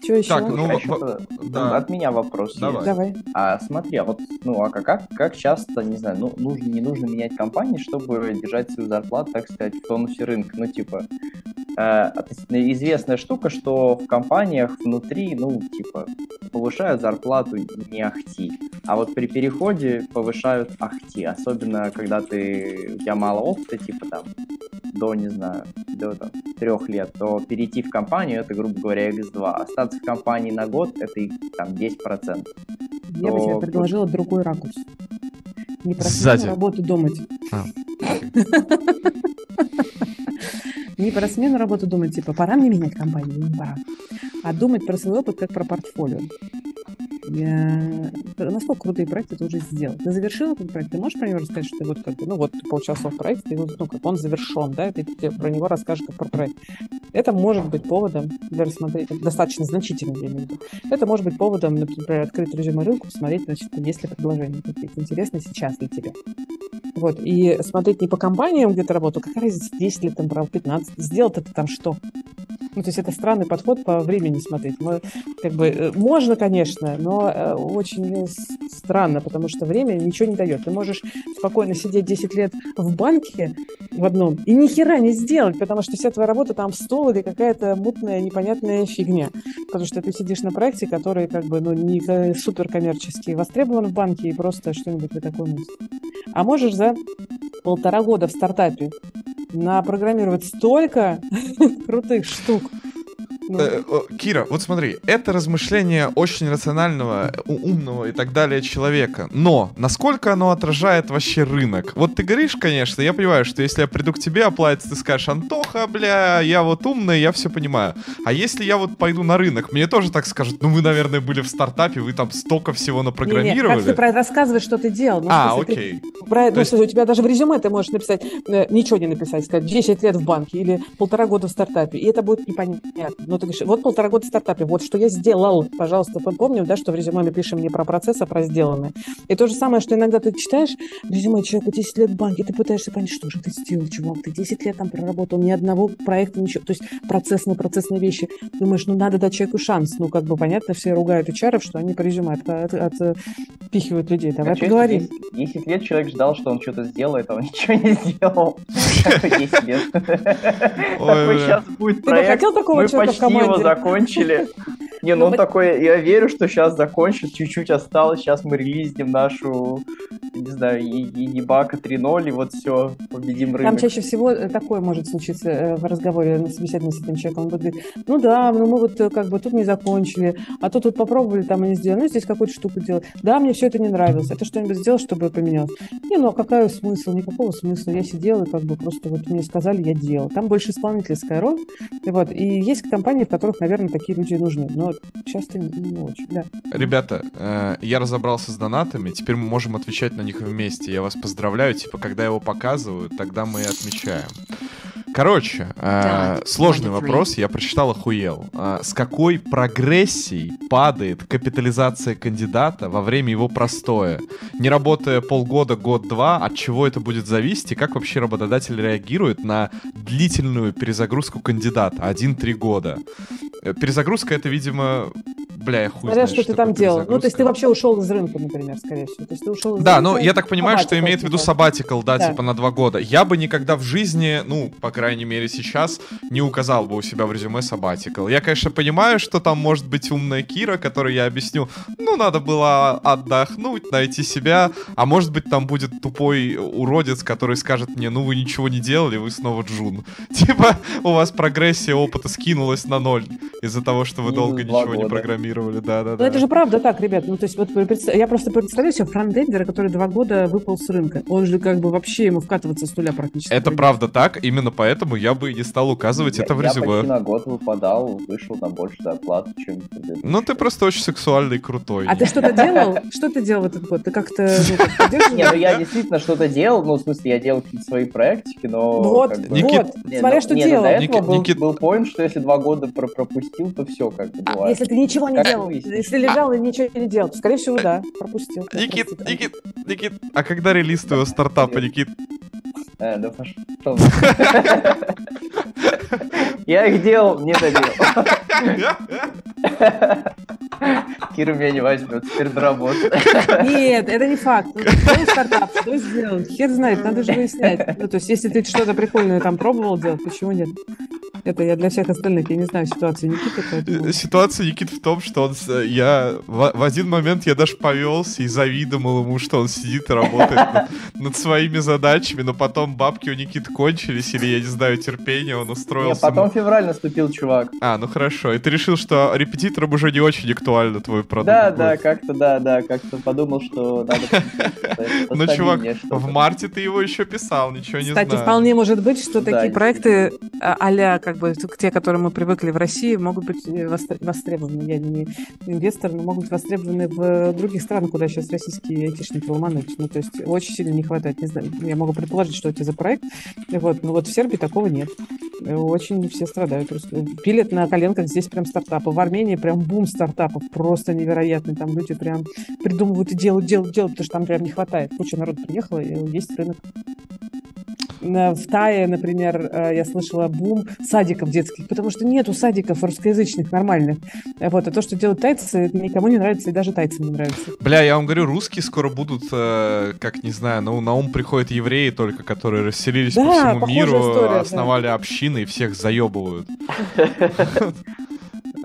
что еще? Так, ну, еще да. от меня вопрос Давай. есть. Давай. А смотри, а вот, ну, а как, как часто, не знаю, ну, нужно, не нужно менять компании, чтобы держать свою зарплату, так сказать, в тонусе рынка? Ну, типа, э, известная штука, что в компаниях внутри, ну, типа, повышают зарплату не ахти, а вот при переходе повышают ахти, особенно когда ты, у тебя мало опыта, типа, там, до, не знаю, до там, трех лет, то перейти в компанию это, грубо говоря, X2. Остаться в компании на год это там 10%. Я то... бы тебе предложила другой ракурс. Не про Сзади. работу думать. А, не про смену работы думать, типа, пора мне менять компанию, не пора. А думать про свой опыт как про портфолио. Насколько крутые проекты ты уже сделал? Ты завершил этот проект? Ты можешь про него рассказать, что ты вот как бы, ну вот ты поучаствовал в проекте, ты, ну как он завершен, да, ты, ты про него расскажешь как про проект. Это может быть поводом для рассмотрения, достаточно значительным, я. Это может быть поводом, например, открыть резюме рынку, посмотреть, значит, есть ли предложения какие-то интересные сейчас для тебя. Вот, и смотреть не по компаниям, где ты работал, какая разница, 10 лет, там, право, 15, сделал-то ты там что? Ну, то есть это странный подход по времени смотреть. Мы, как бы, э, можно, конечно, но э, очень странно, потому что время ничего не дает. Ты можешь спокойно сидеть 10 лет в банке в одном и ни хера не сделать, потому что вся твоя работа там в стол или какая-то мутная, непонятная фигня. Потому что ты сидишь на проекте, который как бы ну, не супер коммерчески востребован в банке и просто что-нибудь такое А можешь за полтора года в стартапе напрограммировать столько крутых штук. Э, Кира, вот смотри, это размышление очень рационального, умного и так далее человека. Но насколько оно отражает вообще рынок? Вот ты говоришь, конечно, я понимаю, что если я приду к тебе оплатить, ты скажешь, Антоха, бля, я вот умный, я все понимаю. А если я вот пойду на рынок, мне тоже так скажут, ну вы, наверное, были в стартапе, вы там столько всего напрограммировали. Не, не, как ты про это рассказываешь, что ты делал. Ну, а, окей. Ты, про, ну, есть... у тебя даже в резюме ты можешь написать, э, ничего не написать, сказать, 10 лет в банке или полтора года в стартапе, и это будет непонятно. Но ты говоришь, вот полтора года в стартапе, вот что я сделал, пожалуйста, помню, да, что в резюме мы пишем не про процесс, а про сделанное. И то же самое, что иногда ты читаешь резюме человека 10 лет в банке, ты пытаешься понять, что же ты сделал, чувак, ты 10 лет там проработал, ни одного проекта, ничего, то есть процессные, процессные вещи. Думаешь, ну надо дать человеку шанс, ну как бы понятно, все ругают HR, что они по резюме от, от, от, отпихивают людей. Давай а поговорим. 10, 10 лет человек ждал, что он что-то сделает, а он ничего не сделал. 10 лет. Такой сейчас будет проект, мы почти его закончили. Не, ну он такой, я верю, что сейчас закончит, чуть-чуть осталось, сейчас мы релизнем нашу, не знаю, ебака 3.0, и вот все, победим рынок. Там чаще всего э, такое может случиться э, в разговоре на собеседовании с этим человеком. Он будет говорить, ну да, ну мы вот э, как бы тут не закончили, а то тут попробовали, там и не сделали, ну здесь какую-то штуку делать. Да, мне все это не нравилось, это что-нибудь сделал, чтобы поменялось. Не, ну а какой смысл? Никакого смысла. Я сидела и как бы просто вот мне сказали, я делал. Там больше исполнительская роль. И вот, и есть компании, в которых, наверное, такие люди нужны. Но часто не очень, да. Ребята, э, я разобрался с донатами, теперь мы можем отвечать на них вместе. Я вас поздравляю, типа, когда его показывают, тогда мы и отмечаем. Короче, э, сложный вопрос, я прочитал, охуел. Э, с какой прогрессией падает капитализация кандидата во время его простоя? Не работая полгода, год-два, от чего это будет зависеть и как вообще работодатель реагирует на длительную перезагрузку кандидата, 1-3 года? Э, перезагрузка это, видимо, бля, я хуй Смотря, что, что ты там делал. Ну, то есть ты вообще ушел из рынка, например, скорее всего. То есть ты ушел из да, рынка, ну, я так понимаю, что имеет в виду сабатикл, да, да, типа на два года. Я бы никогда в жизни, ну, по крайней мере сейчас, не указал бы у себя в резюме сабатикл. Я, конечно, понимаю, что там может быть умная Кира, которой я объясню, ну, надо было отдохнуть, найти себя, а может быть там будет тупой уродец, который скажет мне, ну, вы ничего не делали, вы снова Джун. Типа, у вас прогрессия опыта скинулась на ноль из-за того, что вы долго ничего года. не программировали, да, да, Но да. это же правда так, ребят. Ну, то есть, вот я просто представляю себе фронтендера, который два года выпал с рынка. Он же как бы вообще ему вкатываться с нуля практически. Это правда так, именно поэтому я бы не стал указывать я, это в резюме. Я на год выпадал, вышел на больше зарплаты, чем... Ну, ты просто очень сексуальный и крутой. А ты что-то делал? Что ты делал в этот год? Ты как-то... Ну, не, ну я действительно что-то делал, ну, в смысле, я делал какие-то свои проектики, но... Вот, вот, смотря что делал. До этого был point, что если два года пропустил, то все как бы а бывает. Если ты ничего не делал, если лежал и ничего не делал, то, скорее всего, да, пропустил. Никит, Никит, Никит, а когда релиз твоего стартапа, Никит? Э, да пошел. Я их делал, не доделал. Кира меня не возьмет, теперь доработает. Нет, это не факт. Ну, стартап, что сделал? Хер знает, надо же выяснять. Ну, то есть, если ты что-то прикольное там пробовал делать, почему нет? Это я для всех остальных, я не знаю ситуацию Никиты, поэтому... Э, ситуация Никиты в том, что он, я в, в один момент я даже повелся и завидовал ему, что он сидит и работает над, над своими задачами, но потом бабки у Никиты кончились, или, я не знаю, терпение, он устроился... Нет, потом февраль наступил, чувак. А, ну хорошо. И ты решил, что репетиторам уже не очень актуально твой продукт Да, будет. да, как-то, да, да, как-то подумал, что надо... Ну, чувак, в марте ты его еще писал, ничего не знаю. Кстати, вполне может быть, что такие проекты а-ля как бы те, к которым мы привыкли в России, могут быть э, востр- востребованы. Я не инвестор, но могут быть востребованы в других странах, куда сейчас российские айтишники ломануть. Ну, то есть очень сильно не хватает. Не знаю, я могу предположить, что это за проект. Вот, но вот в Сербии такого нет. Очень все страдают. Пилят на коленках здесь прям стартапы. В Армении прям бум стартапов. Просто невероятный. Там люди прям придумывают и делают, делают, делают, потому что там прям не хватает. Куча народу приехала, и есть рынок. В Тае, например, э, я слышала бум садиков детских, потому что нету садиков русскоязычных нормальных. Вот, а то, что делают тайцы, никому не нравится, и даже тайцам не нравится. Бля, я вам говорю, русские скоро будут, э, как не знаю, ну, на ум приходят евреи только, которые расселились Да, по всему миру, история, да. основали общины и всех заебывают.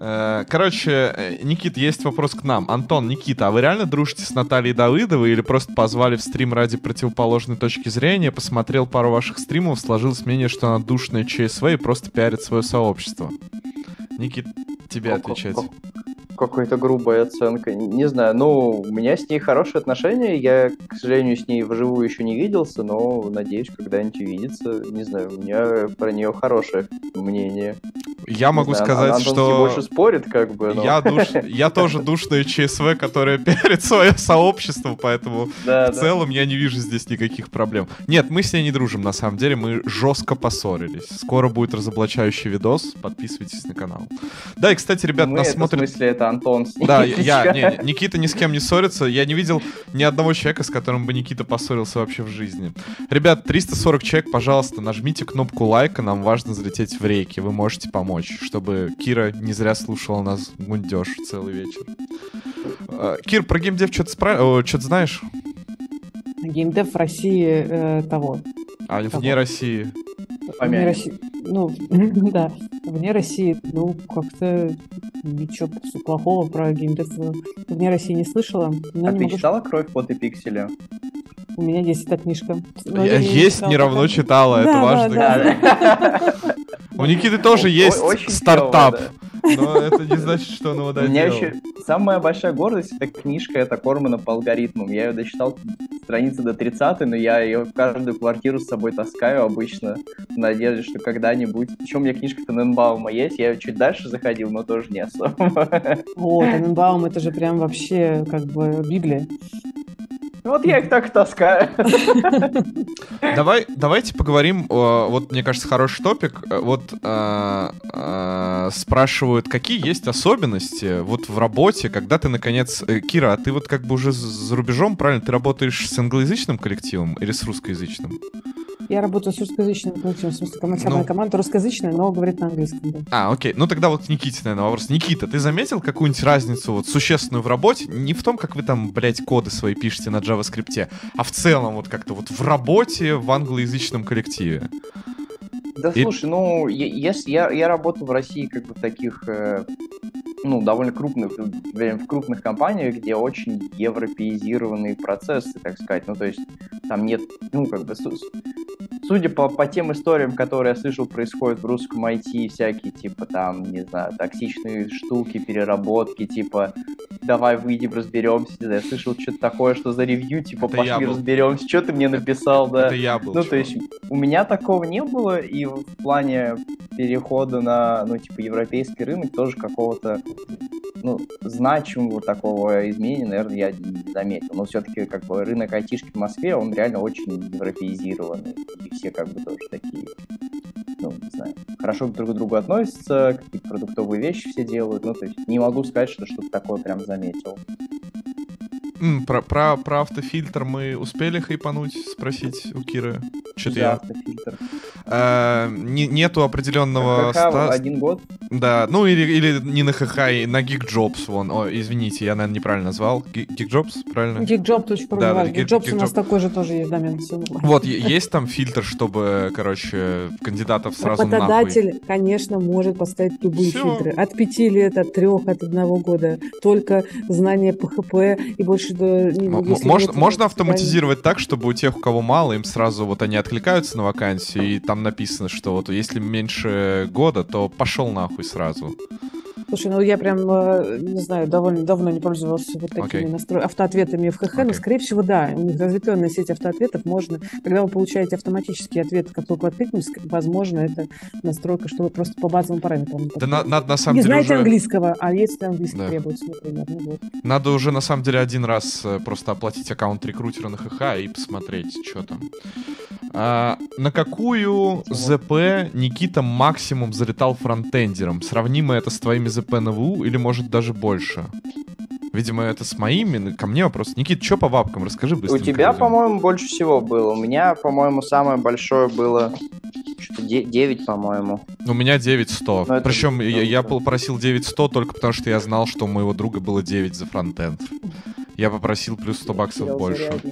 Э, Короче, э, Никит, есть вопрос к нам. Антон, Никита, а вы реально дружите с Натальей Давыдовой или просто позвали в стрим ради противоположной точки зрения, посмотрел пару ваших стримов, сложилось мнение, что она душная ЧСВ и просто пиарит свое сообщество? Никит, тебе отвечать. Ко- Какая-то грубая оценка. Не знаю, ну, у меня с ней хорошие отношения. Я, к сожалению, с ней вживую еще не виделся, но надеюсь, когда-нибудь увидеться. Не знаю, у меня про нее хорошее мнение. Я Не могу знаю, сказать, Антон что... больше спорит, как бы, но... Я, душ... я тоже душная ЧСВ, которая пиарит свое сообщество, поэтому Да, в да. целом я не вижу здесь никаких проблем. Нет, мы с ней не дружим, на самом деле, мы жестко поссорились. Скоро будет разоблачающий видос, подписывайтесь на канал. Да, и, кстати, ребят, Мы, нас смотрят... в смысле, это Антон. Да, я, не, Никита ни с кем не ссорится. Я не видел ни одного человека, с которым бы Никита поссорился вообще в жизни. Ребят, 340 человек, пожалуйста, нажмите кнопку лайка, нам важно залететь в рейки. Вы можете помочь, чтобы Кира не зря слушала нас гундеж целый вечер. Э, Кир, про геймдев что-то спра... что знаешь? Геймдев в России э, того. А вне Кого? Вне. России, ну, да, вне России, ну, как-то ничего плохого про геймдев вне России не слышала. А не ты могу читала «Кровь, пот и пиксели»? У меня есть эта книжка. Но Я я её Есть не равно читала, это Да, важно. да, У Никиты тоже О- есть очень стартап, но это не значит, что он его У меня доделал. еще самая большая гордость это книжка это Кормана по алгоритмам. Я ее дочитал страницы до 30 но я ее в каждую квартиру с собой таскаю обычно в надежде, что когда-нибудь... Еще у меня книжка Тененбаума есть, я чуть дальше заходил, но тоже не особо. Вот, Тененбаум, это же прям вообще как бы Библия. Вот я их так и таскаю. Давай, давайте поговорим. о, вот, мне кажется, хороший топик. Э, Вот э, э, спрашивают, какие есть особенности вот в работе, когда ты наконец. э, Кира, а ты вот как бы уже за рубежом, правильно? Ты работаешь с англоязычным коллективом или с русскоязычным? Я работаю с русскоязычным коллективом, в смысле, вся Ну. моя команда русскоязычная, но говорит на английском, да. А, окей. Ну тогда вот Никите, наверное, вопрос. Никита, ты заметил какую-нибудь разницу вот существенную в работе? Не в том, как вы там, блядь, коды свои пишете на JavaScript, а в целом вот как-то вот в работе в англоязычном коллективе. Да И- слушай, ну, я, если я, я работаю в России как бы в таких, э, ну, довольно крупных, в крупных компаниях, где очень европеизированные процессы, так сказать. Ну, то есть там нет, ну, как бы, су- судя по, по тем историям, которые я слышал, происходят в русском IT, всякие, типа, там, не знаю, токсичные штуки, переработки, типа, давай выйдем, разберемся. Я слышал что-то такое, что за ревью, типа, Это пошли разберемся, что ты мне написал, да. Это я был. Ну, то чувак. есть у меня такого не было, и в плане перехода на, ну, типа, европейский рынок тоже какого-то, ну, значимого такого изменения, наверное, я не заметил. Но все-таки, как бы, рынок айтишки в Москве, он реально очень европеизированный, и все, как бы, тоже такие, ну, не знаю, хорошо друг к другу относятся, какие-то продуктовые вещи все делают, ну, то есть не могу сказать, что что-то такое прям заметил. М, Про, про, про автофильтр мы успели хайпануть, спросить у Киры? Что-то я... автофильтр. Э, не- нету определенного... ХХ ста- один год, Да, ну или, или не на ХХ, и на GeekJobs, вон. О, извините, я, наверное, неправильно назвал. Ge- GeekJobs, правильно? Geekjob.ru, Да, да, да, Geek- Geekjobs у нас такой же тоже есть домен. Вот, есть там фильтр, чтобы, короче, кандидатов сразу нахуй. Работодатель, конечно, может поставить любые Всё. фильтры. От пяти лет, от трех, от одного года. Только знание PHP и больше... если Можно, можно автоматизировать так, чтобы у тех, у кого мало, им сразу вот они откликаются на вакансию, и там написано, что вот если меньше года, то пошел нахуй сразу. Слушай, ну я прям, э, не знаю, довольно давно не пользовался вот такими Окей. настро... автоответами в ХХ, но, Окей. скорее всего, да, у них разветвленная сеть автоответов, можно, когда вы получаете автоматический ответ, как только откликнулись, возможно, это настройка, что вы просто по базовым параметрам. Да на- надо на самом не деле знаете уже... английского, а если английский Да. требуется, например, ну вот. Надо уже на самом деле один раз э, просто оплатить аккаунт рекрутера на ХХ и посмотреть, что там. А, на какую ЗП Никита максимум залетал фронтендером? Сравнимо это с твоими ЗП на ВУ или может даже больше? Видимо, это с моими. ну, Ко мне вопрос. Никит, что по бабкам? Расскажи У быстренько. тебя, по-моему, больше всего было. У меня, по-моему, самое большое было что-то 9, по-моему. У меня 9100. Ну, это- Причем я, я попросил 9100 только потому, что я знал, что у моего друга было 9 за фронтенд. Я попросил плюс 100 баксов больше.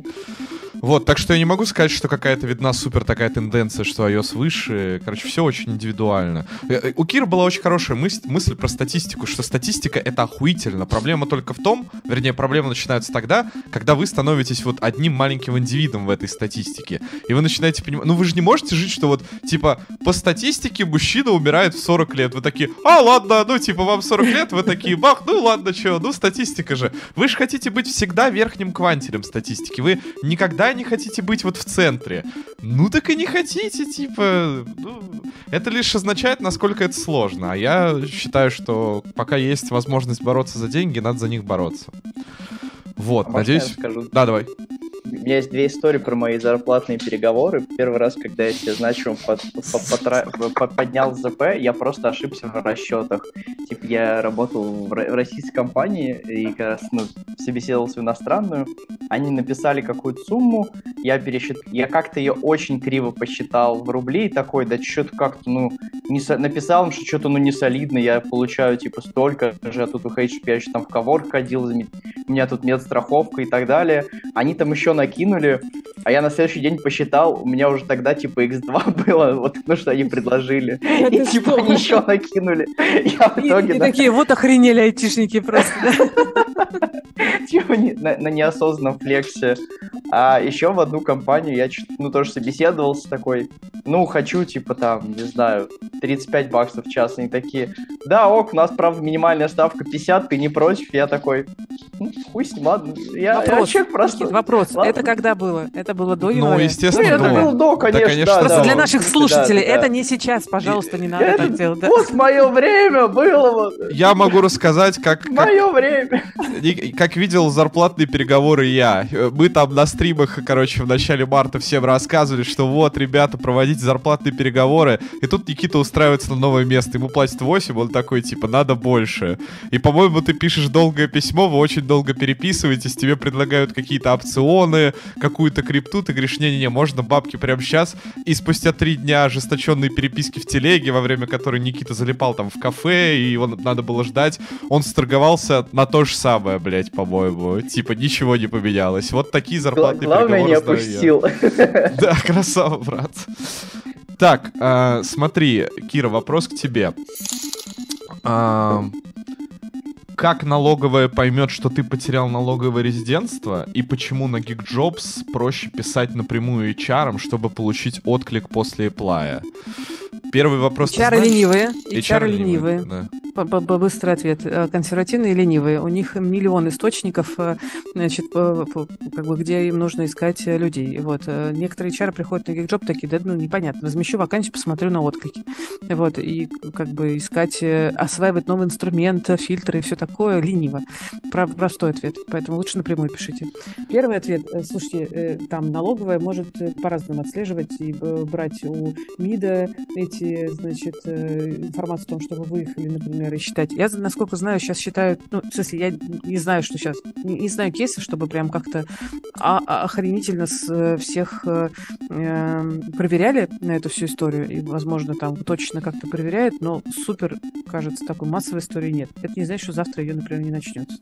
Вот, так что я не могу сказать, что какая-то видна супер такая тенденция, что iOS выше. Короче, все очень индивидуально. Э, э, У Кира была очень хорошая мысль, мысль про статистику, что статистика это охуительно. Проблема только в том, вернее, проблема начинается тогда, когда вы становитесь вот одним маленьким индивидом в этой статистике. И вы начинаете понимать, ну вы же не можете жить, что вот, типа, по статистике мужчина умирает в 40 лет. Вы такие, а, ладно, ну, типа, вам 40 лет, вы такие, бах, ну, ладно, что, ну, статистика же. Вы же хотите быть всегда верхним квантилем статистики. Вы никогда не хотите быть вот в центре. Ну, так и не хотите, типа, ну, это лишь означает, насколько это сложно. А я считаю, что пока есть возможность бороться за деньги, надо за них бороться. Вот, А надеюсь... Да, давай. Меня есть две истории про мои зарплатные переговоры. Первый раз, когда я себе значимо под- поднял ЗП, я просто ошибся в расчетах. Типа я работал в ро- в российской компании и как раз ну, собеседовался в иностранную. Они написали какую-то сумму, я пересчит... я как-то ее очень криво посчитал в рубли и такой, да что-то как-то, ну, не со- написал им, что что-то, ну, не солидно, я получаю, типа, столько же, а тут у HP я еще там в коворк ходил, у меня тут медстраховка и так далее. Они там еще накинули, а я на следующий день посчитал, у меня уже тогда типа X2 было, вот ну что они предложили. И типа еще накинули. Я в итоге и такие, вот охренели айтишники просто. типа на, на неосознанном флексе. А еще в одну компанию я ну тоже собеседовался такой, ну хочу типа там, не знаю, 35 баксов в час. Они такие, да, ок, у нас правда минимальная ставка 50, ты не против? Я такой, «Ну, хуй с ним, ладно. Я, я Вопрос, человек просто... Никит, вопрос. Ладно. Это когда было? Это было до Ну, января? Ну, естественно, это до. было до, конечно, конечно, да, Просто да, для вот. наших слушателей да, да. это не сейчас, пожалуйста, не надо Это так делать. да. Вот мое время было, вот, Я могу рассказать, как, как, мое время. Как видел зарплатные переговоры я. Э, Мы там на стримах, короче, в начале марта всем рассказывали, что вот, ребята, проводите зарплатные переговоры. И тут Никита устраивается на новое место. Ему платят 8, он такой, типа, надо больше. И, по-моему, ты пишешь долгое письмо, вы очень долго переписываетесь, тебе предлагают какие-то опционы, какую-то крипту, ты говоришь, не-не-не, можно бабки прямо сейчас. И спустя три дня ожесточенные переписки в телеге, во время которой Никита залипал там в кафе, и его надо было ждать, он сторговался на то же самое, блядь, по-моему. Типа, ничего не поменялось. Вот такие зарплатные Главное, не опустил. Да, красава, брат. Так, а, смотри, Кира, вопрос к тебе. А, как налоговая поймет, что ты потерял налоговое резидентство, и почему на GeekJobs проще писать напрямую HR, чтобы получить отклик после эплая? Первый вопрос. HR знаешь? ленивые. HR ленивые. да. Быстрый ответ. Э, Консервативные и ленивые. У них миллион источников, э, значит, как бы, где им нужно искать э, людей. Вот. Некоторые HR приходят на GeekJob такие, да, ну, непонятно. Размещу вакансию, посмотрю на отклики. Вот. И как бы искать, осваивать новый инструмент, фильтры и все такое лениво. Про- Простой ответ. Поэтому лучше напрямую пишите. Первый ответ. Слушайте, там налоговая может по-разному отслеживать и брать у МИДа эти, значит, э, информацию о том, что вы выехали, например, и считать. Я, насколько знаю, сейчас считают, ну, в смысле, я не знаю, что сейчас, не, не знаю кейсов, чтобы прям как-то а- а- охренительно с э, всех э, эм, проверяли на эту всю историю, и, возможно, там точно как-то проверяют, но супер, кажется, такой массовой истории нет. Это не значит, что завтра ее, например, не начнется.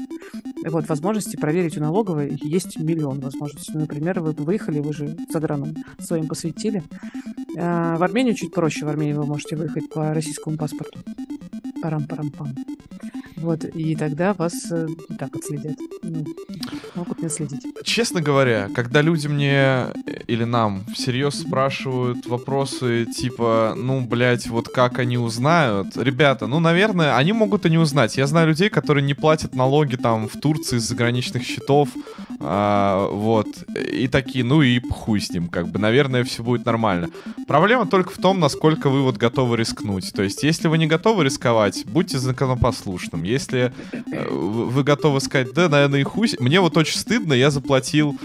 Вот, возможности проверить у налоговой есть миллион возможностей. Ну, Например, вы выехали, вы же заграном своим посвятили. А, В Армению чуть проще. В Армению вы можете выехать по российскому паспорту. Парам-парам-пам. Вот, и тогда вас э, так отследят. Ну, могут не следить. Честно говоря, когда люди мне э, или нам всерьез спрашивают вопросы типа, ну, блядь, вот как они узнают? Ребята, ну, наверное, они могут и не узнать. Я знаю людей, которые не платят налоги там в Турции с заграничных счетов, а, вот, и такие, ну и хуй с ним, как бы, наверное, все будет нормально. Проблема только в том, насколько вы вот готовы рискнуть. То есть, если вы не готовы рисковать, будьте законопослушным. Если э, вы готовы сказать, да, наверное, и хуй... Мне вот очень стыдно, я заплатил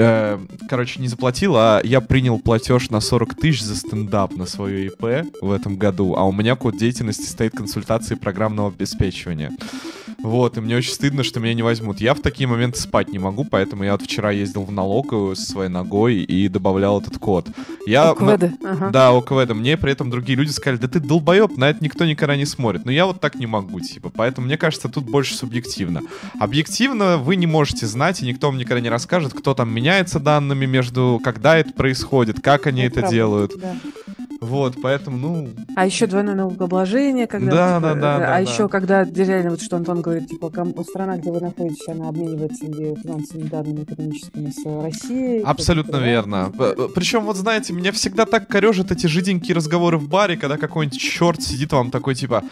э, короче, не заплатил, а я принял платеж на 40 тысяч за стендап на свое ИП в этом году, а у меня код деятельности стоит консультации программного обеспечивания. Вот, и мне очень стыдно, что меня не возьмут. Я в такие моменты спать не могу, поэтому я вот вчера ездил в налоговую со своей ногой и добавлял этот код. Я, ОКВД, ага. Да, ОКВД. Мне при этом другие люди сказали, да ты долбоеб, на это никто никогда не смотрит. Но я вот так не могу, типа. Поэтому мне кажется, тут больше субъективно. Объективно вы не можете знать, и никто вам никогда не расскажет, кто там меняется данными между, когда это происходит, как они это, это делают. Да. Вот, поэтому, ну... А еще двойное налогообложение, когда... Да, типа, да, да, а да. еще, да. когда реально, вот что Антон говорит, типа, страна, где вы находитесь, она обменивается финансовыми данными экономическими с Россией. Абсолютно типа, верно. Да? Причем, вот знаете, меня всегда так корежат эти жиденькие разговоры в баре, когда какой-нибудь черт сидит вам такой, типа,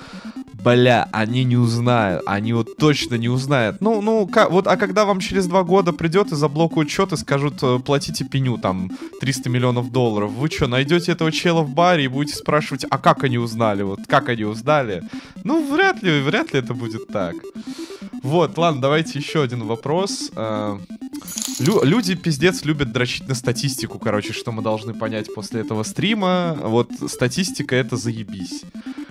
бля, они не узнают, они вот точно не узнают. Ну, ну, как, вот, а когда вам через два года придет и заблокуют счет и скажут, э, платите пеню там 300 миллионов долларов, вы что, найдете этого чела в баре и будете спрашивать, а как они узнали, вот, как они узнали? Ну, вряд ли, вряд ли это будет так. Вот, ладно, давайте еще один вопрос. Э, лю люди пиздец любят дрочить на статистику, короче, что мы должны понять после этого стрима. Вот статистика это заебись.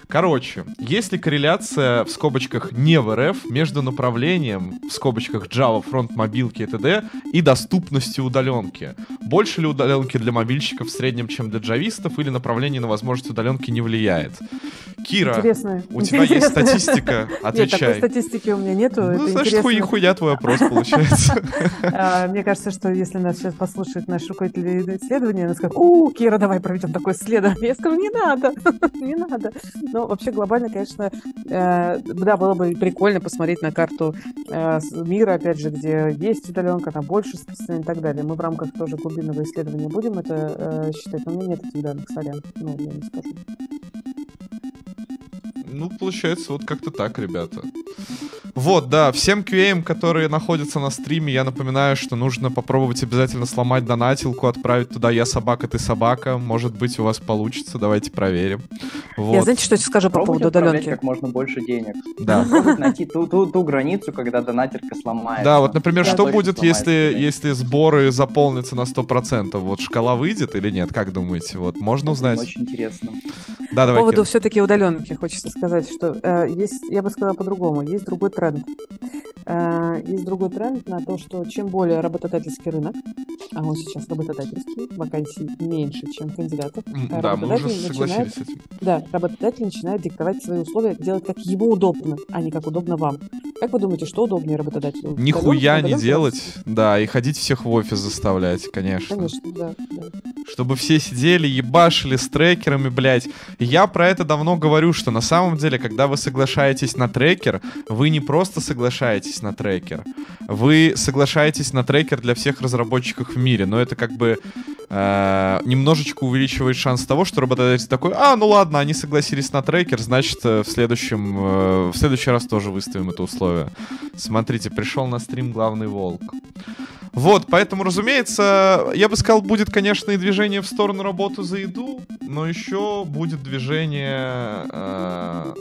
Короче, есть ли корреляция в скобочках не в РФ между направлением в скобочках Java, фронт мобилки и т.д. и доступностью удаленки? Больше ли удаленки для мобильщиков в среднем, чем для джавистов, или направление на возможность удаленки не влияет? Кира, Интересно. у тебя Интересно. есть статистика? Отвечай. Нет, такой статистики у меня нету. Ну, Это значит, хуй, хуя твой вопрос получается. А, мне кажется, что если нас сейчас послушает наш руководитель исследования, она скажет, у, Кира, давай проведем такое исследование. Я скажу, не надо, не надо. Но вообще глобально, конечно, э, да, было бы прикольно посмотреть на карту э, мира, опять же, где есть удаленка, там больше и так далее. Мы в рамках тоже глубинного исследования будем это э, считать, но у меня нет этих данных, сорян, ну, я не скажу. Ну, получается, вот как-то так, ребята. Вот, да, всем QA, которые находятся на стриме, я напоминаю, что нужно попробовать обязательно сломать донатилку, отправить туда «Я собака, ты собака». Может быть, у вас получится, давайте проверим. Вот. Я знаете, что скажу по поводу удаленки? как можно больше денег. Да. найти ту, ту, ту границу, когда донатерка сломается. Да, вот, например, что будет, если, если сборы заполнятся на 100%? Вот шкала выйдет или нет? Как думаете? Вот, можно узнать? Очень интересно. Да, давай, По поводу все-таки удаленки хочется сказать, что э, есть, я бы сказала по-другому, есть другой тренд. Э, есть другой тренд на то, что чем более работодательский рынок, а он сейчас работодательский, вакансий меньше, чем кандидатов. А да, мы уже согласились с этим. Да, работодатель начинает диктовать свои условия, делать как ему удобно, а не как удобно вам. Как вы думаете, что удобнее работодателю? Нихуя не делать, да, и ходить всех в офис заставлять, конечно. Конечно, да, да. Чтобы все сидели, ебашили с трекерами, блядь. я про это давно говорю, что на самом деле, когда вы соглашаетесь на трекер, вы не просто соглашаетесь на трекер, вы соглашаетесь на трекер для всех разработчиков в мире, но это как бы э, немножечко увеличивает шанс того, что работодатель такой, а, ну ладно, они согласились на трекер, значит, э, в следующем, э, в следующий раз тоже выставим это условие. Смотрите, пришел на стрим главный волк. Вот, поэтому, разумеется, я бы сказал, будет, конечно, и движение в сторону работы за еду, но еще будет движение... Э,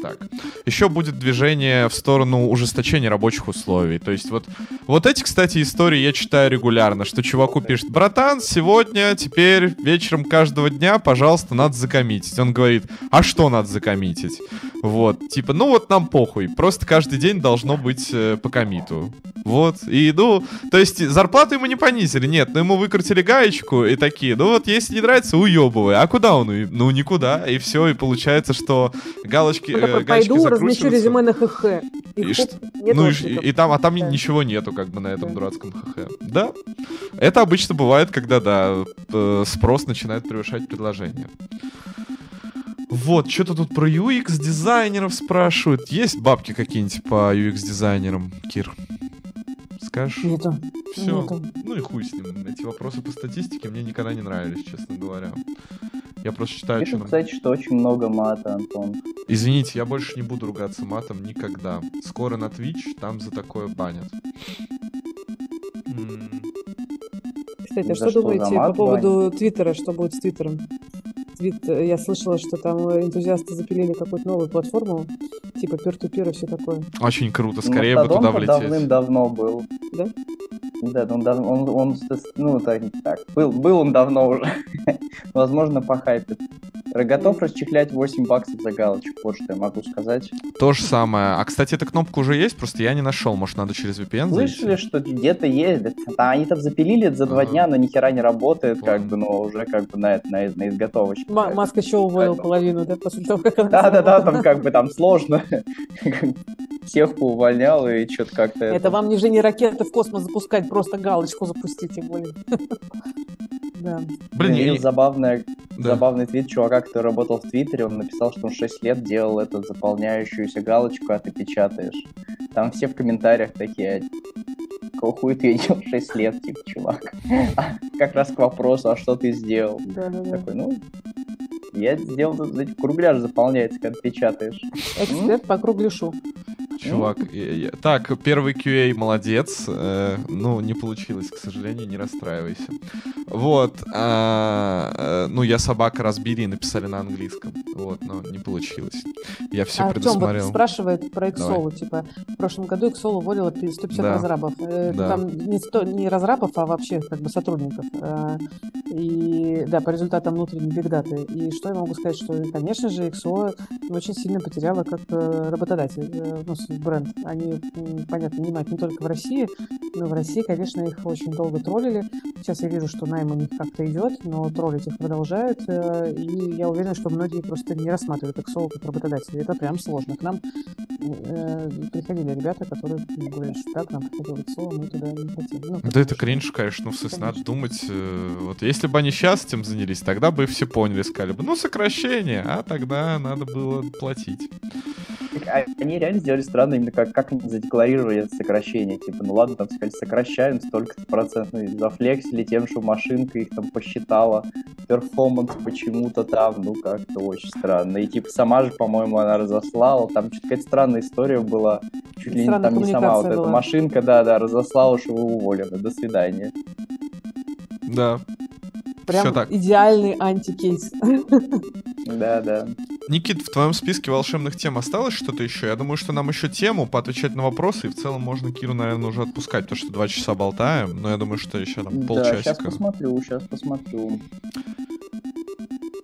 так. Еще будет движение в сторону ужесточения рабочих условий. То есть вот, вот эти, кстати, истории я читаю регулярно, что чуваку пишет, братан, сегодня, теперь, вечером каждого дня, пожалуйста, надо закоммитить. Он говорит, а что надо закоммитить? Вот, типа, ну вот нам похуй, просто каждый день должно быть э, по комиту. Вот, и, ну, то есть зарплату ему не понизили, нет, но ему выкрутили гаечку и такие, ну вот, если не нравится, уебывай. А куда он? Ну, никуда, и все, и получается, что галочки, такой, э, Пойду, размещу резюме на ХХ. И, и, хоп, ну, и, и там, а там да. ничего нету, как бы, на этом да. дурацком ХХ. Да, это обычно бывает, когда, да, спрос начинает превышать предложение. Вот, что-то тут про UX дизайнеров спрашивают. Есть бабки какие-нибудь по UX дизайнерам, Кир? Скажешь? Нету. Все. Нету. Ну и хуй с ним. Эти вопросы по статистике мне никогда не нравились, честно говоря. Я просто считаю, что... Пишут, кстати, что очень много мата, Антон. Извините, я больше не буду ругаться матом никогда. Скоро на Twitch там за такое банят. Кстати, а что что, думаете по поводу Твиттера? Что будет с Твиттером? Твит, я слышала, что там энтузиасты запилили какую-то новую платформу, типа peer-to-peer и все такое. Очень круто, скорее бы Мастодон туда влететь. давным-давно был. Да? Да, он, дав- он, он, с- ну, так, так, был, был он давно уже. Возможно, похайпит. Готов расчехлять 8 баксов за галочку, вот что я могу сказать. То же самое. А, кстати, эта кнопка уже есть, просто я не нашел. Может, надо через VPN Слышали, зайти? что где-то есть? Да, они там запилили за два дня, но ни хера не работает, как бы, но уже как бы на, это- на, на изготовочке. Ма- Маск еще уволил половину, да, после того, как она Да-да-да, там как бы там сложно. Всех поувольнял и что-то как-то... Это вам не же не ракеты в космос запускать, просто галочку запустите, блин. Да. Блин, я забавное, Да. забавный твит чувака, который работал в Твиттере, он написал, что он 6 лет делал эту заполняющуюся галочку, а ты печатаешь. Там все в комментариях такие, какого хуя ты делал 6 лет, типа, чувак. А как раз к вопросу, а что ты сделал? Да, да, да. Такой, ну, я сделал, кругляш заполняется, когда печатаешь. Эксперт по кругляшу. Чувак, я- я- так, первый QA молодец. э, ну, не получилось, к сожалению, не расстраивайся. Вот. а, э, ну, я собака разбили и написали на английском. Вот, но не получилось. Я все А Артем вот предусмотрел. спрашивает про Xolo, типа, в прошлом году Xolo уволила 150 Да. разрабов. Э, Да. Там не, сто- не разрабов, а вообще как бы сотрудников. Э, И да, по результатам внутренней бигдаты. И что я могу сказать, что, конечно же, XO очень сильно потеряла как э, работодатель, э, ну, бренд. Они, понятно, нанимают не только в России, но в России, конечно, их очень долго троллили. Сейчас я вижу, что найм у них как-то идет, но троллить их продолжают. э, И я уверена, что многие просто не рассматривают XO как работодателя. Это прям сложно. К нам э, приходили ребята, которые говорят, что так, нам приходил XO, мы туда не хотим. Ну, Да это кринж, конечно, ну, в смысле, надо думать, э, вот если бы они сейчас этим занялись, тогда бы все поняли, сказали бы, ну, сокращение, а тогда надо было платить. Так, а Они реально сделали странно, именно как, как задекларировали это сокращение. Типа, ну ладно, там сказали, сокращаем столько-то процентов. И зафлексили тем, что машинка их там посчитала. Performance почему-то там, ну как-то очень странно. И типа сама же, по-моему, она разослала. Там что-то какая-то странная история была. Чуть ли не Странная там не сама вот коммуникация эта была. машинка, да-да, разослала, что вы уволены. До свидания. Да. Прям идеальный антикейс. Да-да. Никит, в твоем списке волшебных тем осталось что-то еще? Я думаю, что нам еще тему поотвечать на вопросы, и в целом можно Киру, наверное, уже отпускать, потому что два часа болтаем, но я думаю, что еще там Да, сейчас полчасика. посмотрю, сейчас посмотрю.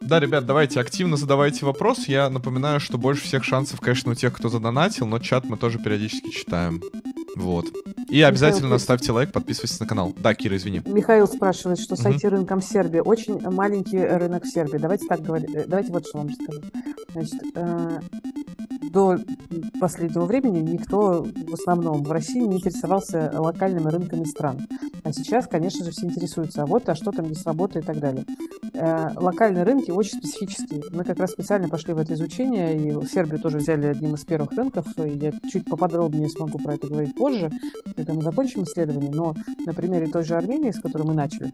Да, ребят, давайте активно задавайте вопрос. Я напоминаю, что больше всех шансов, конечно, у тех, кто задонатил, но чат мы тоже периодически читаем. Вот. И обязательно Михаил, ставьте лайк, подписывайтесь на канал. Да, Кира, извини. Михаил спрашивает, что с. IT-рынком Сербии. Очень маленький рынок Сербии. Давайте так говорить. э, Давайте вот что вам скажу. Значит, э, до последнего времени никто в основном в России не интересовался локальными рынками стран. А сейчас, конечно же, все интересуются, а вот, а что там не сработает и так далее. Э, Локальные рынки очень специфические. Мы как раз специально пошли в это изучение, и Сербию тоже взяли одним из первых рынков. И я чуть поподробнее смогу про это говорить позже, когда мы закончим исследование. Но на примере той же Армении, с которой мы начали,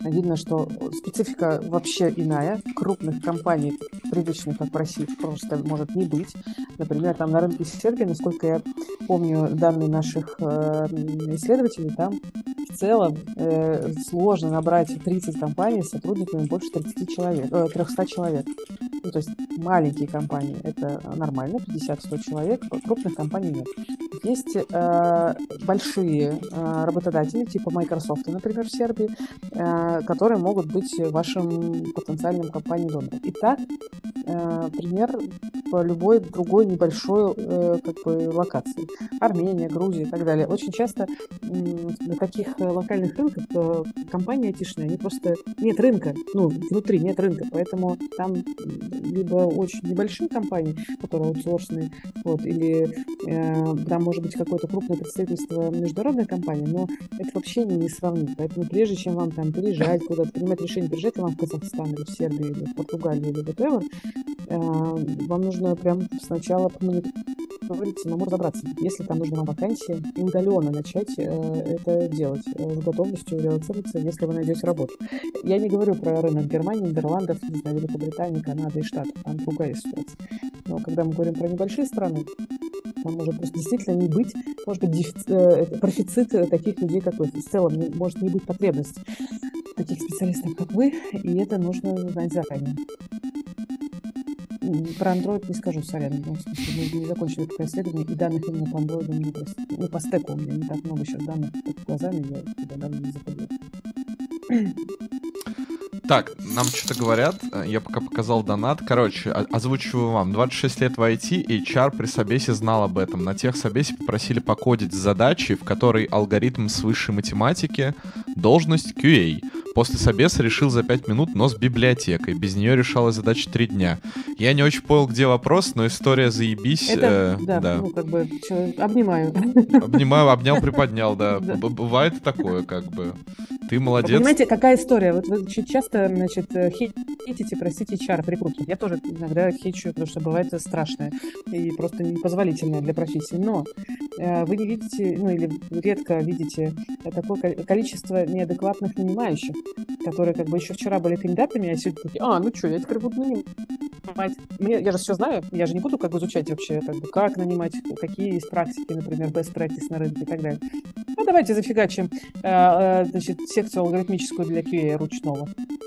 видно, что специфика вообще иная. Крупных компаний, привычных, как в России, просто может не быть. Например, там на рынке Сербии, насколько я помню данные наших э, исследователей, там в целом э, сложно набрать 30 компаний с сотрудниками больше 30 человек, э, 300 человек. Ну, то есть маленькие компании это нормально, 50-100 человек, крупных компаний нет. Есть э, большие э, работодатели, типа Microsoft, например, в Сербии, э, которые могут быть вашим потенциальным компанией донором. Итак, э, пример по любой другой небольшой э, как бы, локации. Армения, Грузия и так далее. Очень часто м, на таких э, локальных рынках э, компании айтишные, они просто нет рынка, ну, внутри нет рынка, поэтому там либо очень небольшие компании, которые аутсорсные, вот, или э, там может быть какое-то крупное представительство международной компании, но это вообще не, не сравнить. Поэтому прежде чем вам там переезжать куда-то, принимать решение, переезжать вам в Казахстан или в Сербию или в Португалию или whatever, э, вам нужно прям сначала помониторить, самому разобраться, если там нужна вакансия, и удаленно начать э, это делать э, с готовностью релацироваться, если вы найдете работу. Я не говорю про рынок Германии, Нидерландов, не знаю, Великобритании, Канады и Штатов, там другая ситуация. Но когда мы говорим про небольшие страны, там может просто действительно не быть, может быть, дефицит, э, профицит таких людей, как вы. В целом не, может не быть потребность таких специалистов, как вы, и это нужно знать заранее. Про Android не скажу, сорян. В смысле, мы не закончили пока исследование, и данных именно по Android меня просто... Ну, по стеку у меня не так много сейчас данных под глазами, я туда давно не заходила. Так, нам что-то говорят, э, я пока показал донат. Короче, озвучиваю вам. 26 лет в IT, HR при собесе знал об этом. На тех собесе попросили покодить задачи, в которой алгоритм с высшей математики, должность QA. После собеса решил за 5 минут, но с библиотекой. Без нее решалась задача 3 дня. Я не очень понял, где вопрос, но история заебись. Это, э, да, да, ну как бы, чё, обнимаю. Обнимаю, обнял, приподнял, да. Бывает такое, как бы. Ты молодец. Вы понимаете, какая история? Вот вы часто, значит, э, хейтите, простите, чар рекрутинг. Я тоже иногда хейчу, потому что бывает страшное и просто непозволительное для профессии. Но э, вы не видите, ну или редко видите такое количество неадекватных нанимающих, которые как бы еще вчера были кандидатами, а сегодня такие, а, ну что, я теперь буду нанимать. Мне, я же все знаю, я же не буду как бы изучать вообще, как, бы, как нанимать, какие есть практики, например, best practice на рынке и так далее. Ну, давайте зафигачим, э, э, значит, секцию алгоритмическую для QA ручного.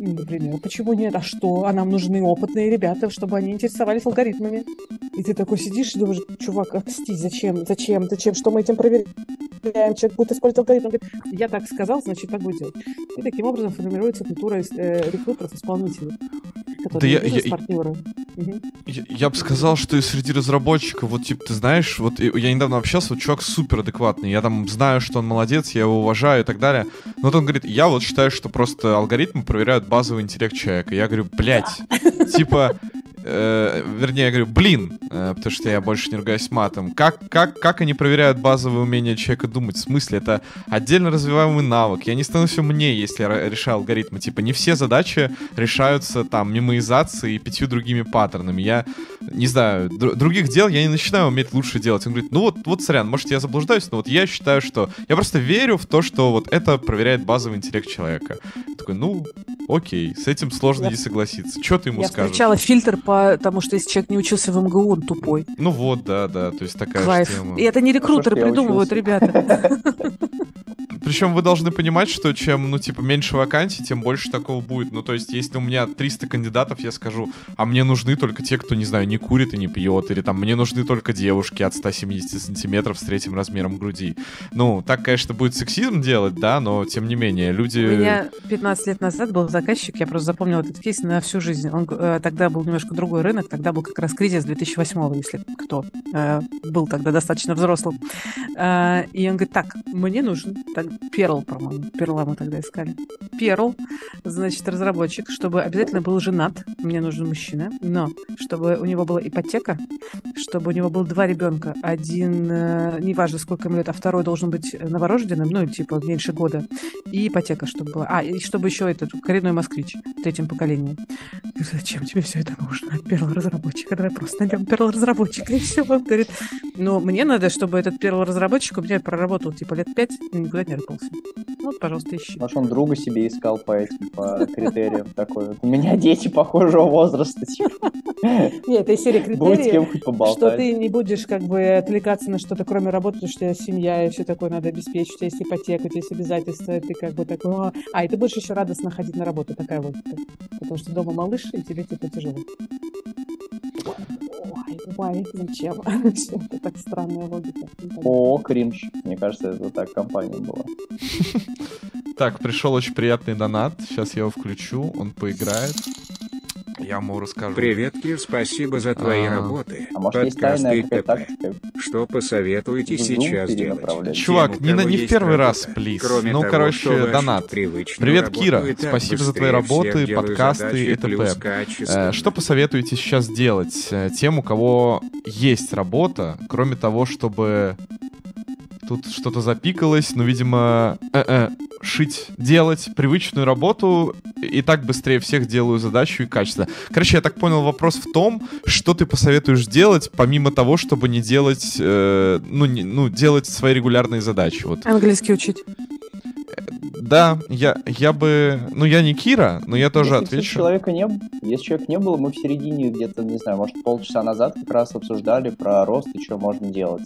Например, почему нет? А что? А нам нужны опытные ребята, чтобы они интересовались алгоритмами. И ты такой сидишь и думаешь, чувак, окстись, зачем? Зачем? Зачем? Что мы этим проверяем? Человек будет использовать алгоритм. Я так сказал, значит, так будет делать. И таким образом формируется культура э, рекрутеров-исполнителей да я, я, партнеры. Угу. Я, я бы сказал, что и среди разработчиков, вот, типа, ты знаешь, вот я недавно общался, вот чувак супер адекватный, я там знаю, что он молодец, я его уважаю и так далее, но вот он говорит, я вот считаю, что просто алгоритмы проверяют базовый интеллект человека. Я говорю, блядь, типа, э, вернее, я говорю, блин, э, потому что я больше не ругаюсь матом. Как, как, как они проверяют базовые умения человека думать? В смысле, это отдельно развиваемый навык. Я не становлюсь умнее, если я решаю алгоритмы. Типа, не все задачи решаются там мемоизацией и пятью другими паттернами. Я, не знаю, др- других дел я не начинаю уметь лучше делать. Он говорит, ну вот, вот, сорян, может, я заблуждаюсь, но вот я считаю, что... Я просто верю в то, что вот это проверяет базовый интеллект человека. Я такой, ну, окей, с этим сложно я... не согласиться. Что ты ему я скажешь? Я фильтр потому что если человек не учился в МГУ, он тупой. Ну вот, да, да, то есть такая Кайф. тема. И это не рекрутеры придумывают, ребята. Причем вы должны понимать, что чем, ну, типа, меньше вакансий, тем больше такого будет. Ну, то есть, если у меня 300 кандидатов, я скажу, а мне нужны только те, кто, не знаю, не курит и не пьет, или там, мне нужны только девушки от 170 сантиметров с третьим размером груди. Ну, так, конечно, будет сексизм делать, да, но, тем не менее, люди... У меня 15 лет назад был заказчик, я просто запомнила этот кейс на всю жизнь. Он э, тогда был немножко другой рынок, тогда был как раз кризис 2008 если кто э, был тогда достаточно взрослым. Э, и он говорит, так, мне нужен так, Перл, по-моему, Перла мы тогда искали. Перл, значит, разработчик, чтобы обязательно был женат, мне нужен мужчина, но чтобы у него была ипотека, чтобы у него было два ребенка, один, э, неважно сколько ему лет, а второй должен быть новорожденным, ну, типа, меньше года, и ипотека, чтобы была. А, и чтобы еще этот коренной москвич третьем поколении. Зачем тебе все это нужно? Перл разработчика, давай просто найдем перл разработчика, и все. Он говорит, ну, мне надо, чтобы этот перл разработчик у меня проработал, типа, лет пять, никуда не Ну, вот, пожалуйста, ищи. Может, он друга себе искал по этим, по критериям такой. У меня дети похожего возраста, типа. Нет, это из серии критериев, что ты не будешь как бы отвлекаться на что-то, кроме работы, потому что у тебя семья и все такое надо обеспечить, у тебя есть ипотека, у тебя есть обязательства, ты как бы такой, а, и ты будешь еще радостно ходить на работу, такая вот. Потому что дома малыш, и тебе типа тяжело. Ой, зачем? это так странная логика. О, кринж. Мне кажется, это так компания была. Так, пришел очень приятный донат. Сейчас я его включу, он поиграет. Я ему расскажу. Привет, Кир, спасибо за твои А. работы. А может Подкасты т.п. Что посоветуете Zoom сейчас делать? Чувак, не, на, не в первый раз, плиз. Кроме ну, того, короче, донат. Привет, Кира. Спасибо за твои работы, подкасты и т.п. Э, Что посоветуете сейчас делать э, тем, у кого есть работа, кроме того, чтобы тут что-то запикалось, ну, видимо, э-э, шить, делать привычную работу, и так быстрее всех делаю задачу и качественно. Короче, я так понял, вопрос в том, что ты посоветуешь делать, помимо того, чтобы не делать, э, ну, не- ну, делать свои регулярные задачи. Вот. Английский учить. Да, я, я бы, ну, я не Кира, но я тоже Если кстати, отвечу. человека не, если человека не было, мы в середине где-то, не знаю, может, полчаса назад как раз обсуждали про рост и что можно делать.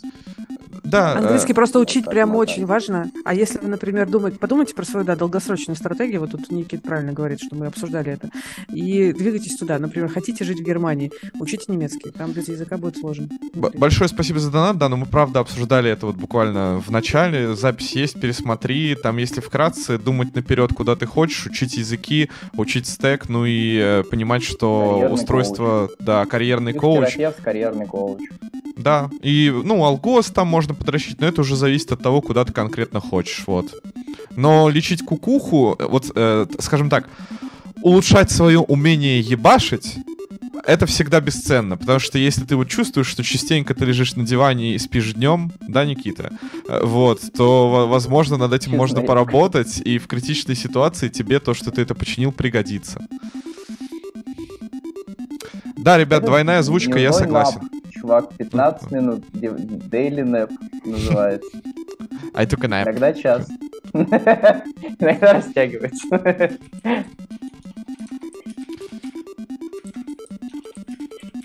Да, э, Английский просто учить так прям можно. очень важно. А если вы, например, думаете, подумайте про свою да, долгосрочную стратегию, вот тут Никит правильно говорит, что мы обсуждали это, и двигайтесь туда. Например, хотите жить в Германии, учите немецкий, там без языка будет сложно. Б- Большое спасибо за донат, да, но мы правда обсуждали это вот буквально в начале. Запись есть, пересмотри. Там, если вкратце, думать наперед, куда ты хочешь, учить языки, учить стек, ну и э, понимать, что Карьерный устройство, да, карьерный коуч, карьерный коуч. да. И, ну, алгос там можно подращить, но это уже зависит от того, куда ты конкретно хочешь, вот. Но лечить кукуху, э, вот, э, скажем так, улучшать свое умение ебашить, это всегда бесценно, потому что если ты вот чувствуешь, что частенько ты лежишь на диване и спишь днем, да, Никита, Э, вот, то, во- возможно, над этим Честно, можно поработать, и в критичной ситуации тебе то, что ты это починил, пригодится. Да, ребят, двойная озвучка, я согласен. нап, Чувак, 15 минут, daily nap называется. I took a nap. Иногда час. Иногда растягивается.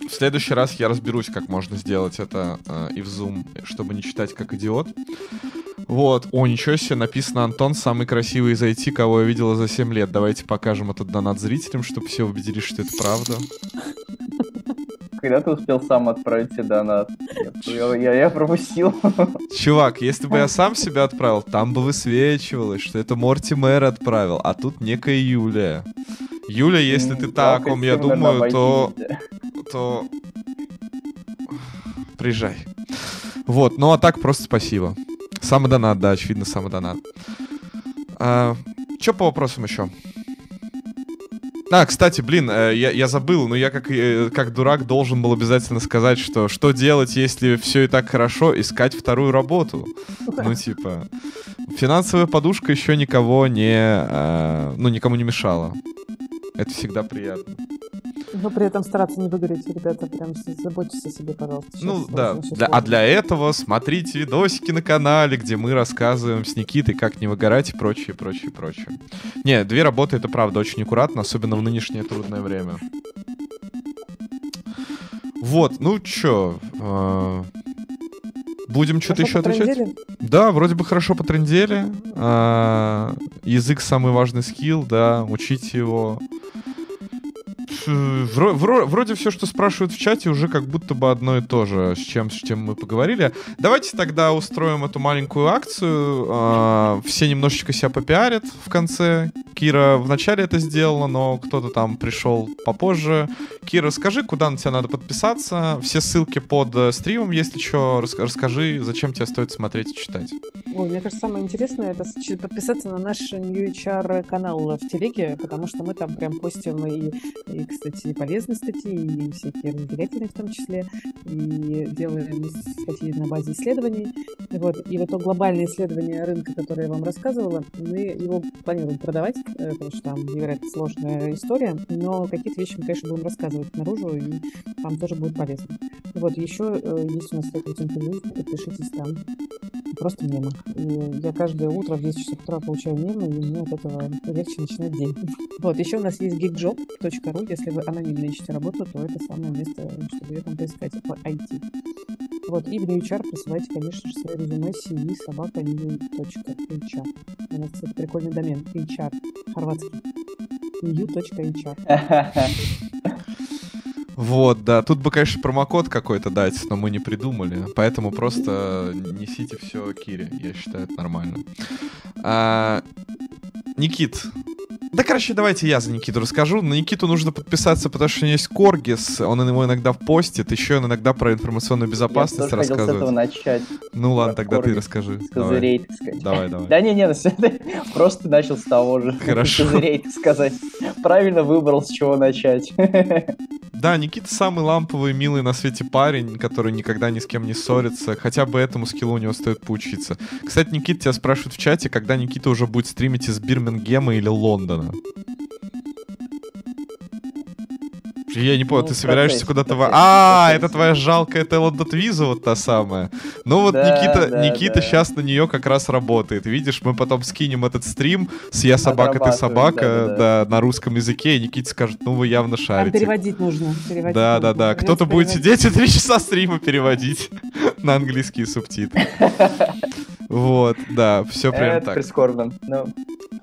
В следующий раз я разберусь, как можно сделать это э, и в Zoom, чтобы не читать как идиот. Вот. О, ничего себе, написано Антон, самый красивый из IT, кого я видела за 7 лет. Давайте покажем этот донат зрителям, чтобы все убедились, что это правда. Когда ты успел сам отправить себе донат? Я, я, я пропустил. Чувак, если бы я сам себя отправил, там бы высвечивалось, что это Морти Мэр отправил, а тут некая Юлия. Юля, если ты та, о ком я думаю, то, то приезжай. Вот, ну а так просто спасибо. Самый донат, да, очевидно, самый донат. А, Че по вопросам еще? А, кстати, блин, э, я, я забыл, но я как, э, как дурак должен был обязательно сказать, что что делать, если все и так хорошо, искать вторую работу. Ну, типа, финансовая подушка еще никого не, э, ну, никому не мешала. Это всегда приятно. Но при этом стараться не выгореть, ребята, прям заботьтесь о себе, пожалуйста. Ну Сейчас да, очень для- а для этого смотрите видосики на канале, где мы рассказываем с Никитой, как не выгорать и прочее, прочее, прочее. Не, две работы это правда очень аккуратно, особенно в нынешнее трудное время. Вот, ну чё, э, будем что-то еще отвечать? Да, вроде бы хорошо потрендели. А, язык самый важный скилл, да, учите его. Вро- вро- вроде все, что спрашивают в чате, уже как будто бы одно и то же, с чем, с чем мы поговорили. Давайте тогда устроим эту маленькую акцию. А, все немножечко себя попиарят в конце. Кира вначале это сделала, но кто-то там пришел попозже. Кира, скажи, куда на тебя надо подписаться. Все ссылки под э, стримом, если что. Расскажи, зачем тебе стоит смотреть и читать. Ой, мне кажется, самое интересное это подписаться на наш New HR канал в Телеге, потому что мы там прям постим и, и, кстати, полезные статьи, и всякие развлекательные в том числе, и делаем статьи на базе исследований. Вот. И вот то глобальное исследование рынка, которое я вам рассказывала, мы его планируем продавать, э, потому что там невероятно сложная история, но какие-то вещи мы, конечно, будем рассказывать наружу, и там тоже будет полезно. Вот, еще э, есть у нас рекрутинг ревью, подпишитесь там. Просто мемы. И я каждое утро в 10 часов утра получаю мемы, и мне от этого легче начинать день. Вот, еще у нас есть geekjob.ru. Если вы анонимно ищете работу, то это самое место, чтобы ее там поискать по IT. Вот, и в HR присылайте, конечно же, свое резюме CV собака new.hr. У нас, кстати, прикольный домен. HR. Хорватский. new.hr. Вот, да. Тут бы, конечно, промокод какой-то дать, но мы не придумали. Поэтому просто несите все Кире. Я считаю, это нормально. А, Никит, Да, короче, давайте я за Никиту расскажу. На Никиту нужно подписаться, потому что у него есть Коргис, он его иногда постит, еще он иногда про информационную безопасность Я тоже хотел с этого рассказывает. начать. Ну ладно, про тогда ты Коргис. расскажи. С Давай. козырей, так сказать. Давай, давай. Да не, не, просто начал с того же. Хорошо. С козырей, так сказать. Правильно выбрал, с чего начать. Да, Никита самый ламповый, милый на свете парень, который никогда ни с кем не ссорится. Хотя бы этому скиллу у него стоит поучиться. Кстати, Никита тебя спрашивают в чате, когда Никита уже будет стримить из Бирмингема или Лондона. Я не понял, Ну, ты собираешься куда-то... в А, это твоя жалкая Телла Виза вот та самая. Ну вот Да, Никита, да, Никита да. сейчас на нее как раз работает. Видишь, мы потом скинем этот стрим с «Я собака, ты собака» да-да-да. да, на русском языке, и Никита скажет, ну вы явно Там шарите. переводить нужно. переводить Да, нужно. да, да. Кто-то будет сидеть и три часа стрима переводить на английские субтитры. Вот, да, все прям Это так. прискорбно. Ну,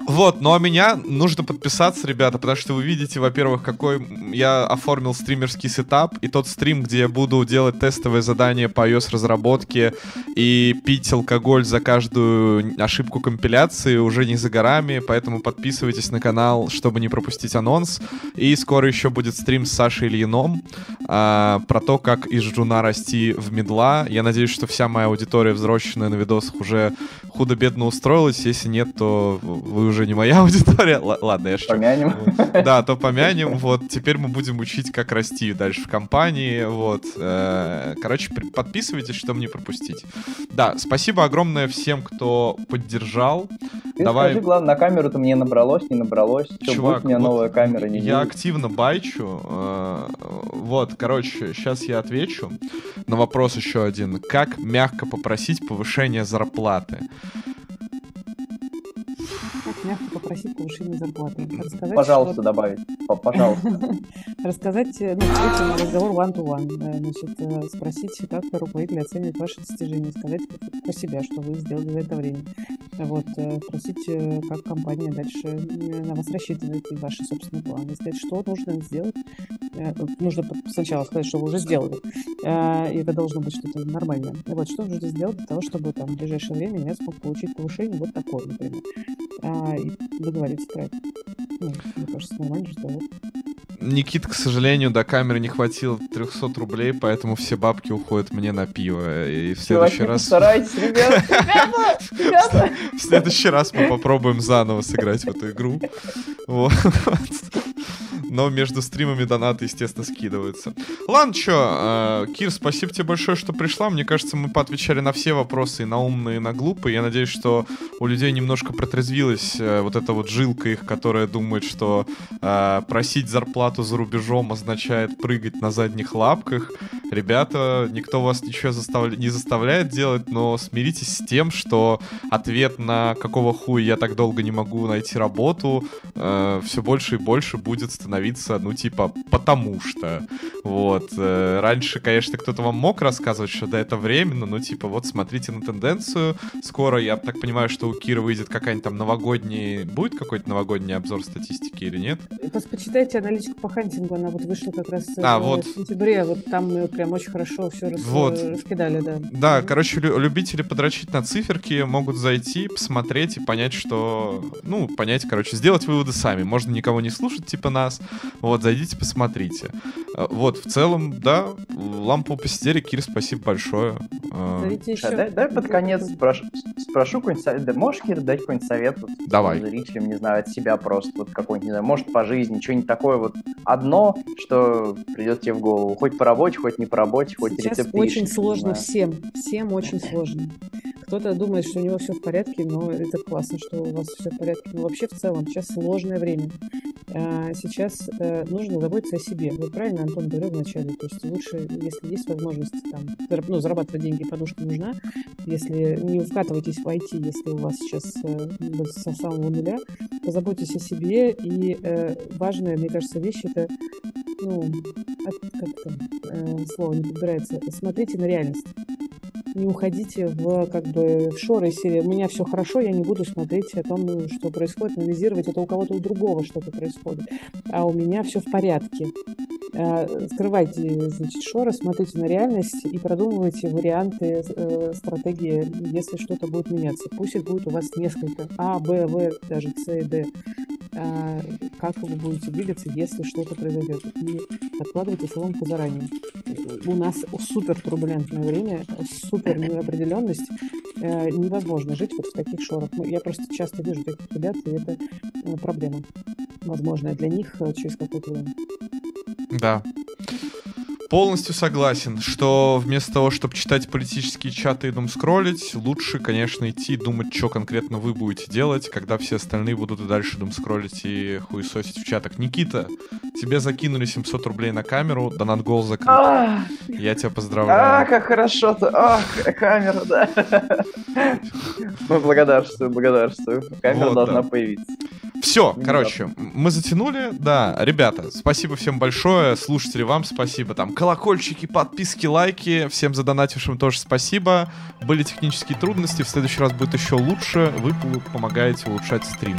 Вот, ну а меня нужно подписаться, ребята, потому что вы видите, во-первых, какой я оформил стримерский сетап, и тот стрим, где я буду делать тестовые задания по iOS разработке и пить алкоголь за каждую ошибку компиляции, уже не за горами, поэтому подписывайтесь на канал, чтобы не пропустить анонс. И скоро еще будет стрим с Сашей Ильином а, про то, как из жуна расти в медла. Я надеюсь, что вся моя аудитория взросленная на видосах уже że худо-бедно устроилась. Если нет, то вы уже не моя аудитория. Л- ладно, я шучу. помянем. Да, то помянем. Вот теперь мы будем учить, как расти дальше в компании. Вот. Э, Короче, подписывайтесь, чтобы не пропустить. Да, спасибо огромное всем, кто поддержал. Ты Давай. скажи, главное, на камеру-то мне набралось, не набралось. Что, Чувак, будет у меня вот новая камера, не Я будет? активно байчу. э, Вот, короче, сейчас я отвечу на вопрос еще один. Как мягко попросить повышение зарплаты? Thank you. Мягко попросить повышение зарплаты. Рассказать, Пожалуйста, что- добавить. Пожалуйста. рассказать, э, ну, на разговор one-to-one, значит, э, спросить, как руководитель оценивает ваши достижения, сказать про себя, что вы сделали за это время. Вот, э, спросить, как компания дальше на вас рассчитывает и ваши собственные планы, сказать, что нужно сделать. Нужно сначала сказать, что вы уже сделали, и это должно быть что-то нормальное. Вот, что нужно сделать для того, чтобы там в ближайшее время я смог получить повышение вот такое, например. А, и договориться про это. Ну, мне кажется, нормальный разговор. Никит, к сожалению, до камеры не хватило 300 рублей, поэтому все бабки уходят мне на пиво. И в следующий Чуваки, раз... Ребята, ребята. В следующий раз мы попробуем заново сыграть в эту игру. Вот. Но между стримами донаты, естественно, скидываются. Ладно, чё, э, Кир, спасибо тебе большое, что пришла. Мне кажется, мы поотвечали на все вопросы, и на умные, и на глупые. Я надеюсь, что у людей немножко протрезвилась э, вот эта вот жилка их, которая думает, что э, просить зарплату за рубежом означает прыгать на задних лапках. Ребята, никто вас ничего заставля- не заставляет делать, но смиритесь с тем, что ответ на какого хуя я так долго не могу найти работу все больше и больше будет становиться, ну, типа, потому что. Вот. э, раньше, конечно, кто-то вам мог рассказывать, что да, это временно, но, типа, вот смотрите на тенденцию. Скоро, я так понимаю, что у Кира выйдет какая-нибудь там новогодний... Будет какой-то новогодний обзор статистики или нет? Просто почитайте аналитику по хантингу, она вот вышла как раз э, А, в вот. сентябре, вот там мы прям очень хорошо все Вот. раскидали, да. Да, короче, лю- любители подрочить на циферки могут зайти, посмотреть и понять, что... Ну, понять, короче, сделать выводы сами. Можно никого не слушать, типа нас. Вот, зайдите, посмотрите. Э, Вот, в целом, да, лампу посидели. Кир, спасибо большое. Э, Зовите еще. Дай, дай под конец спрошу, спрошу какой-нибудь совет. Да можешь, Кир, дать какой-нибудь совет вот, Давай. зрителям, не знаю, от себя просто, вот какой-нибудь, не знаю, может, по жизни, что-нибудь такое вот одно, что придет тебе в голову. Хоть по работе, хоть не по работе, хоть Сейчас рецепт очень не сложно всем, всем очень сложно. Кто-то думает, что у него все в порядке, но это классно, что у вас все в порядке. Но вообще в целом сейчас сложное время. А, Сейчас э, нужно заботиться о себе. Вот правильно Антон говорил вначале. То есть лучше, если есть возможность там, ну, зарабатывать деньги, подушка нужна. Если не вкатывайтесь в IT, если у вас сейчас э, со самого нуля, позаботьтесь о себе. И э, важная, мне кажется, вещь это ну, от- как там э, слово не подбирается, смотрите на реальность. Не уходите в как бы в шоры серии. У меня все хорошо, я не буду смотреть о том, что происходит, анализировать. Это у кого-то у другого что-то происходит. А у меня все в порядке. Э, Скрывайте, значит, шоры, смотрите на реальность и продумывайте варианты э, стратегии, если что-то будет меняться. Пусть их будет у вас несколько. А, Б, В, даже С и Д. а, как вы будете двигаться, если что-то произойдет. И откладывайте соломку заранее. У нас супер турбулентное время, супер неопределенность. Э, невозможно жить вот в таких шорах. Ну, я просто часто вижу таких ребят, и это э, проблема. Возможно, для них э, через какое-то время. Да. Полностью согласен, что вместо того, чтобы читать политические чаты и дум скроллить, лучше, конечно, идти думать, что конкретно вы будете делать, когда все остальные будут и дальше дум скроллить и хуесосить в чатах. Никита, тебе закинули 700 рублей на камеру, донат гол закрыт. А, Я тебя а, поздравляю. как хорошо-то. А, камера, да. Ну, благодарствую, благодарствую. Камера должна появиться. Все, короче, мы затянули. Да, ребята, спасибо всем большое. Слушатели, вам спасибо. Там колокольчики, подписки, лайки. Всем задонатившим тоже спасибо. Были технические трудности. В следующий раз будет еще лучше. Вы помогаете улучшать стрим.